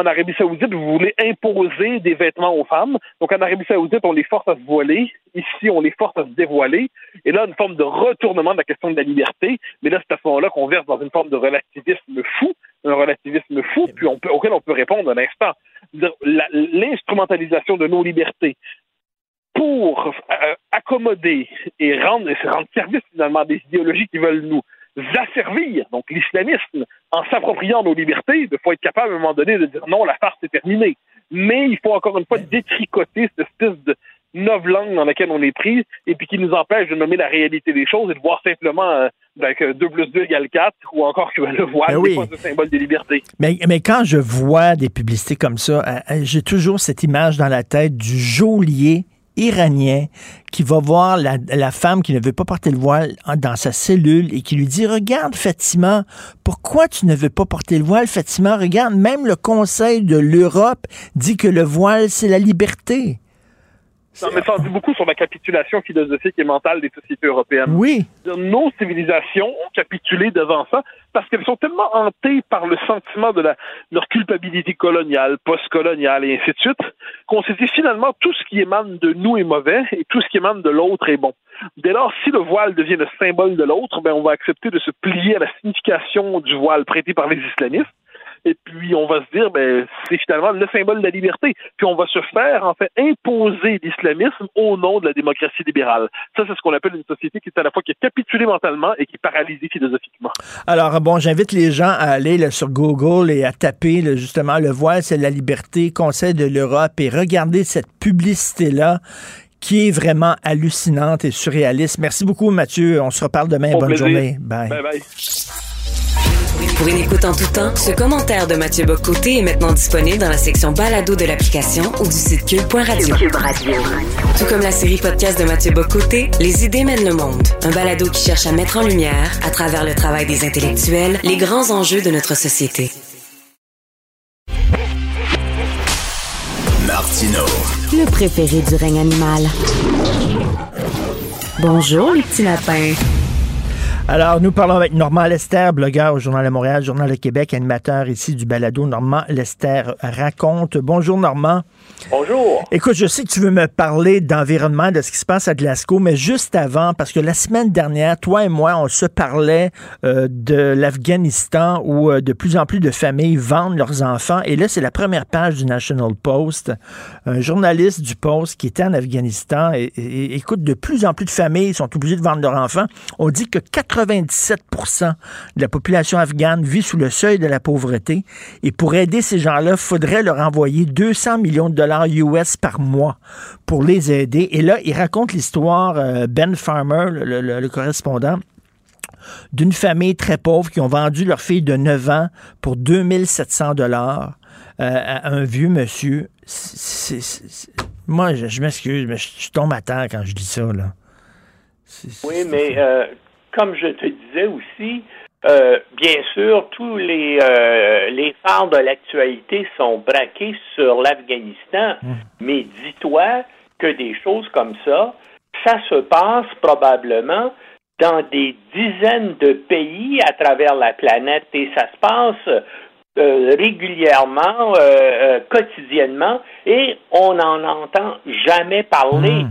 en Arabie Saoudite, vous voulez imposer des vêtements aux femmes. Donc, en Arabie Saoudite, on les force à se voiler. Ici, on les force à se dévoiler. Et là, une forme de retournement de la question de la liberté. Mais là, c'est à ce moment-là qu'on verse dans une forme de relativisme fou, un relativisme fou, puis on peut, auquel on peut répondre un instant. L'instrumentalisation de nos libertés pour euh, accommoder et rendre, rendre service finalement à des idéologies qui veulent nous asservir, donc l'islamisme, en s'appropriant nos libertés, il faut être capable à un moment donné de dire non, la farce est terminée. Mais il faut encore une fois détricoter cette espèce de langue dans laquelle on est pris et puis qui nous empêche de nommer la réalité des choses et de voir simplement euh, ben, que 2 plus 2 égale 4 ou encore que le voile Ben oui. pas un symbole des libertés. Mais, mais quand je vois des publicités comme ça, euh, euh, j'ai toujours cette image dans la tête du geôlier iranien qui va voir la, femme qui ne veut pas porter le voile dans sa cellule et qui lui dit Regarde, Fatima, pourquoi tu ne veux pas porter le voile, Fatima? Regarde, même le Conseil de l'Europe dit que le voile, c'est la liberté. Ça en dit beaucoup sur la capitulation philosophique et mentale des sociétés européennes. Oui. Nos civilisations ont capitulé devant ça parce qu'elles sont tellement hantées par le sentiment de la, leur culpabilité coloniale, postcoloniale et ainsi de suite, qu'on s'est dit finalement tout ce qui émane de nous est mauvais et tout ce qui émane de l'autre est bon. Dès lors, si le voile devient le symbole de l'autre, ben on va accepter de se plier à la signification du voile prêté par les islamistes. Et puis, on va se dire, ben, c'est finalement le symbole de la liberté. Puis, on va se faire, en fait, imposer l'islamisme au nom de la démocratie libérale. Ça, c'est ce qu'on appelle une société qui est à la fois qui est capitulée mentalement et qui est paralysée philosophiquement. Alors, bon, j'invite les gens à aller là, sur Google et à taper là, justement le voile, c'est la liberté, Conseil de l'Europe et regarder cette publicité-là qui est vraiment hallucinante et surréaliste. Merci beaucoup, Mathieu. On se reparle demain. Bonne plaisir. journée. Bye. Bye bye. Pour une écoute en tout temps, ce commentaire de Mathieu Bocoté est maintenant disponible dans la section balado de l'application ou du site cube.radio. Cube Radio. Tout comme la série podcast de Mathieu Bocoté, Les idées mènent le monde. Un balado qui cherche à mettre en lumière, à travers le travail des intellectuels, les grands enjeux de notre société. Martino. Le préféré du règne animal. Bonjour, les petits lapins. Alors, nous parlons avec Normand Lester, blogueur au Journal de Montréal, Journal de Québec, animateur ici du balado. Normand Lester raconte. Bonjour, Normand. Bonjour. Écoute, je sais que tu veux me parler d'environnement, de ce qui se passe à Glasgow, mais juste avant, parce que la semaine dernière, toi et moi, on se parlait euh, de l'Afghanistan où euh, de plus en plus de familles vendent leurs enfants. Et là, c'est la première page du National Post. Un journaliste du Post qui était en Afghanistan. Et, écoute, de plus en plus de familles sont obligées de vendre leurs enfants. On dit que 97% de la population afghane vit sous le seuil de la pauvreté. Et pour aider ces gens-là, il faudrait leur envoyer 200 millions dollars US par mois pour les aider. Et là, il raconte l'histoire, euh, Ben Farmer, le, le- le correspondant, d'une famille très pauvre qui ont vendu leur fille de 9 ans pour 2700 dollars à un vieux monsieur. Moi, je, je m'excuse, mais je, je tombe à terre quand je dis ça. Là. Oui, mais euh, comme je te disais aussi, euh, bien sûr, tous les, euh, les phares de l'actualité sont braqués sur l'Afghanistan, mais dis-toi que des choses comme ça, ça se passe probablement dans des dizaines de pays à travers la planète et ça se passe euh, régulièrement, euh, euh, quotidiennement, et on n'en entend jamais parler.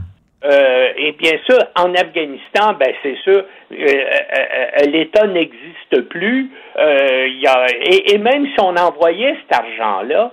Euh, et bien sûr, en Afghanistan, ben c'est sûr, euh, euh, l'État n'existe plus. Il y a, et, et même si on envoyait cet argent-là,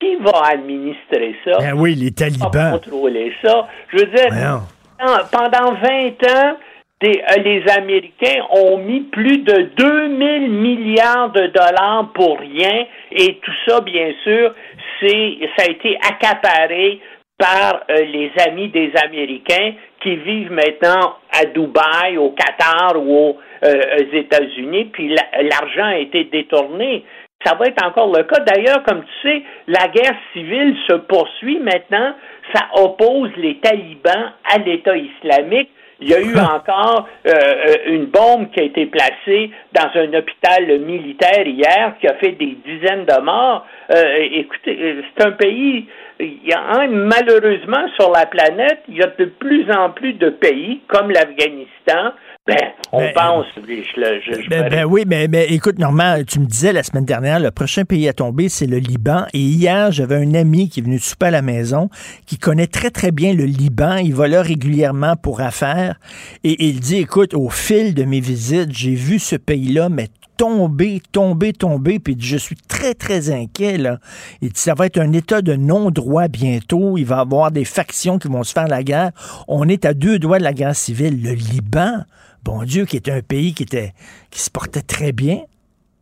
qui va administrer ça? Ben oui, les Qui va talibans. contrôler ça? Je veux dire, Voyons. pendant- pendant 20 ans, des- les Américains ont mis plus de 2000 milliards de dollars pour rien et tout ça, bien sûr, c'est ça a été accaparé par euh, les amis des Américains qui vivent maintenant à Dubaï, au Qatar ou aux, euh, États-Unis, puis la- l'argent a été détourné. Ça va être encore le cas. D'ailleurs, comme tu sais, la guerre civile se poursuit maintenant. Ça oppose les talibans à l'État islamique. Il y a eu encore euh, euh, une bombe qui a été placée dans un hôpital militaire hier qui a fait des dizaines de morts. Euh, écoutez, euh, c'est un pays, il y a malheureusement sur la planète, il y a de plus en plus de pays comme l'Afghanistan. Ben, on Ben, pense, je, je- je Ben, ben oui, mais, mais écoute, Normand, tu me disais la semaine dernière, le prochain pays à tomber, c'est le Liban. Et hier, j'avais un ami qui est venu souper à la maison, qui connaît très, très bien le Liban. Il va là régulièrement pour affaires. Et, il dit, écoute, au fil de mes visites, j'ai vu ce pays-là, mais tomber, tomber, tomber, puis il dit, je suis très, très inquiet, là. Il dit, ça va être un état de non-droit bientôt, il va y avoir des factions qui vont se faire la guerre. On est à deux doigts de la guerre civile. Le Liban, bon Dieu, qui était un pays qui était, qui se portait très bien.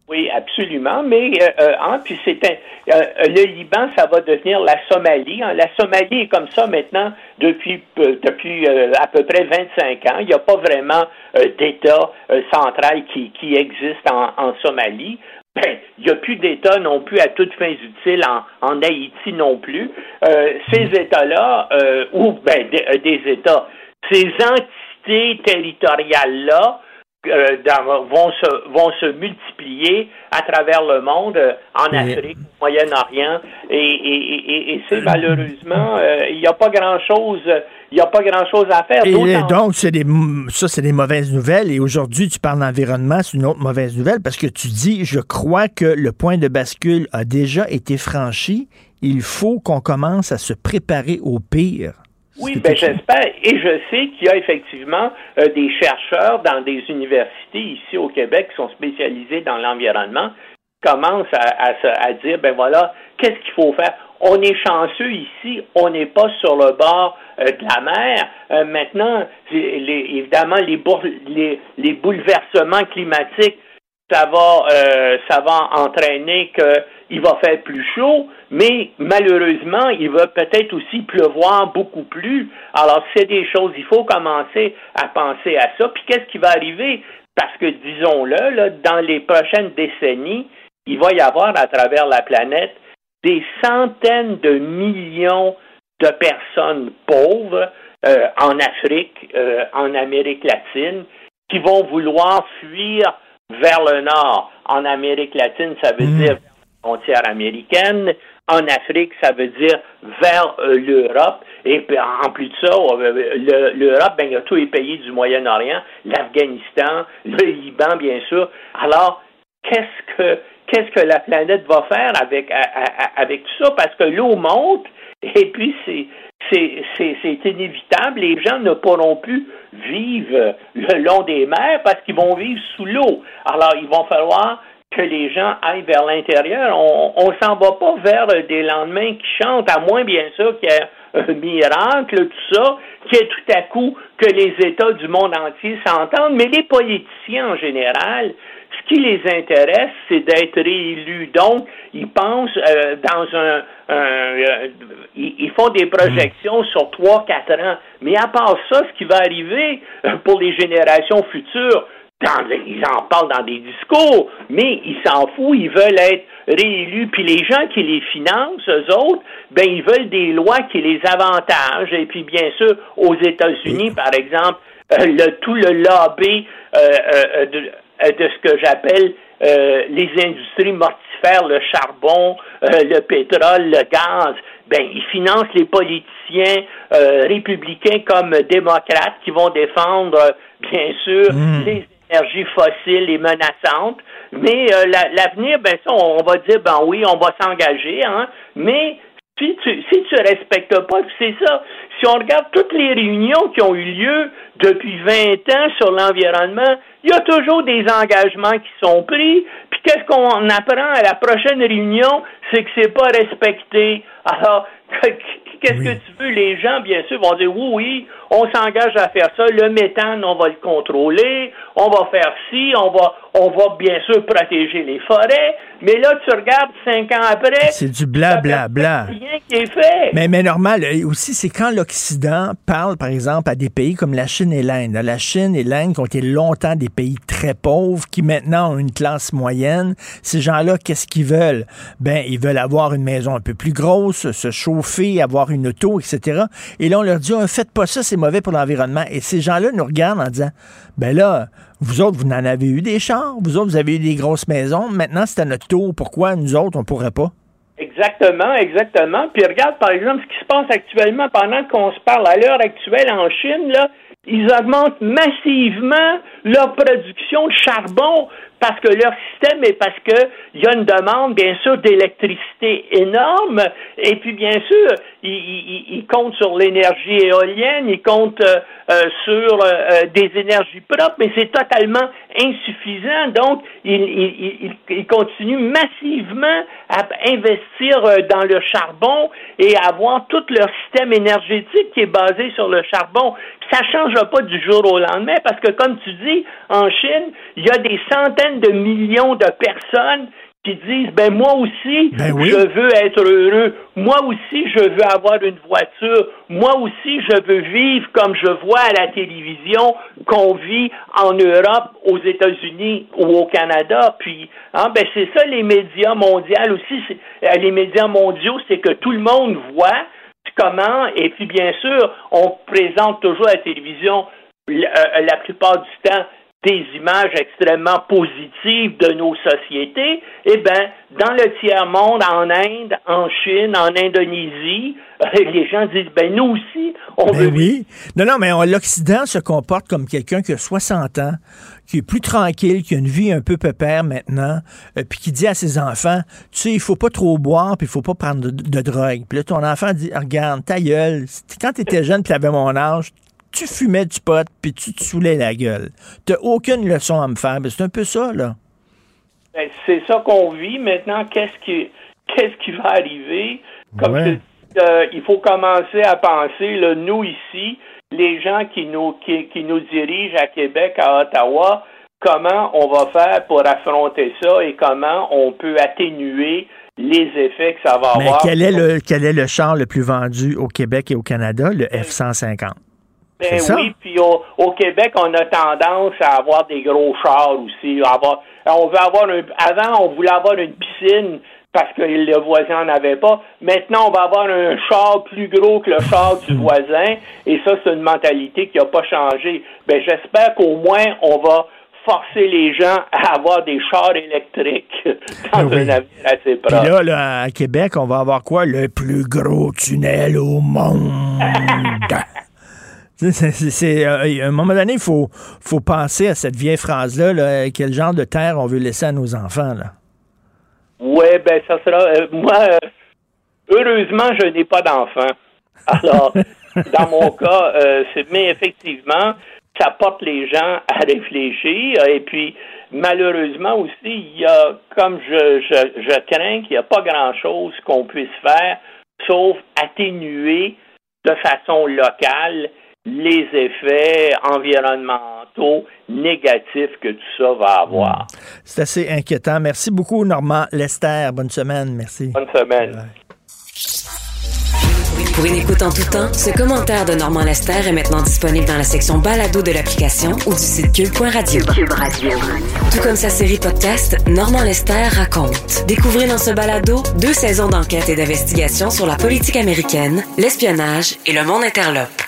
Oui, absolument. Mais euh, euh, hein, puis c'est un- euh, le Liban, ça va devenir la Somalie. hein. La Somalie est comme ça maintenant depuis euh, depuis euh, à peu près 25 ans. Il n'y a pas vraiment euh, d'État euh, central qui, qui existe en, en Somalie. Ben, il n'y a plus d'État non plus à toutes fins utiles en, en Haïti non plus. Euh, ces États-là, euh, ou ben, des, euh, des États, ces entités territoriales-là, euh, vont, se, vont se multiplier à travers le monde, euh, en Afrique, au Moyen-Orient, et, et, et, et c'est malheureusement, euh, il n'y a pas grand-chose, il n'y a pas grand-chose à faire. Et donc, c'est des, ça, c'est des mauvaises nouvelles. Et aujourd'hui, tu parles d'environnement, c'est une autre mauvaise nouvelle parce que tu dis, je crois que le point de bascule a déjà été franchi. Il faut qu'on commence à se préparer au pire. Oui, ben j'espère. Et je sais qu'il y a effectivement euh, des chercheurs dans des universités ici au Québec qui sont spécialisés dans l'environnement qui commencent à, à se- à dire, ben voilà, qu'est-ce qu'il faut faire? On est chanceux ici, on n'est pas sur le bord euh, de la mer. Euh, maintenant, les- évidemment, les, bour- les, les bouleversements climatiques ça va, euh, ça va entraîner qu'il va faire plus chaud, mais malheureusement, il va peut-être aussi pleuvoir beaucoup plus. Alors, c'est des choses, il faut commencer à penser à ça. Puis, qu'est-ce qui va arriver? Parce que, disons-le, là, dans les prochaines décennies, il va y avoir à travers la planète des centaines de millions de personnes pauvres euh, en Afrique, euh, en Amérique latine, qui vont vouloir fuir vers le nord. En Amérique latine, ça veut dire vers la frontière américaine. En Afrique, ça veut dire vers euh, l'Europe. Et en plus de ça, euh, le- l'Europe, ben, il y a tous les pays du Moyen-Orient, l'Afghanistan, le Liban, bien sûr. Alors, qu'est-ce que qu'est-ce que la planète va faire avec avec tout ça? Parce que l'eau monte et puis c'est c'est inévitable. Les gens ne pourront plus vivre le long des mers parce qu'ils vont vivre sous l'eau. Alors il va falloir que les gens aillent vers l'intérieur. On on s'en va pas vers des lendemains qui chantent, à moins bien sûr qu'il y ait un miracle, tout ça, qu'il y ait tout à coup que les États du monde entier s'entendent. Mais les politiciens en général, ce qui les intéresse, c'est d'être réélus. Donc, ils pensent euh, dans un... un, euh, ils, ils font des projections sur trois, quatre ans. Mais à part ça, ce qui va arriver euh, pour les générations futures, dans ils en parlent dans des discours, mais ils s'en foutent, ils veulent être réélus. Puis les gens qui les financent, eux autres, ben ils veulent des lois qui les avantagent. Et puis bien sûr, aux États-Unis, par exemple, euh, le, tout le lobby euh, euh, de, euh, de ce que j'appelle euh, les industries mortifères, le charbon, euh, le pétrole, le gaz, ben ils financent les politiciens euh, républicains comme démocrates qui vont défendre, bien sûr, Mm. les énergies fossiles et menaçantes. Mais euh, la- l'avenir, ben ça, on va dire, ben oui, on va s'engager, hein, mais si tu si tu respectes pas, c'est ça. Si on regarde toutes les réunions qui ont eu lieu depuis 20 ans sur l'environnement, il y a toujours des engagements qui sont pris, puis qu'est-ce qu'on apprend à la prochaine réunion? C'est que c'est pas respecté. Alors, qu'est-ce que tu veux? Les gens, bien sûr, vont dire oui, oui, on s'engage à faire ça. Le méthane, on va le contrôler. On va faire ci. On va, on va bien sûr protéger les forêts. Mais là, tu regardes cinq ans après. C'est du blablabla. Bla, bla. Rien qui est fait. Mais, mais normal, euh, aussi, c'est quand l'Occident parle, par exemple, à des pays comme la Chine et l'Inde. La Chine et l'Inde qui ont été longtemps des pays très pauvres, qui maintenant ont une classe moyenne. Ces gens-là, qu'est-ce qu'ils veulent? Ben, ils veulent avoir une maison un peu plus grosse, se chauffer, avoir une auto, etc. Et là, on leur dit, oh, faites pas ça, c'est mauvais pour l'environnement. Et ces gens-là nous regardent en disant, ben là, vous autres, vous en avez eu des chars, vous autres, vous avez eu des grosses maisons? Maintenant, c'est à notre tour. Pourquoi nous autres, on pourrait pas? Exactement, exactement. Puis regarde, par exemple, ce qui se passe actuellement pendant qu'on se parle à l'heure actuelle en Chine, là, ils augmentent massivement leur production de charbon parce que leur système est parce que il y a une demande, bien sûr, d'électricité énorme. Et puis, bien sûr, ils, ils, comptent sur l'énergie éolienne, ils comptent euh, euh sur euh, euh, des énergies propres, mais c'est totalement insuffisant. Donc, ils, ils, continuent massivement à investir dans le charbon et à avoir tout leur système énergétique qui est basé sur le charbon. Ça ne changera pas du jour au lendemain parce que, comme tu dis, en Chine, il y a des centaines de millions de personnes qui disent ben moi aussi ben je veux être heureux, moi aussi je veux avoir une voiture, moi aussi je veux vivre comme je vois à la télévision qu'on vit en Europe, aux États-Unis ou au Canada. Puis hein, ben c'est ça les médias mondiaux aussi, euh, les médias mondiaux, c'est que tout le monde voit comment et puis bien sûr on présente toujours à la télévision euh, la plupart du temps des images extrêmement positives de nos sociétés, eh bien, dans le tiers-monde, en Inde, en Chine, en Indonésie, les gens disent, ben nous aussi, on ben veut... Oui. Non, non, mais l'Occident se comporte comme quelqu'un qui a 60 ans, qui est plus tranquille, qui a une vie un peu pépère maintenant, euh, puis qui dit à ses enfants, tu sais, il faut pas trop boire, puis il faut pas prendre de, drogue. Puis là, ton enfant dit, regarde, ta gueule, quand tu étais jeune, tu avais mon âge, tu fumais du pot, puis tu te saoulais la gueule. Tu aucune leçon à me faire. C'est un peu ça, là. Ben, c'est ça qu'on vit. Maintenant, qu'est-ce qui, qu'est-ce qui va arriver? Comme euh, il faut commencer à penser, là, nous ici, les gens qui nous, qui, qui nous dirigent à Québec, à Ottawa, comment on va faire pour affronter ça et comment on peut atténuer les effets que ça va Mais avoir. Quel est, le, quel est le char le plus vendu au Québec et au Canada? Le F-150. Ben oui, puis au, au, Québec, on a tendance à avoir des gros chars aussi. Avoir, on veut avoir un, avant, on voulait avoir une piscine parce que le voisin n'en avait pas. Maintenant, on va avoir un char plus gros que le char du voisin. Et ça, c'est une mentalité qui n'a pas changé. Ben, j'espère qu'au moins, on va forcer les gens à avoir des chars électriques dans ben un avenir assez proche. Puis là, là, à Québec, on va avoir quoi? Le plus gros tunnel au monde. C'est, euh, à un moment donné, il faut, faut penser à cette vieille phrase-là, quel genre de terre on veut laisser à nos enfants. Là? Oui, ben ça sera. Euh, moi, euh, heureusement, je n'ai pas d'enfants. Alors, dans mon cas, mais effectivement, ça porte les gens à réfléchir. Et puis, malheureusement aussi, il y a, comme je, je, je crains qu'il n'y a pas grand-chose qu'on puisse faire, sauf atténuer de façon locale les effets environnementaux négatifs que tout ça va avoir. C'est assez inquiétant. Merci beaucoup, Normand Lester. Bonne semaine. Merci. Bonne semaine. Pour une écoute en tout temps, ce commentaire de Normand Lester est maintenant disponible dans la section balado de l'application ou du site cube.radio. Cube Radio. Tout comme sa série podcast, Normand Lester raconte. Découvrez dans ce balado deux saisons d'enquête et d'investigation sur la politique américaine, l'espionnage et le monde interlope.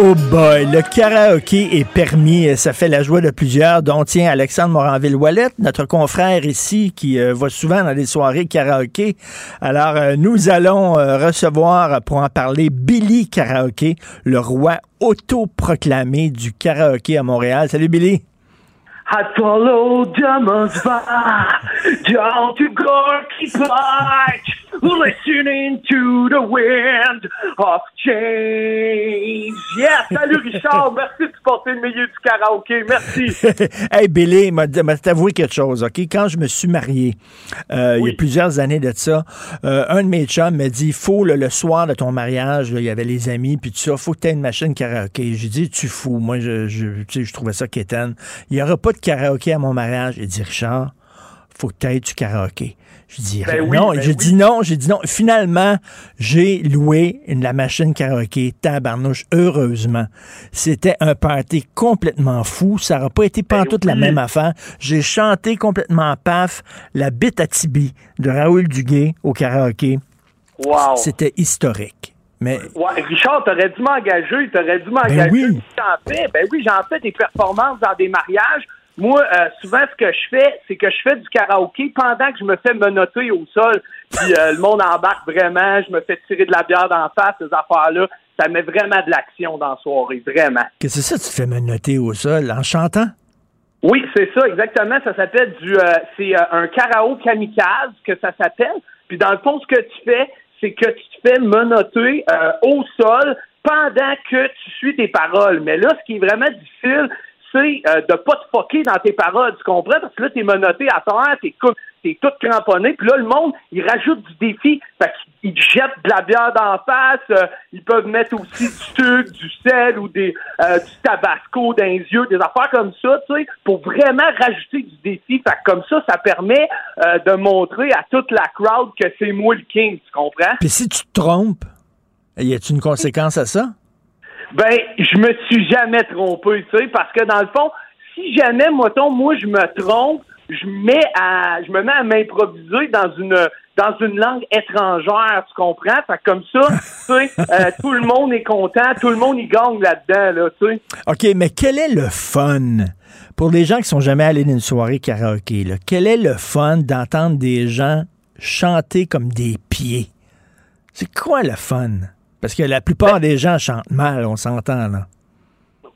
Oh boy, le karaoké est permis. Ça fait la joie de plusieurs, dont tient Alexandre Moranville-Wallet, notre confrère ici qui euh, va souvent dans des soirées karaoké. Alors, euh, nous allons euh, recevoir pour en parler Billy Karaoké, le roi autoproclamé du karaoké à Montréal. Salut Billy. I follow demons by down to Gorky Park, listening to the wind of change. Yes, salut Richard, merci de supporter le milieu du karaoké, merci. hey Billy, m'a m'a t'avouer quelque chose, OK? Quand je me suis marié, euh, il y a plusieurs années de ça, euh, un de mes chums m'a dit, faut le, le soir de ton mariage, là, il y avait les amis, puis tout ça, faut que tu aies une machine karaoké. J'ai dit, tu fous. Moi, je, je, tu sais, je trouvais ça quétaine. Il n'y aura pas de karaoké à mon mariage. Il dit, Richard, faut que tu aies du karaoké. Je dis Ben oui, non, ben j'ai oui. dit non, j'ai dit non. Finalement, j'ai loué une, la machine karaoké, tabarnouche, heureusement. C'était un party complètement fou. Ça n'aurait pas été pantoute la oui. même affaire. J'ai chanté complètement paf la bite à Tibi de Raoul Duguay au karaoké. Wow. C'était historique. Mais Ouais, Richard, t'aurais dû m'engager, t'aurais dû m'engager. Ben oui. J'en fais, ben oui, j'en fais des performances dans des mariages. Moi, euh, souvent, ce que je fais, c'est que je fais du karaoké pendant que je me fais menotter au sol. Puis euh, le monde embarque vraiment, je me fais tirer de la bière d'en face, ces affaires-là. Ça met vraiment de l'action dans la soirée, vraiment. qu'est-ce que c'est ça, tu te fais me noter au sol en chantant? Oui, c'est ça, exactement. Ça s'appelle du, euh, c'est euh, un karaoke kamikaze que ça s'appelle. Puis dans le fond, ce que tu fais, c'est que tu te fais menotter euh, au sol pendant que tu suis tes paroles. Mais là, ce qui est vraiment difficile, c'est euh, de pas te foquer dans tes paroles, tu comprends? Parce que là, t'es menotté à terre, t'es t'es tout cramponné, puis là, le monde, il rajoute du défi. Fait qu'ils jettent de la bière d'en face, euh, ils peuvent mettre aussi du sucre, du sel ou des euh, du tabasco dans les yeux, des affaires comme ça, tu sais, pour vraiment rajouter du défi. Fait que comme ça, ça permet euh, de montrer à toute la crowd que c'est moi le king, tu comprends? Puis si tu te trompes, y a-t-il une conséquence à ça? Ben, je me suis jamais trompé, tu sais, parce que dans le fond, si jamais, mettons, moi, je me trompe, je mets à, je me mets à m'improviser dans une, dans une langue étrangère, tu comprends? Fait que comme ça, tu sais, euh, tout le monde est content, tout le monde y gagne là-dedans, là, tu sais. OK, mais quel est le fun pour les gens qui sont jamais allés dans une soirée karaoké? Là, quel est le fun d'entendre des gens chanter comme des pieds? C'est quoi le fun? Parce que la plupart des gens chantent mal, on s'entend, là.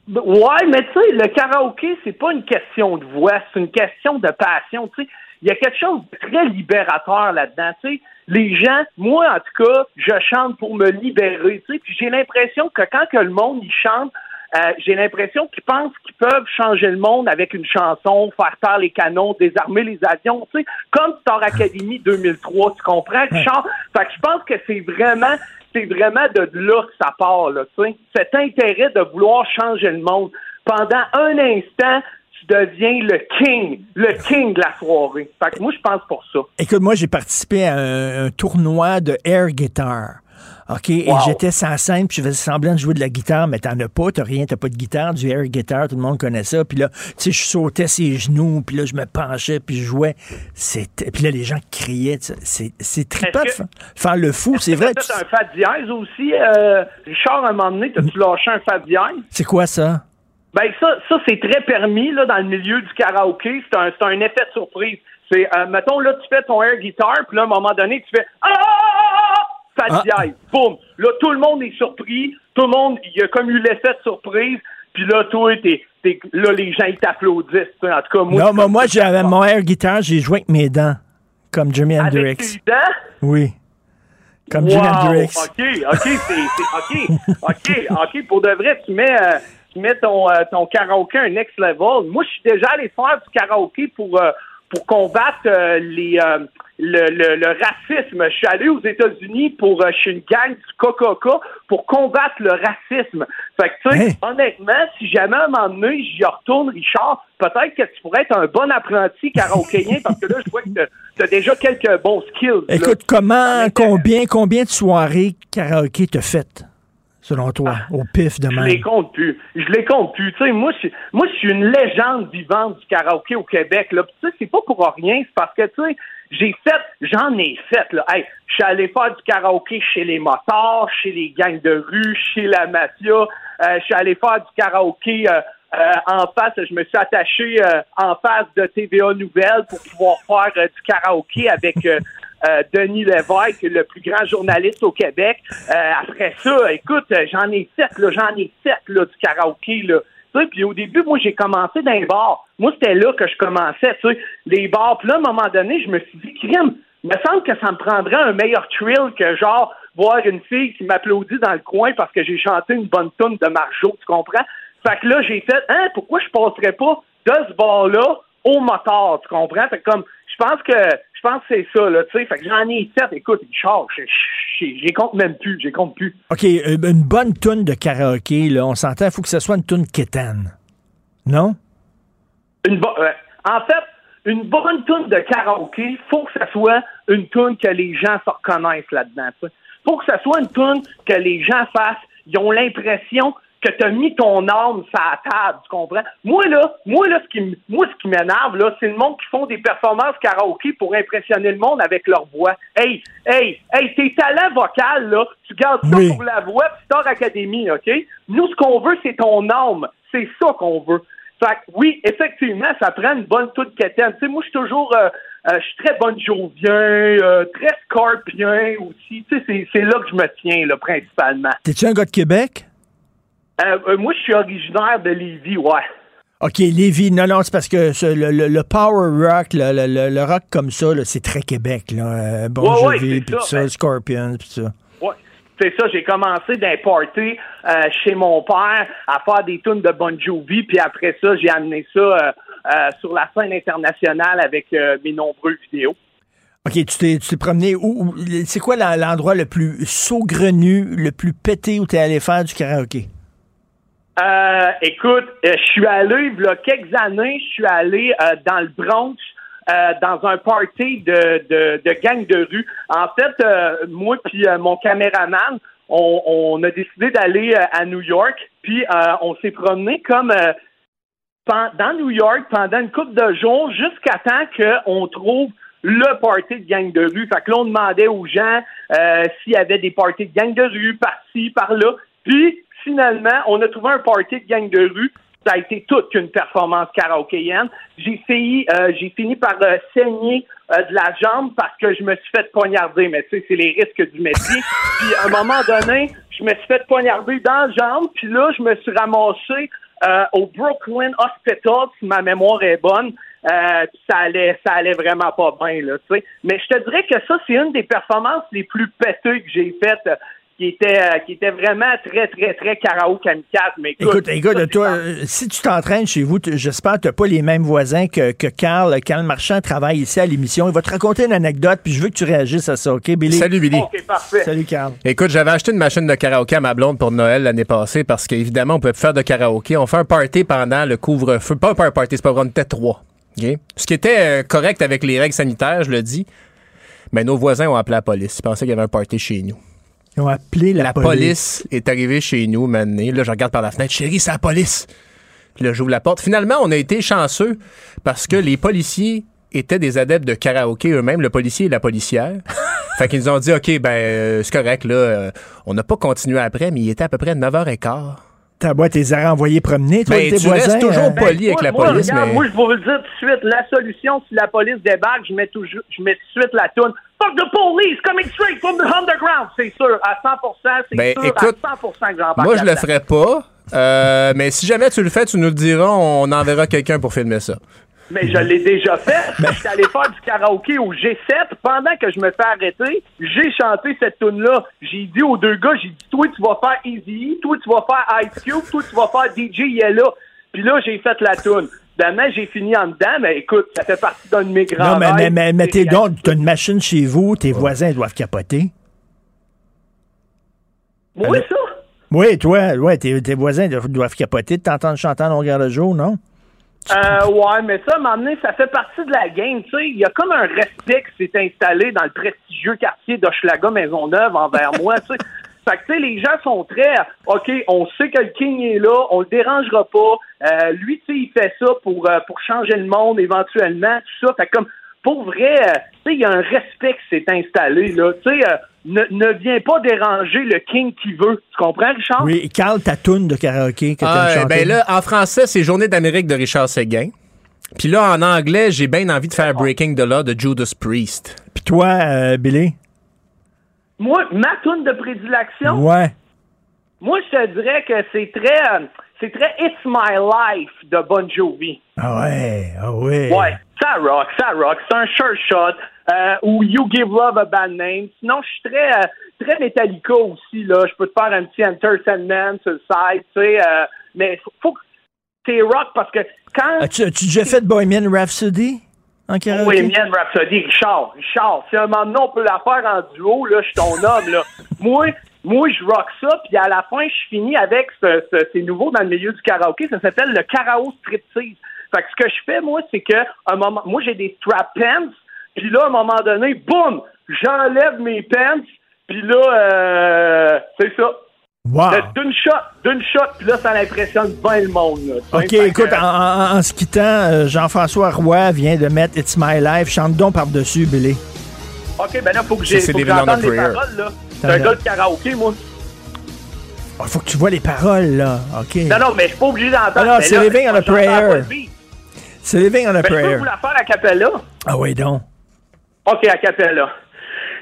Ouais, mais tu sais, le karaoké, c'est pas une question de voix, c'est une question de passion. Tu sais, il y a quelque chose de très libérateur là-dedans. Tu sais, les gens, moi en tout cas, je chante pour me libérer. Tu sais, puis j'ai l'impression que quand que le monde il chante, euh, j'ai l'impression qu'ils pensent qu'ils peuvent changer le monde avec une chanson, faire taire les canons, désarmer les avions, tu sais, comme Star Academy 2003, tu comprends? Fait que je pense que c'est vraiment, c'est vraiment de là que ça part, là, tu. Cet intérêt de vouloir changer le monde. Pendant un instant, tu deviens le king, le king de la soirée. Fait que moi, je pense pour ça. Écoute, moi, j'ai participé à un, un tournoi de air guitar. OK? Et j'étais sans scène, puis je faisais semblant de jouer de la guitare, mais t'en as pas, t'as rien, t'as pas de guitare, du air guitar, tout le monde connaît ça. Puis là, tu sais, je sautais ses genoux, puis là, je me penchais, puis je jouais. C'était... Puis là, les gens criaient. tu. C'est, trippant de fa- faire le fou, c'est vrai. Fait un fa dièse aussi, euh, Richard, à un moment donné, t'as-tu lâché un fa dièse? C'est quoi ça? Ben ça, ça c'est très permis là dans le milieu du karaoké. C'est un, un effet de surprise. C'est, euh, mettons là, tu fais ton air guitar, puis là à un moment donné, tu fais ah, ah, ah, ah, boum. Là tout le monde est surpris, tout le monde, il y a comme eu l'effet de surprise. Puis là, toi, t'es, t'es- là les gens ils t'applaudissent. En tout cas, moi, non, mais moi, j'avais mon air guitar, j'ai joué avec mes dents, comme Jimi Avec Hendrix. tes dents? Oui. Comme Wow, Jimi Hendrix. OK, OK, c'est, c'est- OK, OK, OK. Pour de vrai, tu mets, euh, tu mets ton, euh, ton karaoké un next level. Moi, je suis déjà allé faire du karaoké pour, euh, pour combattre euh, les, euh, le, le, le racisme. Je suis allé aux États-Unis pour euh, chez une gang du Coca-Cola pour combattre le racisme. Fait que, tu sais, honnêtement, si jamais à un moment donné, j'y retourne, Richard, peut-être que tu pourrais être un bon apprenti karaokéen parce que là, je vois que tu as déjà quelques bons skills. là. Écoute, comment, combien, combien de soirées karaoké t'as faites? Selon toi, au pif de Je les compte plus. Je les compte plus. Tu sais, moi, je, moi, je suis une légende vivante du karaoké au Québec. Là. C'est pas pour rien. C'est parce que, tu sais, j'ai fait, j'en ai fait. Là. Hey, je suis allé faire du karaoké chez les motards, chez les gangs de rue, chez la mafia. Euh, je suis allé faire du karaoké euh, euh, en face. Je me suis attaché euh, en face de TVA Nouvelle pour pouvoir faire euh, du karaoké avec. Euh, Denis Lévesque, le plus grand journaliste au Québec. Euh, après ça, écoute, euh, j'en ai sept, là, j'en ai sept là, du karaoké. Là. Puis au début, moi, j'ai commencé dans les bars. Moi, c'était là que je commençais, tu sais, les bars. Puis là, à un moment donné, je me suis dit, crime, me semble que ça me prendrait un meilleur thrill que genre voir une fille qui m'applaudit dans le coin parce que j'ai chanté une bonne tune de Marjo, tu comprends? Fait que là, j'ai fait, hein, pourquoi je passerais pas de ce bar-là au moteur, tu comprends? Fait que comme, je pense que, pense que c'est ça, là, tu sais. Fait que j'en ai sept, écoute, Charles, j'ai compte même plus, j'ai compte plus. OK, euh, une bonne toune de karaoké, là, on s'entend, il faut que ce soit une toune quétaine. Non? Une euh, en fait, une bonne tune de karaoké, faut que ça soit une tune que les gens se reconnaissent là-dedans. Faut que ça soit une tune que les gens fassent. Ils ont l'impression que tu as mis ton âme sur la table, tu comprends? Moi, là, moi, là, ce qui, moi, ce qui m'énerve, là, c'est le monde qui font des performances karaoké pour impressionner le monde avec leur voix. Hey, hey, hey, tes talents vocaux, là, tu gardes ça Oui. pour la voix pis Star Academy, OK? Nous, ce qu'on veut, c'est ton âme. C'est ça qu'on veut. Fait que, oui, effectivement, ça prend une bonne toute quétaine. Tu sais, moi, je suis toujours, euh, euh, je suis très bonne jovien, euh, très scorpien aussi. Tu sais, c'est- c'est là que je me tiens, là, principalement. T'es-tu un gars de Québec? Euh, euh, moi, je suis originaire de Lévis, ouais. OK, Lévis. Non, non, c'est parce que ce- le, le- le power rock, le, le- rock comme ça, c'est très Québec. Là. Euh, Bon Ouais, Jovi, puis ça, tout ça, ben- Scorpions, puis ça. Ouais. C'est ça, j'ai commencé euh, chez mon père à faire des tunes de Bon Jovi, puis après ça, j'ai amené ça euh, euh, sur la scène internationale avec mes nombreux vidéos. OK, tu t'es, tu t'es promené où? où- c'est quoi l'endroit le plus saugrenu, le plus pété où t'es allé faire du karaoké? Euh, écoute, euh, je suis allé, il y a quelques années, je suis allé euh, dans le Bronx, euh, dans un party de, de, de gang de rue. En fait, moi puis mon caméraman, on, on a décidé d'aller à New York, puis on s'est promené comme dans New York pendant une couple de jours jusqu'à temps qu'on trouve le party de gang de rue. Fait que là, on demandait aux gens s'il y avait des parties de gang de rue par-ci, par-là. Puis, finalement, on a trouvé un party de gang de rue. Ça a été toute qu'une performance karaokéenne. J'ai fini, euh, j'ai fini par euh, saigner euh, de la jambe parce que je me suis fait poignarder. Mais tu sais, c'est les risques du métier. Puis à un moment donné, je me suis fait poignarder dans la jambe. Puis là, je me suis ramassé au Brooklyn Hospital, si ma mémoire est bonne. Euh, ça allait, ça allait vraiment pas bien, là, tu sais. Mais je te dirais que ça, c'est une des performances les plus pétées que j'ai faites, qui était, euh, qui était vraiment très, très, très karaoke kamikaze. Mais écoute, Écoute, écoute, toi, euh, si tu t'entraînes chez vous, j'espère que tu n'as pas les mêmes voisins que, que Carl. Carl Marchand travaille ici à l'émission. Il va te raconter une anecdote, puis je veux que tu réagisses à ça, OK, Billy? Salut, Billy. OK, parfait. Salut, Carl. Écoute, j'avais acheté une machine de karaoké à ma blonde pour Noël l'année passée parce qu'évidemment, on peut faire de karaoké. On fait un party pendant le couvre-feu. Pas un party, c'est pas vrai, on était trois. OK? Ce qui était euh, correct avec les règles sanitaires, je le dis. Mais nos voisins ont appelé la police. Ils pensaient qu'il y avait un party chez nous. Ils ont appelé la, La police est arrivée chez nous, maintenant. Là, je regarde par la fenêtre. Chérie, c'est la police. Puis là, j'ouvre la porte. Finalement, on a été chanceux parce que les policiers étaient des adeptes de karaoké eux-mêmes, le policier et la policière. fait qu'ils nous ont dit, OK, ben, euh, c'est correct, là. euh, on n'a pas continué après, mais il était à peu près 9h15. Ta boîte, les a renvoyés promener, toi, Ben, tes tu voisins. restes toujours euh, poli avec la moi, police, regarde, mais... moi, je vais vous le dire tout de suite. La solution, si la police débarque, je mets, toujours, je mets tout de suite la toune. Fuck the police coming straight from the underground. C'est sûr, à 100%, c'est Ben, sûr, écoute, à 100% que j'embarque Moi, je le ferais pas. Euh, mais si jamais tu le fais, tu nous le diras, on enverra quelqu'un pour filmer ça. Mais je l'ai déjà fait. Je suis allé faire du karaoké au G7. Pendant que je me fais arrêter, j'ai chanté cette tune-là. J'ai dit aux deux gars, j'ai dit, toi, tu vas faire Easy, toi, tu vas faire Ice Cube, toi, tu vas faire DJ Yella. Puis là, j'ai fait la tune. Demain, j'ai fini en dedans, mais écoute, ça fait partie d'un de mes grands Non, mais, mais, mais, mais t'es donc, t'as une machine chez vous, tes voisins doivent capoter. Oui, ça. Oui, toi, ouais, tes, tes voisins doivent, doivent capoter de t'entendre chanter en longueur de jour, non? Euh, ouais, mais ça, à un moment donné, ça fait partie de la game, tu sais. Il y a comme un respect qui s'est installé dans le prestigieux quartier d'Hochelaga Maisonneuve envers moi, tu sais. Fait que, tu sais, les gens sont très, OK, on sait que le King est là, on le dérangera pas. Euh, lui, tu sais, il fait ça pour, euh, pour changer le monde éventuellement, tout ça. Fait que comme, pour vrai, euh, tu sais, il y a un respect qui s'est installé, là. Tu sais, euh, ne, ne viens pas déranger le King qui veut. Tu comprends, Richard? Oui, Carl, ta toune de karaoké que Ah, chanter. ben là, en français, c'est Journée d'Amérique de Richard Séguin. Puis là, en anglais, j'ai bien envie de faire Breaking the Law de Judas Priest. Puis toi, euh, Billy? Moi, ma toune de prédilection, Ouais. moi, je te dirais que c'est très, euh, c'est très It's My Life de Bon Jovi. Ah ouais, ah ouais. Ouais, ça rock, ça rock. C'est un sure shot. Euh, ou You Give Love a Bad Name. Sinon, je suis très, euh, très Metallica aussi, là. Je peux te faire un petit Enter Sandman sur le side, tu sais. euh, mais faut, faut que c'est rock parce que quand... As-tu as-tu déjà fait Bohemian Rhapsody en karaoké? Oui, Mienne Rhapsody, Richard, Richard, si à un moment donné, on peut la faire en duo, là, je suis ton homme, là. Moi, moi, je rock ça, puis à la fin, je finis avec ce, ce- c'est nouveau dans le milieu du karaoké, ça s'appelle le karaoke striptease. Fait que ce que je fais, moi, c'est que, un moment, moi, j'ai des strap pants, puis là, à un moment donné, boum, j'enlève mes pants, puis là, euh, c'est ça. Wow. D'une shot, d'une shot, puis là, ça impressionne bien le monde, là. OK, que, écoute, en, en- en se quittant, euh, Jean-François Roy vient de mettre It's My Life. Chante donc par-dessus, Billy. OK, ben là, faut que j'ai- les paroles, là. C'est un gars de karaoké, moi. Il faut que tu vois les paroles, là. OK. Non, non, mais je suis pas obligé d'entendre. Ah non, mais c'est Living on a Prayer. C'est Living on a Ben, je peux Prayer. vous la faire à Capella. Ah oui, donc. OK, à Capella.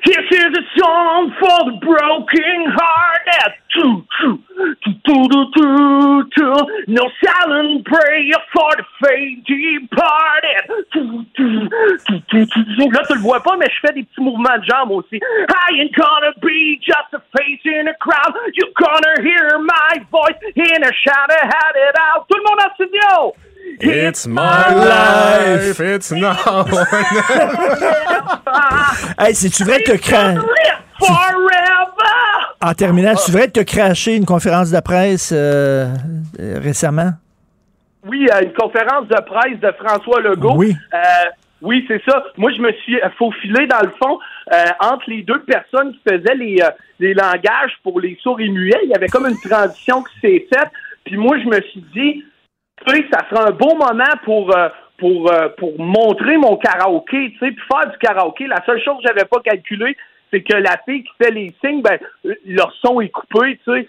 This is a song for the broken hearted. Choo, choo, choo, choo, choo, choo. No silent prayer for the faint departed. Choo, choo, choo, choo, choo. Là, tu le vois pas, mais je fais des petits mouvements de jambes aussi. I ain't gonna be just a face in a crowd. You're gonna hear my voice in a shout had it out. Tout le monde en studio! It's my life, it's now. Hey, c'est-tu vrai que t'as cra... Forever! En terminant, c'est vrai que t'as craché une conférence de presse euh, euh, récemment? Oui, euh, une conférence de presse de François Legault. Oui. Euh, oui, c'est ça. Moi, je me suis faufilé dans le fond euh, entre les deux personnes qui faisaient les, euh, les langages pour les sourds et muets. Il y avait comme une transition qui s'est faite. Puis moi, je me suis dit, tu sais, ça sera un bon moment pour euh, pour euh, pour montrer mon karaoké, tu sais, puis faire du karaoké. La seule chose que j'avais pas calculé, c'est que la fille qui fait les signes, ben euh, leur son est coupé, tu sais.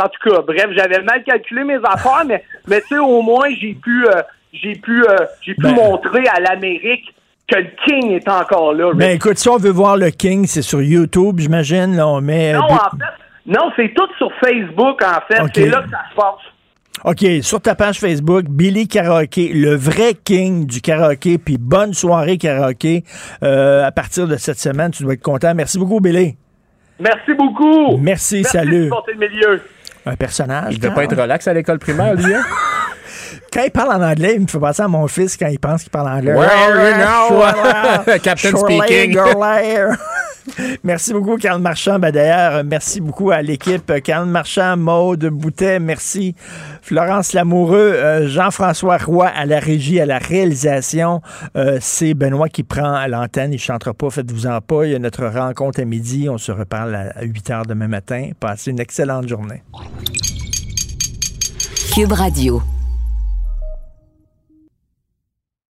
En tout cas, bref, j'avais mal calculé mes affaires, mais mais tu sais, au moins j'ai pu euh, j'ai pu euh, j'ai pu Ben- montrer à l'Amérique que le King est encore là. Ben écoute, si on veut voir le King, c'est sur YouTube, j'imagine. Là, on met. non, en fait, non, c'est tout sur Facebook, en fait. Ok. C'est là que ça se passe. OK, sur ta page Facebook, Billy Karaoke, le vrai king du karaoké, puis bonne soirée karaoké. Euh, à partir de cette semaine, tu dois être content. Merci beaucoup, Billy. Merci beaucoup. Merci, Merci salut. de porter le milieu. Un personnage. Il devait quand pas être relax à l'école primaire, lui, hein? Quand il parle en anglais, il me fait penser à mon fils quand il pense qu'il parle anglais. Well, you know. Captain Shirley speaking. Merci beaucoup, Carl Marchand. Ben, D'ailleurs, merci beaucoup à l'équipe. Carl Marchand, Maude Boutet, merci. Florence Lamoureux, euh, Jean-François Roy à la régie, à la réalisation. Euh, C'est Benoît qui prend à l'antenne. Il ne chantera pas, faites-vous-en pas. Il y a notre rencontre à midi. On se reparle à 8 h demain matin. Passez une excellente journée. Cube Radio.